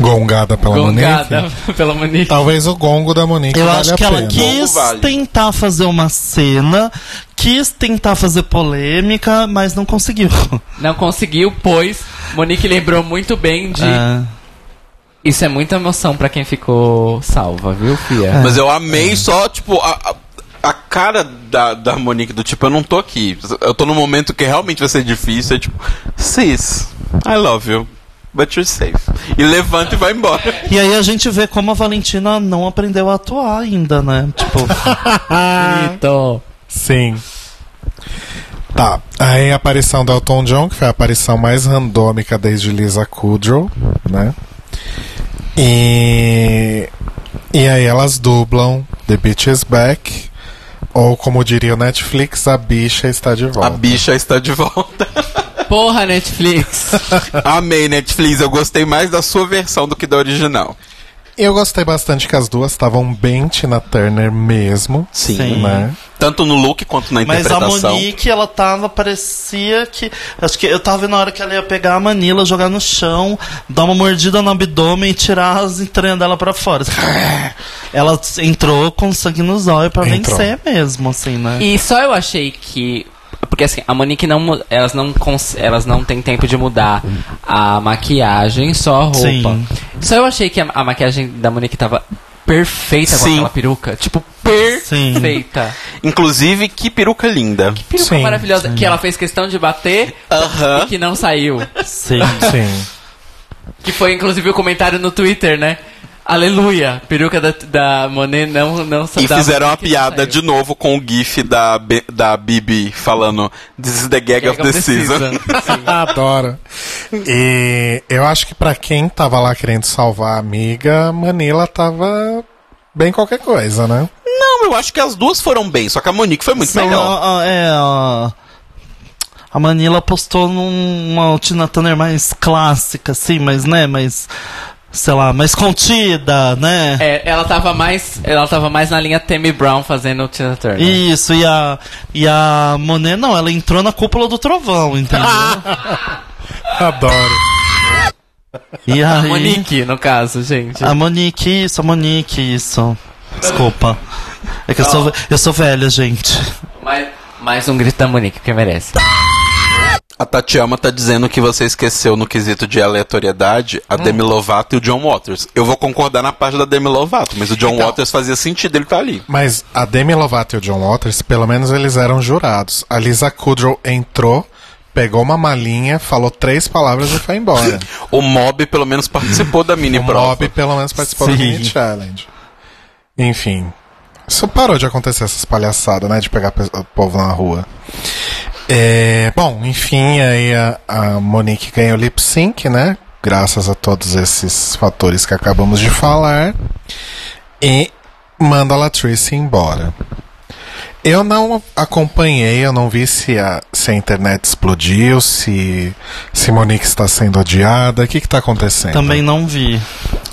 Gongada pela gongada Monique. [LAUGHS] pela Monique. Talvez o gongo da Monique Eu vale acho a que ela pena. quis Vale. tentar fazer uma cena, quis tentar fazer polêmica, mas não conseguiu. [LAUGHS] Não conseguiu, pois Monique lembrou muito bem de. É. Isso é muita emoção pra quem ficou salva, viu, Fia? Mas eu amei só, tipo, a, a, a cara da, da Monique, do tipo, eu não tô aqui. Eu tô num momento que realmente vai ser difícil. É tipo, sis, I love you, but you're safe. E levanta e vai embora. E aí a gente vê como a Valentina não aprendeu a atuar ainda, né? Tipo, Bonito. [LAUGHS] Sim. Tá. Aí a aparição do Elton John, que foi a aparição mais randômica desde Lisa Kudrow, né? E. E aí elas dublam The Bitch is Back. Ou como diria o Netflix, a bicha está de A volta. bicha está de volta. [LAUGHS] Porra, Netflix. Amei, Netflix. Eu gostei mais da sua versão do que da original. Eu gostei bastante que as duas estavam bem Tina Turner mesmo. Sim. Sim. Né? Tanto no look quanto na mas a interpretação. Monique, ela tava, parecia que. Acho que eu tava vendo na hora que ela ia pegar a Manila, jogar no chão, dar uma mordida no abdômen e tirar as entranhas dela pra fora. [LAUGHS] Ela entrou com sangue nos olhos pra Entrou. vencer mesmo, assim, né? E só eu achei que. Porque assim, a Monique não. Elas não, elas não têm tempo de mudar a maquiagem, só a roupa. Sim. Só eu achei que a, a maquiagem da Monique tava perfeita com Sim. aquela peruca. Tipo, Sim. perfeita. Inclusive, que peruca linda. Peruca Sim. maravilhosa. Que ela fez questão de bater Aham. e que não saiu. Sim. Sim. Que foi inclusive o comentário no Twitter, né? Aleluia! Peruca da, da Monet não, não E fizeram uma piada de novo com o gif da, da Bibi falando This is the gag, of the season. [LAUGHS] Adoro. E eu acho que pra quem tava lá querendo salvar a amiga, a Manila tava bem qualquer coisa, né? Não, eu acho que as duas foram bem, só que a Monique foi muito São, melhor. a- a- é, a, a Manila postou numa Tina Turner mais clássica, assim, mas, né, mais, sei lá, mais contida, né? É, ela tava mais. Ela tava mais na linha Tammy Brown fazendo o Tina Turner. Isso, e a, e a Monet, não, ela entrou na cúpula do trovão, entendeu? [LAUGHS] Adoro. e A aí, Monique, no caso, gente. A Monique, isso, a Monique, isso. Desculpa. É que eu sou, eu sou velha, gente. Mais, mais um grito da Monique, que merece. A Tatiana tá dizendo que você esqueceu no quesito de aleatoriedade a Demi Lovato e o John Waters. Eu vou concordar na parte da Demi Lovato, mas o John Então. Waters fazia sentido ele tá ali. Mas a Demi Lovato e o John Waters, pelo menos eles eram jurados. A Lisa Kudrow entrou, pegou uma malinha, falou três palavras e foi embora. [LAUGHS] O Mob pelo menos participou da mini o prova. Mob pelo menos participou Sim. Mini Challenge. Enfim. Isso parou de acontecer, essas palhaçadas, né? De pegar pe- o povo na rua. É, bom, enfim, aí a, a Monique ganhou lip sync, né? graças a todos esses fatores que acabamos de falar, e manda a Latrice embora. Eu não acompanhei, eu não vi se a, se a internet explodiu, se, se Monique está sendo odiada, o que está acontecendo? Também não vi.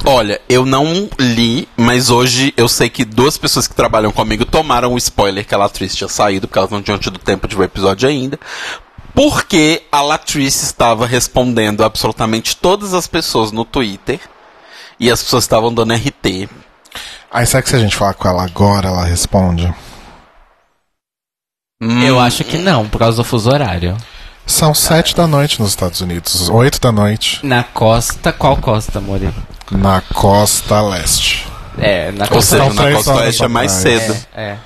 Olha, eu não li, mas hoje eu sei que duas pessoas que trabalham comigo tomaram o spoiler que a Latrice tinha saído, porque elas não tinham tido tempo de ver o episódio ainda. Porque a Latrice estava respondendo absolutamente todas as pessoas no Twitter. E as pessoas estavam dando RT. Aí será que se a gente falar com ela agora, ela responde? Eu acho que não, por causa do fuso horário. São sete da noite nos Estados Unidos, oito da noite Na costa, qual costa, Mori? na costa leste. É, na Ou costa. seja, na costa oeste é mais cedo. É.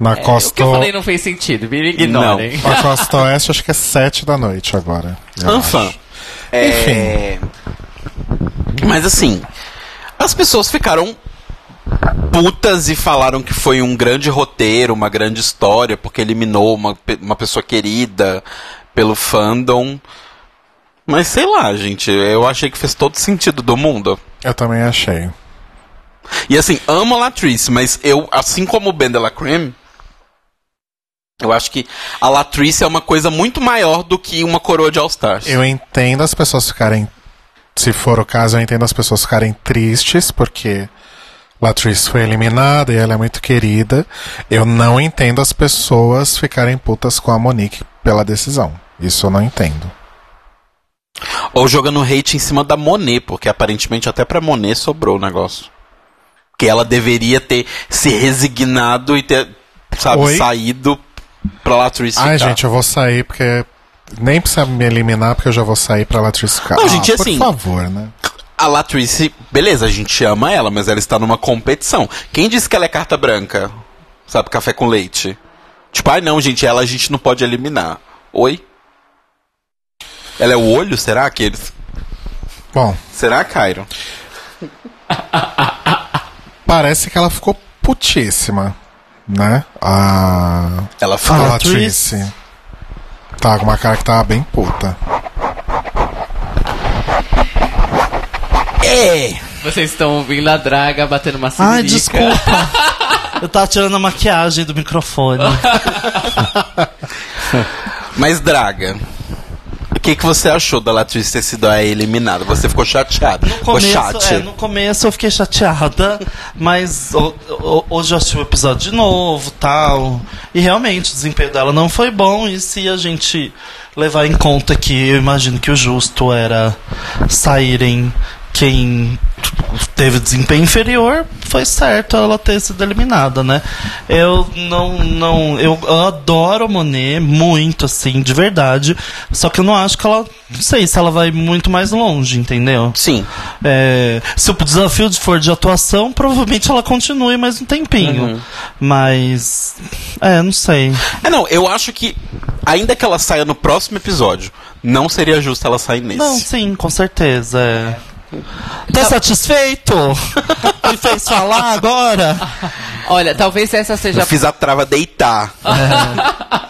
Na É, O costa, que eu falei não fez sentido, me ignorem. a costa oeste acho que é sete da noite agora. Anfã. É... Mas assim, as pessoas ficaram putas e falaram que foi um grande roteiro, uma grande história, porque eliminou uma, uma pessoa querida pelo fandom. Mas sei lá, gente, eu achei que fez todo sentido do mundo. Eu também achei. E assim, amo a Latrice, mas eu, assim como o Ben de la Creme, eu acho que a Latrice é uma coisa muito maior do que uma coroa de All Stars. Eu entendo as pessoas ficarem. Se for o caso, eu entendo as pessoas ficarem tristes, porque Latrice foi eliminada e ela é muito querida. Eu não entendo as pessoas ficarem putas com a Monique pela decisão. Isso eu não entendo. Ou jogando hate em cima da Monet, porque aparentemente até pra Monet sobrou o negócio. Que ela deveria ter se resignado e ter, sabe, Oi? saído pra Latrice Ai, ficar. gente, eu vou sair porque. Nem precisa me eliminar, porque eu já vou sair pra Latrice ficar. Não, Ah, gente, por assim- favor, né? A Latrice, beleza, a gente ama ela, mas ela está numa competição. Quem disse que ela é carta branca? Sabe, café com leite? Tipo, ai não, gente, ela a gente não pode eliminar. Oi? Ela é o olho, será que eles... Bom, Será, Cairo? [LAUGHS] parece que ela ficou putíssima, né? A. Ela A fala. Latrice. Tá com uma cara que tava bem puta. É! Vocês estão ouvindo a draga batendo uma Ai, siririca. desculpa. [LAUGHS] Eu tava tirando a maquiagem do microfone. [LAUGHS] Mas, Draga, o que, que você achou da Latrice ter sido a eliminada? Você ficou chateada? No começo, é, no começo eu fiquei chateada, mas hoje eu assisti o episódio de novo tal. E realmente o desempenho dela não foi bom. E se a gente levar em conta que eu imagino que o justo era saírem quem teve desempenho inferior, foi certo ela ter sido eliminada, né? Eu não, não, eu adoro a Monet muito, assim, de verdade. Só que eu não acho que ela, não sei se ela vai muito mais longe, entendeu? Sim. É, se o desafio for de atuação, provavelmente ela continue mais um tempinho. Uhum. Mas. É, não sei. É, não, eu acho que, ainda que ela saia no próximo episódio, não seria justo ela sair nesse. Não, sim, com certeza. É. Tá satisfeito? [LAUGHS] Me fez falar agora? Olha, talvez essa seja Eu fiz a trava deitar. [LAUGHS]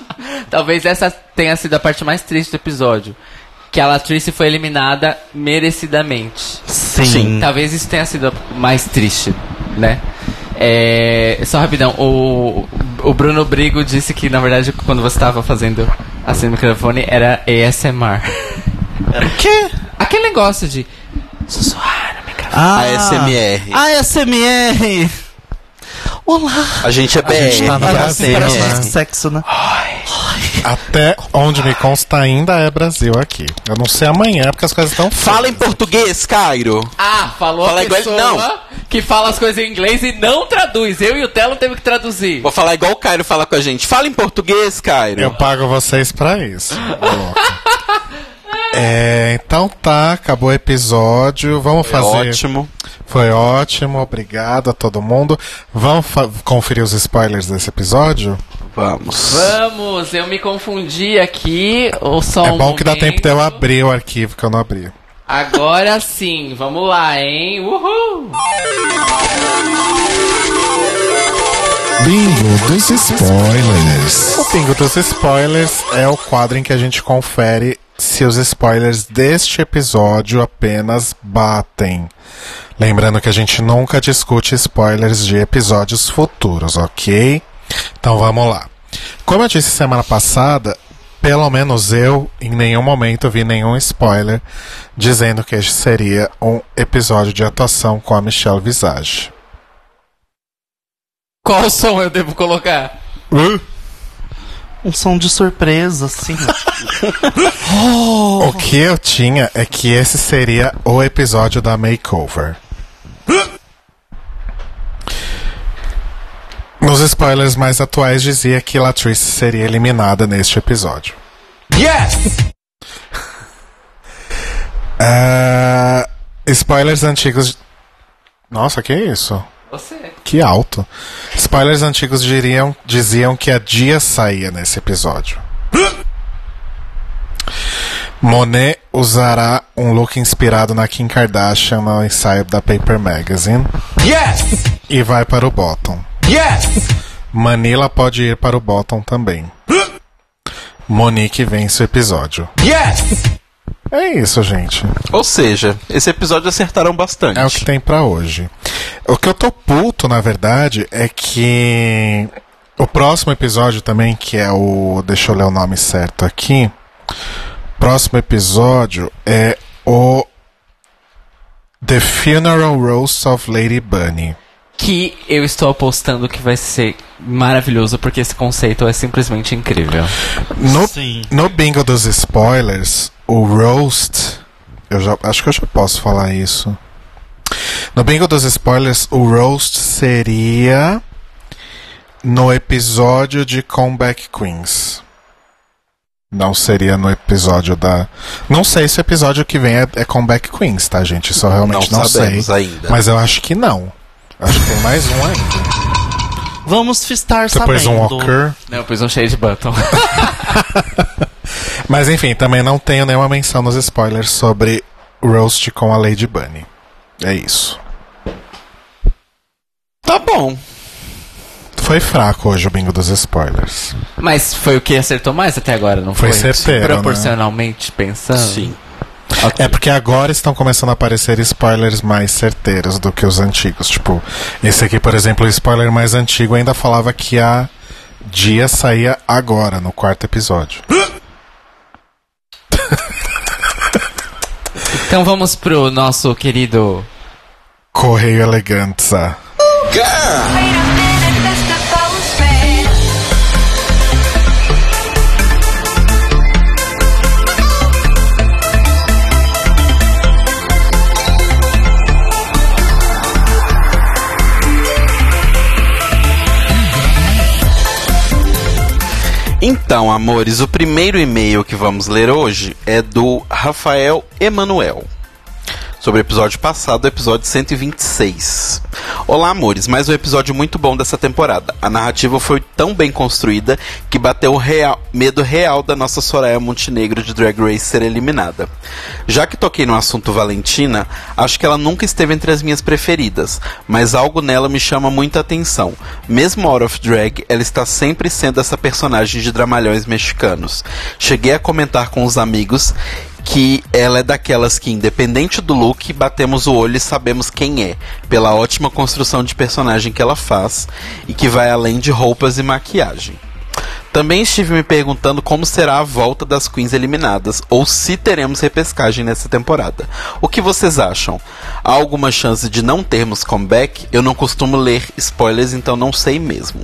Talvez essa tenha sido a parte mais triste do episódio. Que a Latrice foi eliminada merecidamente. Sim. Sim. Talvez isso tenha sido mais triste, né? É, só rapidão, o, o Bruno Brigo disse que, na verdade, quando você estava fazendo assim no microfone, era ASMR. Era o quê? Aquele negócio de sussurrar no microfone. Ah, ASMR. ASMR. Olá. A gente é BR. gente tá é Parece né? mais sexo, né? Até onde me consta ainda é Brasil aqui. Eu não sei amanhã, porque as coisas estão Fala em português, Cairo. Ah, falou Fala a igual- pessoa não. que fala as coisas em inglês e não traduz. Eu e o Telo teve que traduzir. Vou falar igual o Cairo fala com a gente. Fala em português, Cairo. Eu pago vocês pra isso. [LAUGHS] É, então tá, acabou o episódio. Vamos Foi fazer. Ótimo. Foi ótimo, obrigado a todo mundo. Vamos conferir os spoilers desse episódio? Vamos. Vamos, eu me confundi aqui. Ou só é um bom que dá tempo de eu momento. abrir o arquivo que eu não abri. Agora sim, vamos lá, hein? Uhul! Bingo dos spoilers. O Bingo dos spoilers é o quadro em que a gente confere se os spoilers deste episódio apenas batem. Lembrando que a gente nunca discute spoilers de episódios futuros, ok? Então vamos lá. Como eu disse semana passada, pelo menos eu em nenhum momento vi nenhum spoiler dizendo que este seria um episódio de atuação com a Michelle Visage. Qual som eu devo colocar? Um som de surpresa, assim. [LAUGHS] O que eu tinha é que esse seria o episódio da makeover. Nos spoilers mais atuais dizia que Latrice seria eliminada neste episódio. Yes! Ah, [LAUGHS] spoilers antigos. Nossa, que isso? Você. Que alto. Spoilers antigos diriam, diziam que a Dia saía nesse episódio. Monet usará um look inspirado na Kim Kardashian no ensaio da Paper Magazine Yes! e vai para o bottom. Yes! Manila pode ir para o bottom também. Monique vence o episódio. Yes! É isso, gente. Ou seja, esse episódio acertaram bastante. É o que tem pra hoje. O que eu tô puto, na verdade, é que o próximo episódio também, que é o. Deixa eu ler o nome certo aqui. Próximo episódio é o The Funeral Roast of Lady Bunny. Que eu estou apostando que vai ser maravilhoso, porque esse conceito é simplesmente incrível. No, Sim. no bingo dos spoilers, o roast. Eu já, acho que eu já posso falar isso. No bingo dos spoilers, o roast seria no episódio de Comeback Queens. Não seria no episódio da. Não sei se o episódio que vem é, é Comeback Queens, tá, gente? Isso eu realmente Não não, sabemos sei. ainda. Mas eu acho que não. Acho que tem mais um ainda. Vamos estar Você sabendo. pôs um Walker. Não, eu pus um shade button. [LAUGHS] Mas enfim, também não tenho nenhuma menção nos spoilers sobre Roast com a Lady Bunny. É isso. Tá bom. Foi fraco hoje o bingo dos spoilers. Mas foi o que acertou mais até agora, não Foi foi? certeiro, Proporcionalmente pensando. Sim. Ok. É porque agora estão começando a aparecer spoilers mais certeiros do que os antigos. Tipo, esse aqui, por exemplo, o spoiler mais antigo ainda falava que a Dia saía agora, no quarto episódio. [LAUGHS] Então vamos pro nosso querido. Correio Eleganza. Então, amores, o primeiro e-mail que vamos ler hoje é do Rafael Emanuel. Sobre o episódio passado, o episódio 126. Olá, amores, mais um episódio muito bom dessa temporada. A narrativa foi tão bem construída que bateu o real- medo real da nossa Soraya Montenegro de Drag Race ser eliminada. Já que toquei no assunto Valentina, acho que ela nunca esteve entre as minhas preferidas, mas algo nela me chama muita atenção. Mesmo out of drag, ela está sempre sendo essa personagem de dramalhões mexicanos. Cheguei a comentar com os amigos que ela é daquelas que, independente do look, batemos o olho e sabemos quem é, pela ótima construção de personagem que ela faz e que vai além de roupas e maquiagem. Também estive me perguntando como será a volta das queens eliminadas, ou se teremos repescagem nessa temporada. O que vocês acham? Há alguma chance de não termos comeback? Eu não costumo ler spoilers, então não sei mesmo.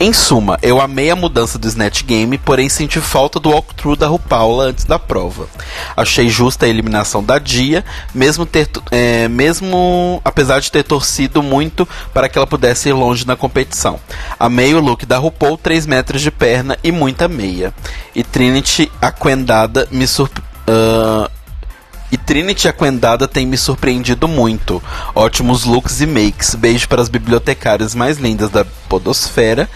Em suma, eu amei a mudança do Snatch Game, porém senti falta do walkthrough da RuPaula antes da prova. Achei justa a eliminação da Dia, mesmo, ter, é, mesmo apesar de ter torcido muito para que ela pudesse ir longe na competição. Amei o look da RuPaul, 3 metros de perna e muita meia. E Trinity Aquendada me surp... ah, e Trinity Aquendada tem me surpreendido muito. Ótimos looks e makes. Beijo para as bibliotecárias mais lindas da Podosfera.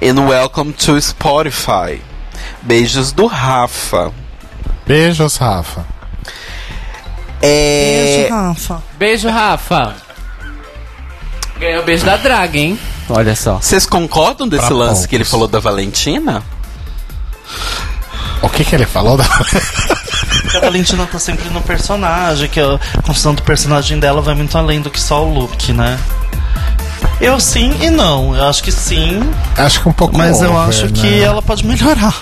And welcome to Spotify. Beijos do Rafa. Beijos, Rafa. É... Beijo, Rafa. Beijo, Rafa. Ganhou o beijo da Drag, hein? Olha só. Vocês concordam desse Pra lance poucos. que ele falou da Valentina? O que que ele falou? Da... A Valentina tá sempre no personagem, que a construção do personagem dela vai muito além do que só o look, né? Eu sim e não. Eu acho que sim, Acho que um pouco mas eu over, acho né? que ela pode melhorar.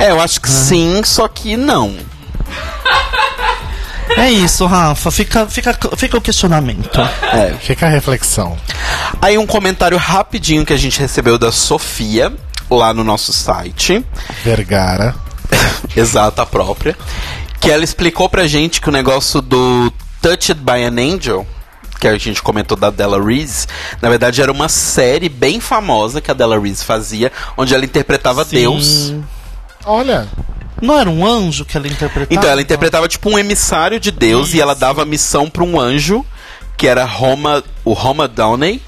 É, eu acho que sim, só que não. É isso, Rafa. Fica, fica, fica o questionamento. É. Fica a reflexão. Aí um comentário rapidinho que a gente recebeu da Sofia, lá no nosso site. Vergara. [LAUGHS] Exata a própria. Que ela explicou pra gente que o negócio do Touched by an Angel, que a gente comentou da Della Reese, na verdade era uma série bem famosa que a Della Reese fazia, onde ela interpretava Sim. Deus. Olha, Não era um anjo que ela interpretava? Então ela interpretava tipo um emissário de Deus e ela dava missão pra um anjo, que era Roma, o Roma Downey,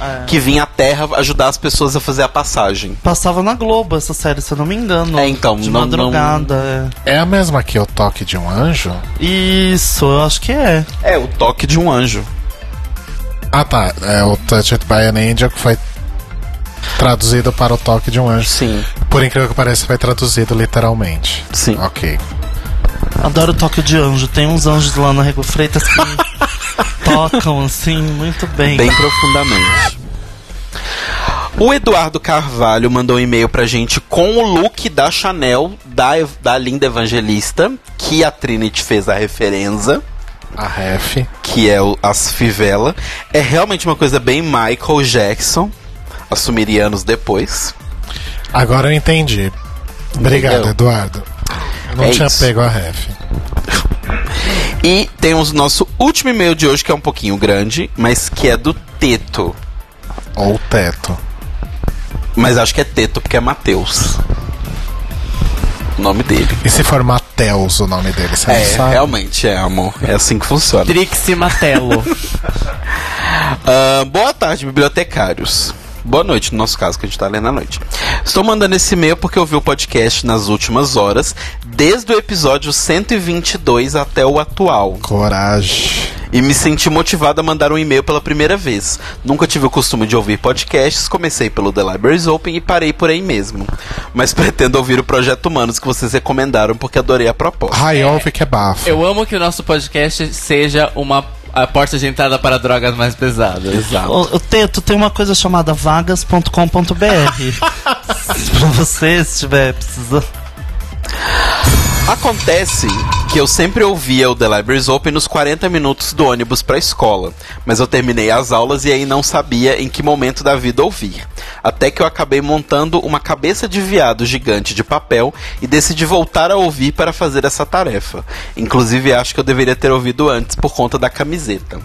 É. que vinha à Terra ajudar as pessoas a fazer a passagem. Passava na Globo essa série, se eu não me engano. É, então, De não- madrugada, é a mesma que o toque de um anjo? é. Isso, eu acho que é. É, o toque de um anjo. Ah tá, é o Touched by an Angel que foi traduzido para o toque de um anjo. Sim. Por incrível que pareça, foi traduzido literalmente. Sim. Ok. Adoro o toque de anjo. Tem uns anjos lá na Rego Freitas que [LAUGHS] tocam assim muito bem. Bem profundamente. O Eduardo Carvalho mandou um e-mail pra gente com o look da Chanel, da, da linda evangelista, que a Trinity fez a referência. A ref. que é o, as fivela. É realmente uma coisa bem Michael Jackson. Assumiria anos depois. Agora eu entendi. Obrigado, Entendeu? Eduardo. Eu não É tinha isso. pego a ref. [LAUGHS] E temos o nosso último e-mail de hoje, que é um pouquinho grande, mas que é do Teto. Ou teto. Mas acho que é Teto porque é Matheus. O nome dele. E se for Mateus o nome dele, você É, não sabe? realmente, é, amor. É assim que funciona. Trixie Matello. [LAUGHS] Ah, boa tarde, bibliotecários. Boa noite, no nosso caso, que a gente tá lendo à noite. Estou mandando esse e-mail porque eu vi o podcast nas últimas horas, desde o episódio 122 até o atual. Coragem. E me senti motivado a mandar um e-mail pela primeira vez. Nunca tive o costume de ouvir podcasts, comecei pelo The Libraries Open e parei por aí mesmo. Mas [LAUGHS] pretendo ouvir o Projeto Humanos que vocês recomendaram porque adorei a proposta. Ai, ouve que é bafo. Eu amo que o nosso podcast seja uma a porta de entrada para drogas mais pesadas. Exato. O, Teto tem uma coisa chamada vagas.com.br. pra [LAUGHS] você, se estiver precisando. Acontece que eu sempre ouvia o The Libraries Open nos 40 minutos do ônibus pra escola, mas eu terminei as aulas e aí não sabia em que momento da vida ouvir. Até que eu acabei montando uma cabeça de viado gigante de papel e decidi voltar a ouvir para fazer essa tarefa. Inclusive acho que eu deveria ter ouvido antes por conta da camiseta.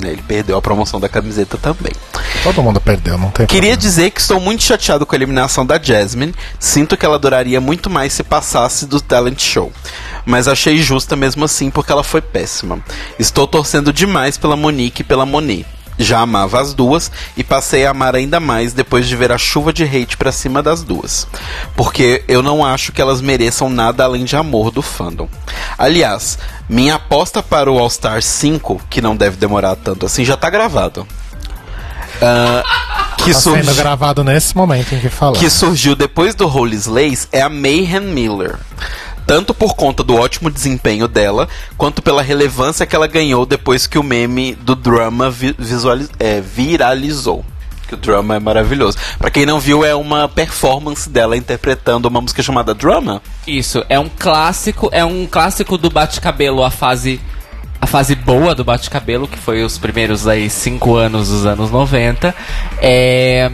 Né, Ele perdeu a promoção da camiseta também. Todo mundo perdeu, não tem Queria problema. dizer que estou muito chateado com a eliminação da Jasmine. Sinto que ela duraria muito mais se passasse do talent show. Mas achei justa mesmo assim porque ela foi péssima. Estou torcendo demais pela Monique e pela Moni. Já amava as duas e passei a amar ainda mais depois de ver a chuva de hate pra cima das duas. Porque eu não acho que elas mereçam nada além de amor do fandom. Aliás, minha aposta para o All Star 5, que não deve demorar tanto assim, já tá gravado. Ah, que Tá sendo surgiu gravado nesse momento em que falamos. que surgiu depois do Holy Slays é a Mayhem Miller. Tanto por conta do ótimo desempenho dela, quanto pela relevância que ela ganhou depois que o meme do drama vi- é, viralizou. Que o drama é maravilhoso. Pra quem não viu, é uma performance dela interpretando uma música chamada Drama. Isso, é um clássico, é um clássico do bate-cabelo, a fase a fase boa do bate-cabelo, que foi os primeiros aí cinco anos dos anos 90. É,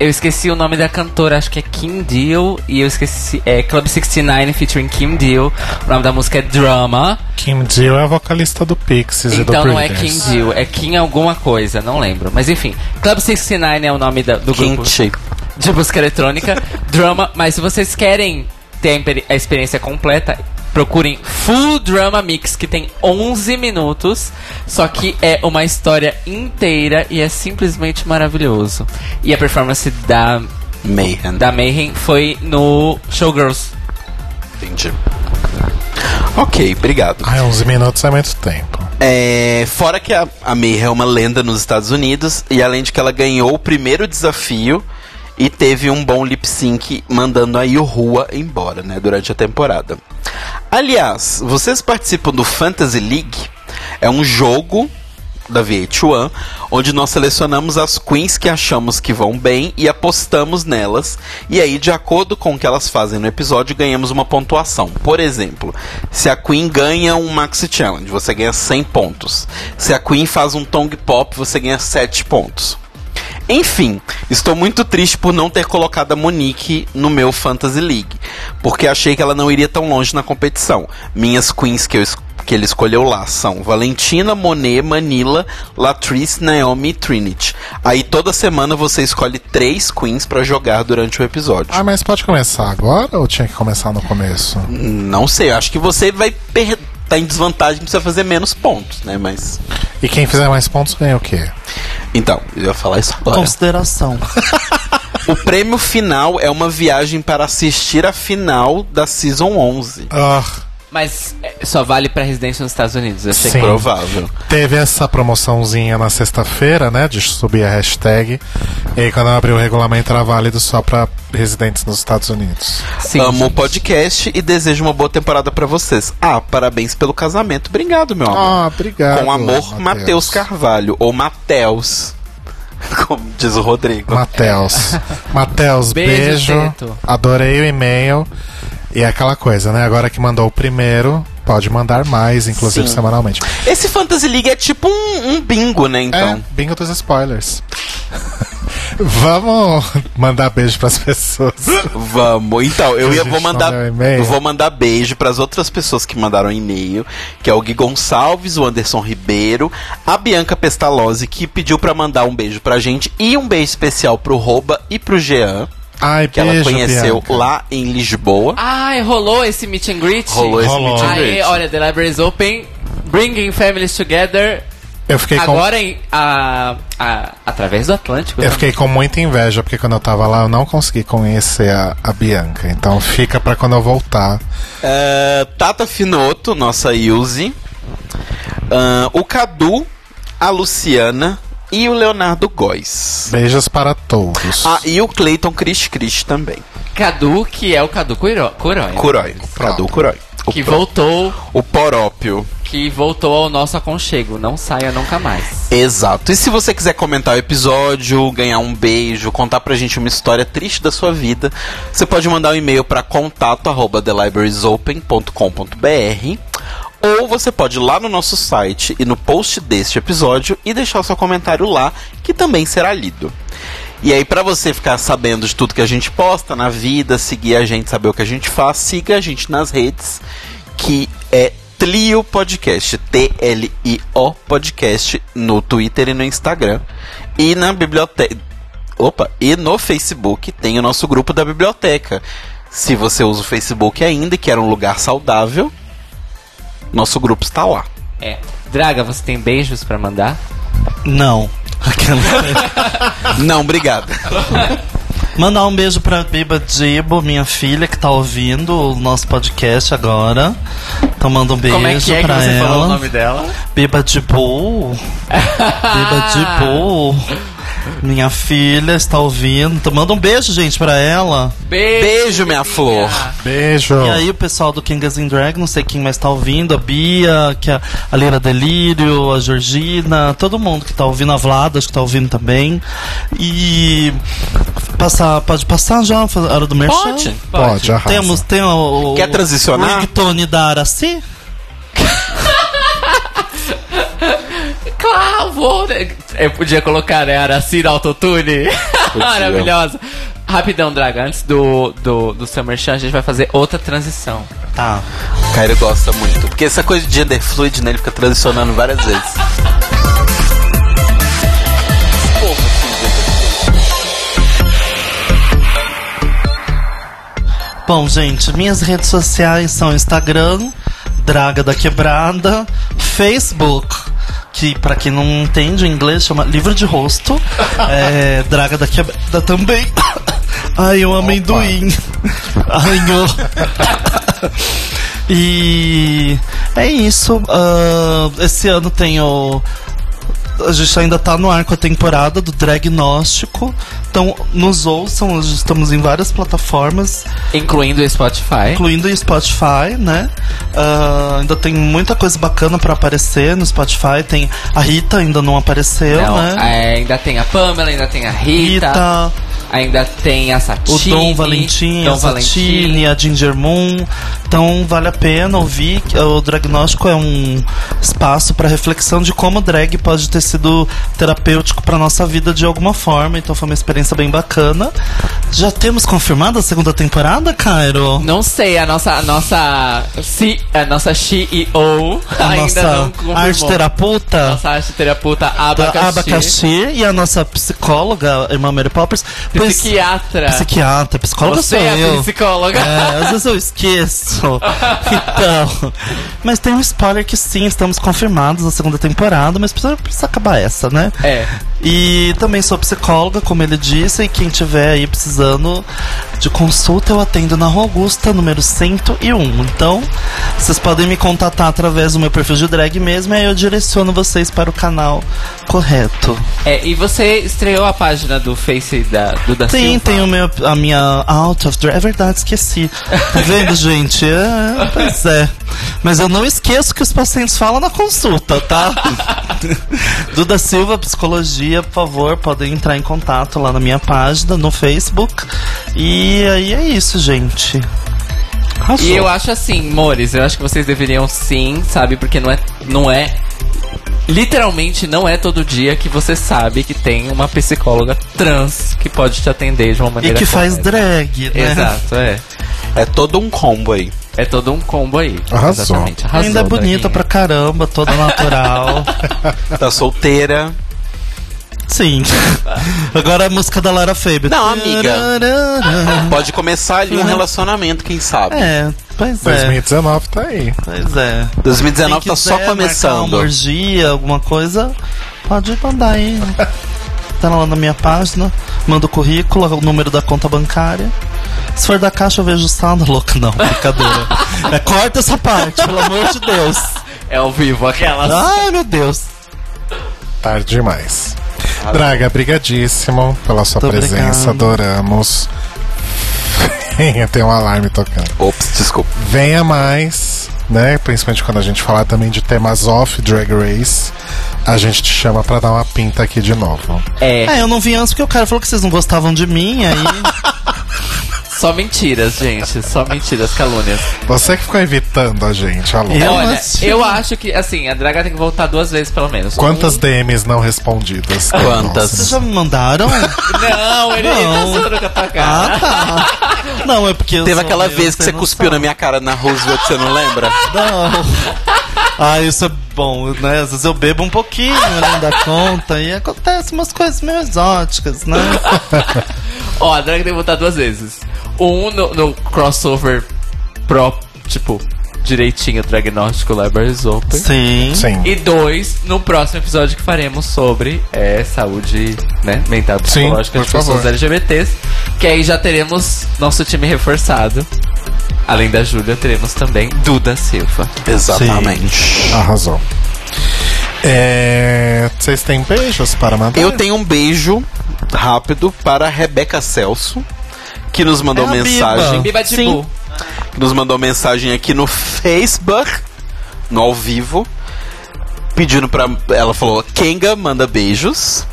eu esqueci o nome da cantora, acho que é Kim Deal, e eu esqueci, é Club 69 featuring Kim Deal. O nome da música é Drama. Kim Deal é a vocalista do Pixies e do Então não é Kim. Deal, é Kim alguma coisa, não lembro. Mas enfim, Club 69 é o nome da- do grupo Kimchi. de música eletrônica, drama, mas se vocês querem ter a experiência completa, procurem Full Drama Mix, que tem 11 minutos, só que é uma história inteira e é simplesmente maravilhoso. E a performance da, Mayhem. da Mayhem foi no Showgirls. Entendi. Ok, obrigado. Ai, 11 minutos é muito tempo. É, fora que a, a é uma lenda nos Estados Unidos, e além de que ela ganhou o primeiro desafio e teve um bom lip sync mandando a Rua embora, né, durante a temporada. Aliás, vocês participam do Fantasy League? É um jogo da VH1, onde nós selecionamos as queens que achamos que vão bem e apostamos nelas. E aí, de acordo com o que elas fazem no episódio, ganhamos uma pontuação. Por exemplo, se a queen ganha um Maxi Challenge, você ganha 100 pontos. Se a queen faz um Tongue Pop, você ganha 7 pontos. Enfim, estou muito triste por não ter colocado a Monique no meu Fantasy League, porque achei que ela não iria tão longe na competição. Minhas queens que, eu, que ele escolheu lá são Valentina, Monet, Manila, Latrice, Naomi e Trinity. Aí toda semana você escolhe três queens pra jogar durante o episódio. Ah, mas pode começar agora ou tinha que começar no começo? Não sei, acho que você vai per tá em desvantagem, precisa fazer menos pontos, né? Mas. E quem fizer mais pontos ganha o quê? Então, eu ia falar isso agora. Consideração. [LAUGHS] O prêmio final é uma viagem para assistir a final da Season 11. Ah, Mas é, só vale pra residência nos Estados Unidos. Eu sei Sim. Provável. teve essa promoçãozinha na sexta-feira, né? De subir a hashtag. E aí, quando eu abri o regulamento, era válido só pra residentes nos Estados Unidos. sim. Amo o podcast e desejo uma boa temporada pra vocês. Ah, parabéns pelo casamento. Obrigado, meu amor. Ah, obrigado. Com amor, Matheus Carvalho. Ou Mateus. [LAUGHS] Como diz o Rodrigo. Matheus. [LAUGHS] Matheus, Beijo, beijo. Adorei o e-mail. E é aquela coisa, né? Agora que mandou o primeiro, pode mandar mais, inclusive Sim. semanalmente. Esse Fantasy League é tipo um, um bingo, né? Então. É, bingo dos spoilers. [LAUGHS] Vamos mandar beijo pras pessoas. Vamos. Então, eu ia, vou mandar, vou mandar beijo para as outras pessoas que mandaram e-mail, que é o Gui Gonçalves, o Anderson Ribeiro, a Bianca Pestalozzi, que pediu para mandar um beijo pra gente e um beijo especial pro Roba e pro Jean, Ai, que beijo, ela conheceu Bianca. lá em Lisboa. Ai, rolou esse meet and greet? Rolou esse Rolou. meet and Aê, greet. olha, The Library is Open, bringing families together. Eu fiquei com Agora, em, a, a, através do Atlântico. Eu né? fiquei com muita inveja, porque quando eu tava lá eu não consegui conhecer a, a Bianca. Então fica pra quando eu voltar. É, Tata Finoto, nossa Ilse. Ah, o Cadu, a Luciana e o Leonardo Góes. Beijos para todos. Ah, e o Cleiton Cris Cris também. Cadu, que é o Cadu Curói. Curói. Cadu Curói. O Que pro- voltou, O Porópio. que voltou ao nosso aconchego. Não saia nunca mais. Exato. E se você quiser comentar o episódio, ganhar um beijo, contar pra gente uma história triste da sua vida, você pode mandar um e-mail para contato arroba thelibrariesopen.com.br ou você pode ir lá no nosso site e no post deste episódio e deixar o seu comentário lá, que também será lido. E aí, pra você ficar sabendo de tudo que a gente posta na vida, seguir a gente, saber o que a gente faz, siga a gente nas redes, que é Tlio Podcast, T-L-I-O Podcast, no Twitter e no Instagram. E na biblioteca. Opa, e no Facebook tem o nosso grupo da biblioteca. Se você usa o Facebook ainda e quer um lugar saudável, nosso grupo está lá. É. Draga, você tem beijos pra mandar? Não. Não, obrigado. Mandar um beijo pra Biba Dibo, minha filha, que tá ouvindo o nosso podcast agora. Então manda um beijo Como é que é que pra você ela. falou o nome dela? Biba Dibo. [LAUGHS] Biba Dibo. Minha filha está ouvindo. Então manda um beijo, gente, pra ela. Beijo, Beijo, minha flor. Beijo. E aí o pessoal do Kings and Drag, não sei quem mais tá ouvindo, a Bia, que a, a Lira Delírio, a Georgina, todo mundo que tá ouvindo, a Vlada, acho que tá ouvindo também. E passar, pode passar já a hora do merchan? Pode. Pode, arrasa. Temos, tem o, o Quer transicionar? o ringtone da Araci? [LAUGHS] Claro, vou. né? Eu podia colocar, né? Aracira Autotune. [LAUGHS] Maravilhosa. Rapidão, Draga, antes do, do, do Summer Chan, a gente vai fazer outra transição. Tá. O Caio gosta muito. Porque essa coisa de gender fluid, né? Ele fica transicionando várias vezes. [LAUGHS] Bom, gente, minhas redes sociais são Instagram, Draga da Quebrada, Facebook, que pra quem não entende o inglês chama Livro de Rosto, é, Draga da Quebrada também. Ai, o amendoim. Ai, eu... E é isso. ah, esse ano tem o. A gente ainda tá no ar com a temporada do Dragnóstico. Então, nos ouçam, nós estamos em várias plataformas, Incluindo o Spotify. incluindo o Spotify, né? Ah, ainda tem muita coisa bacana pra aparecer no Spotify. Tem a Rita, ainda não apareceu, Não, né? é, ainda tem a Pamela, ainda tem a Rita, Rita, ainda tem a o Satine. Dom Valentim, Dom a Satine, a Ginger Moon. Então vale a pena ouvir. O Dragnóstico é um espaço para reflexão de como o drag pode ter sido terapêutico para nossa vida de alguma forma. Então foi uma experiência bem bacana. Já temos confirmado a segunda temporada, Cairo? Não sei, a nossa, a nossa, C, a nossa CEO A [LAUGHS] ainda nossa não confirmou. arte terapeuta. Nossa arte terapeuta abacaxi. Abacaxi e a nossa psicóloga, irmã Mary Poppers. Psiquiatra. Psiquiatra, psicóloga Você sou é eu. psicóloga. É, às vezes eu esqueço. [LAUGHS] Então. Mas tem um spoiler que sim, estamos confirmados na segunda temporada, mas precisa, precisa acabar essa, né? É. E também sou psicóloga, como ele disse, e quem tiver aí precisando de consulta, eu atendo na Rua Augusta, número 101. Então, vocês podem me contatar através do meu perfil de drag mesmo, e aí eu direciono vocês para o canal correto. É, e você estreou a página do Face da, do da Sim, Silva? tem o meu, a minha Out of Drag. É verdade, esqueci. Tá vendo, gente? É, pois é. Mas eu não esqueço que os pacientes falam na consulta, tá? [LAUGHS] Duda Silva, Psicologia, por favor, podem entrar em contato lá na minha página, no Facebook. E aí é isso, gente. Arrasou. E eu acho assim, Mores, eu acho que vocês deveriam sim, sabe? Porque não é. Não é. Literalmente não é todo dia que você sabe que tem uma psicóloga trans que pode te atender de uma E maneira que faz correta. drag, né? Exato, é. É todo um combo aí. É todo um combo aí. Arrasou. Exatamente. Arrasou, Ainda é bonita pra caramba, toda natural. [LAUGHS] Tá solteira. Sim. [LAUGHS] Agora a música da Lara Faber. Não, amiga. Pode começar ali um relacionamento, quem sabe. É, pois é. 2019 tá aí. Pois é. 2019 Quem tá só começando. Uma orgia, alguma coisa, pode mandar aí. Tá lá na minha página, manda o currículo, o número da conta bancária. Se for da caixa, eu vejo o saldo. Louca, não, brincadeira. é, corta essa parte, pelo amor de Deus. É ao vivo aquelas. Ai, meu Deus. Tarde demais. Draga, brigadíssimo pela sua Muito presença, obrigado. adoramos. [LAUGHS] Tem um alarme tocando. Ops, desculpa. Venha mais, né? Principalmente quando a gente falar também de temas off Drag Race. A gente te chama pra dar uma pinta aqui de novo. É, É, eu não vim antes porque o cara falou que vocês não gostavam de mim, aí. [LAUGHS] só mentiras, gente. Só mentiras, calúnias. Você que ficou evitando a gente, alô. Eu Olha, acho- eu acho que, assim, a Draga tem que voltar duas vezes pelo menos. Quantas Um- DMs não respondidas? tem, Quantas? Vocês já me mandaram? [LAUGHS] Não, ele Não. tá zoando com a tua cara. Ah, tá. Não, é porque eu Teve sou aquela meio vez que sem você cuspiu noção. na minha cara na Roosevelt, você não lembra? Não. Ah, isso é bom, né? Às vezes eu bebo um pouquinho além da conta e acontecem umas coisas meio exóticas, né? [LAUGHS] Ó, a Draga tem que voltar duas vezes. Um no, no crossover pro, tipo, direitinho diagnóstico Libraries Open. Sim. Sim. E dois, no próximo episódio que faremos sobre é, saúde né, mental e Sim, psicológica por de pessoas favor. LGBTs. Que aí já teremos nosso time reforçado. Além da Júlia, teremos também Duda Silva. Exatamente. Arrasou. É, Vocês têm beijos para mandar? Eu tenho um beijo rápido para a Rebeca Celso, que nos mandou É mensagem. Biba de Sim, que nos mandou mensagem aqui no Facebook, no ao vivo, pedindo pra. Ela falou: Kenga manda beijos.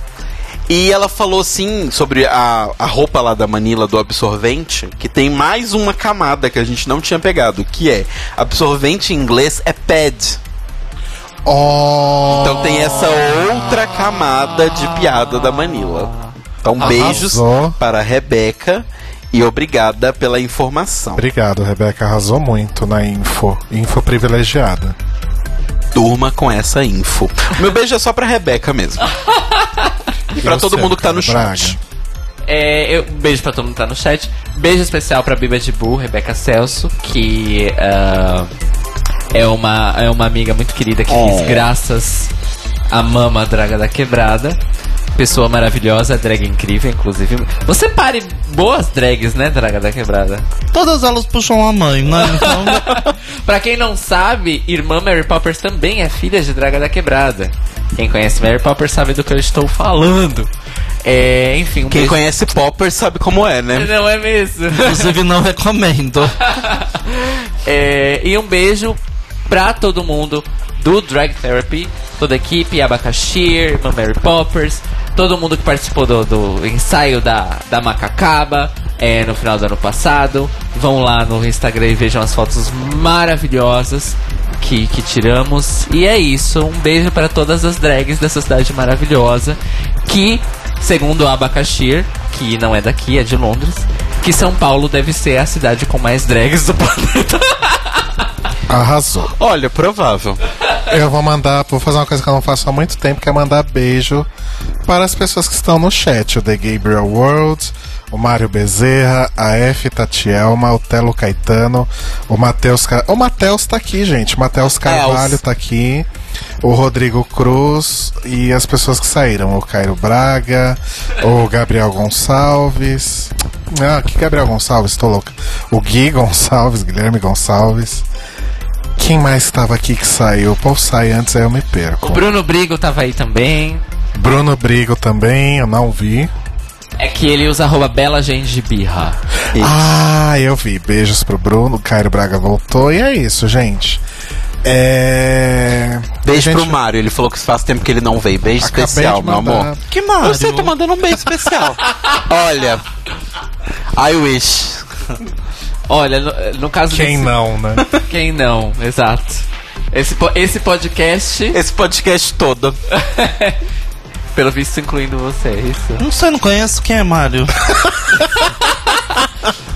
E ela falou assim sobre a, a roupa lá da Manila do absorvente, que tem mais uma camada que a gente não tinha pegado, que é absorvente em inglês é pad. Oh, Então tem essa outra camada de piada da Manila. Então beijos Arrasou. para a Rebeca e obrigada pela informação. Obrigado, Rebeca. Arrasou muito na info. Info privilegiada. Durma com essa info. Meu beijo é só pra Rebeca mesmo. [LAUGHS] E pra o todo seu, mundo que tá no Braga? chat. É, eu, beijo pra todo mundo que tá no chat. Beijo especial pra Biba de Bu, Rebeca Celso, que ah, é, uma, é uma amiga muito querida que Oh. fiz graças à mama Draga da Quebrada. Pessoa maravilhosa, drag incrível, inclusive. Você pare boas drags, né, Draga da Quebrada? Todas elas puxam a mãe, né? Então, [LAUGHS] Pra quem não sabe, irmã Mary Poppers também é filha de Draga da Quebrada. Quem conhece Mary Poppers sabe do que eu estou falando. É, enfim, um Quem beijo- conhece Popper sabe como é, né? Não é mesmo? inclusive, não recomendo. [LAUGHS] É, e um beijo pra todo mundo do Drag Therapy, toda a equipe, Abacaxi, Mary Poppers, todo mundo que participou do, do ensaio da, da Macacaba é, no final do ano passado. Vão lá no Instagram e vejam as fotos maravilhosas que, que tiramos. E é isso, um beijo para todas as drags dessa cidade maravilhosa que, segundo a Abacaxi, que não é daqui, é de Londres, que São Paulo deve ser a cidade com mais drags do [LAUGHS] planeta. Arrasou. Olha, provável. Eu vou mandar, vou fazer uma coisa que eu não faço há muito tempo, que é mandar beijo para as pessoas que estão no chat. O The Gabriel World, o Mário Bezerra, a F Tatielma, o Telo Caetano, o Matheus... Ca- O Matheus tá aqui, gente. O Matheus Carvalho tá aqui. O Rodrigo Cruz e as pessoas que saíram. O Cairo Braga, o Gabriel Gonçalves... Ah, que Gabriel Gonçalves? Tô louca. O Gui Gonçalves, Guilherme Gonçalves... Quem mais estava aqui que saiu? O povo sai antes, aí eu me perco. O Bruno Brigo tava aí também. Bruno Brigo também, eu não vi. É que ele usa arroba bela gengibirra. Ah, eu vi. Beijos pro Bruno. O Cairo Braga voltou. E é isso, gente. É. Beijo Gente, pro Mário, ele falou que faz tempo que ele não veio. Beijo acabei especial, meu amor. Que Mário? Sei, tô mandando um beijo especial. [LAUGHS] Olha, I wish. Olha, no, no caso Quem desse- não, né? [LAUGHS] Quem não, exato. Esse, esse podcast, Esse podcast todo. [LAUGHS] pelo visto, incluindo você, é isso? Não sei, não conheço quem é Mário. [LAUGHS]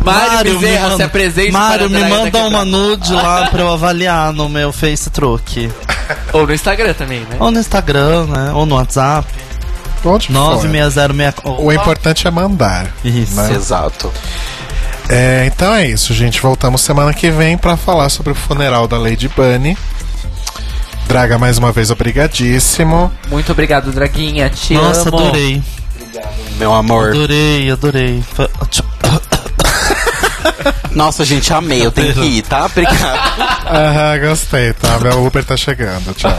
Mário me Bezerra, manda- se apresente Mário, me manda uma nude lá pra eu avaliar no meu Face Truque. Ou no Instagram também, né? Ou no Instagram, né? Ou no WhatsApp. Onde for. 96064. O importante é mandar. Isso. né? Exato. É, então é isso, gente. Voltamos semana que vem pra falar sobre o funeral da Lady Bunny. Draga, mais uma vez, obrigadíssimo. Muito obrigado, Draguinha. Te Nossa, amo. adorei. Meu amor. Adorei, adorei. [LAUGHS] Nossa, gente, amei. Eu tenho que ir, tá? Obrigado. [LAUGHS] Aham, gostei, tá? Meu Uber tá chegando. Tchau.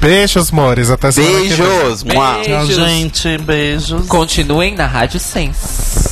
Beijos, amores. Até semana que vem. Beijos. Tchau, Beijos. gente. Beijos. Continuem na Rádio Sense.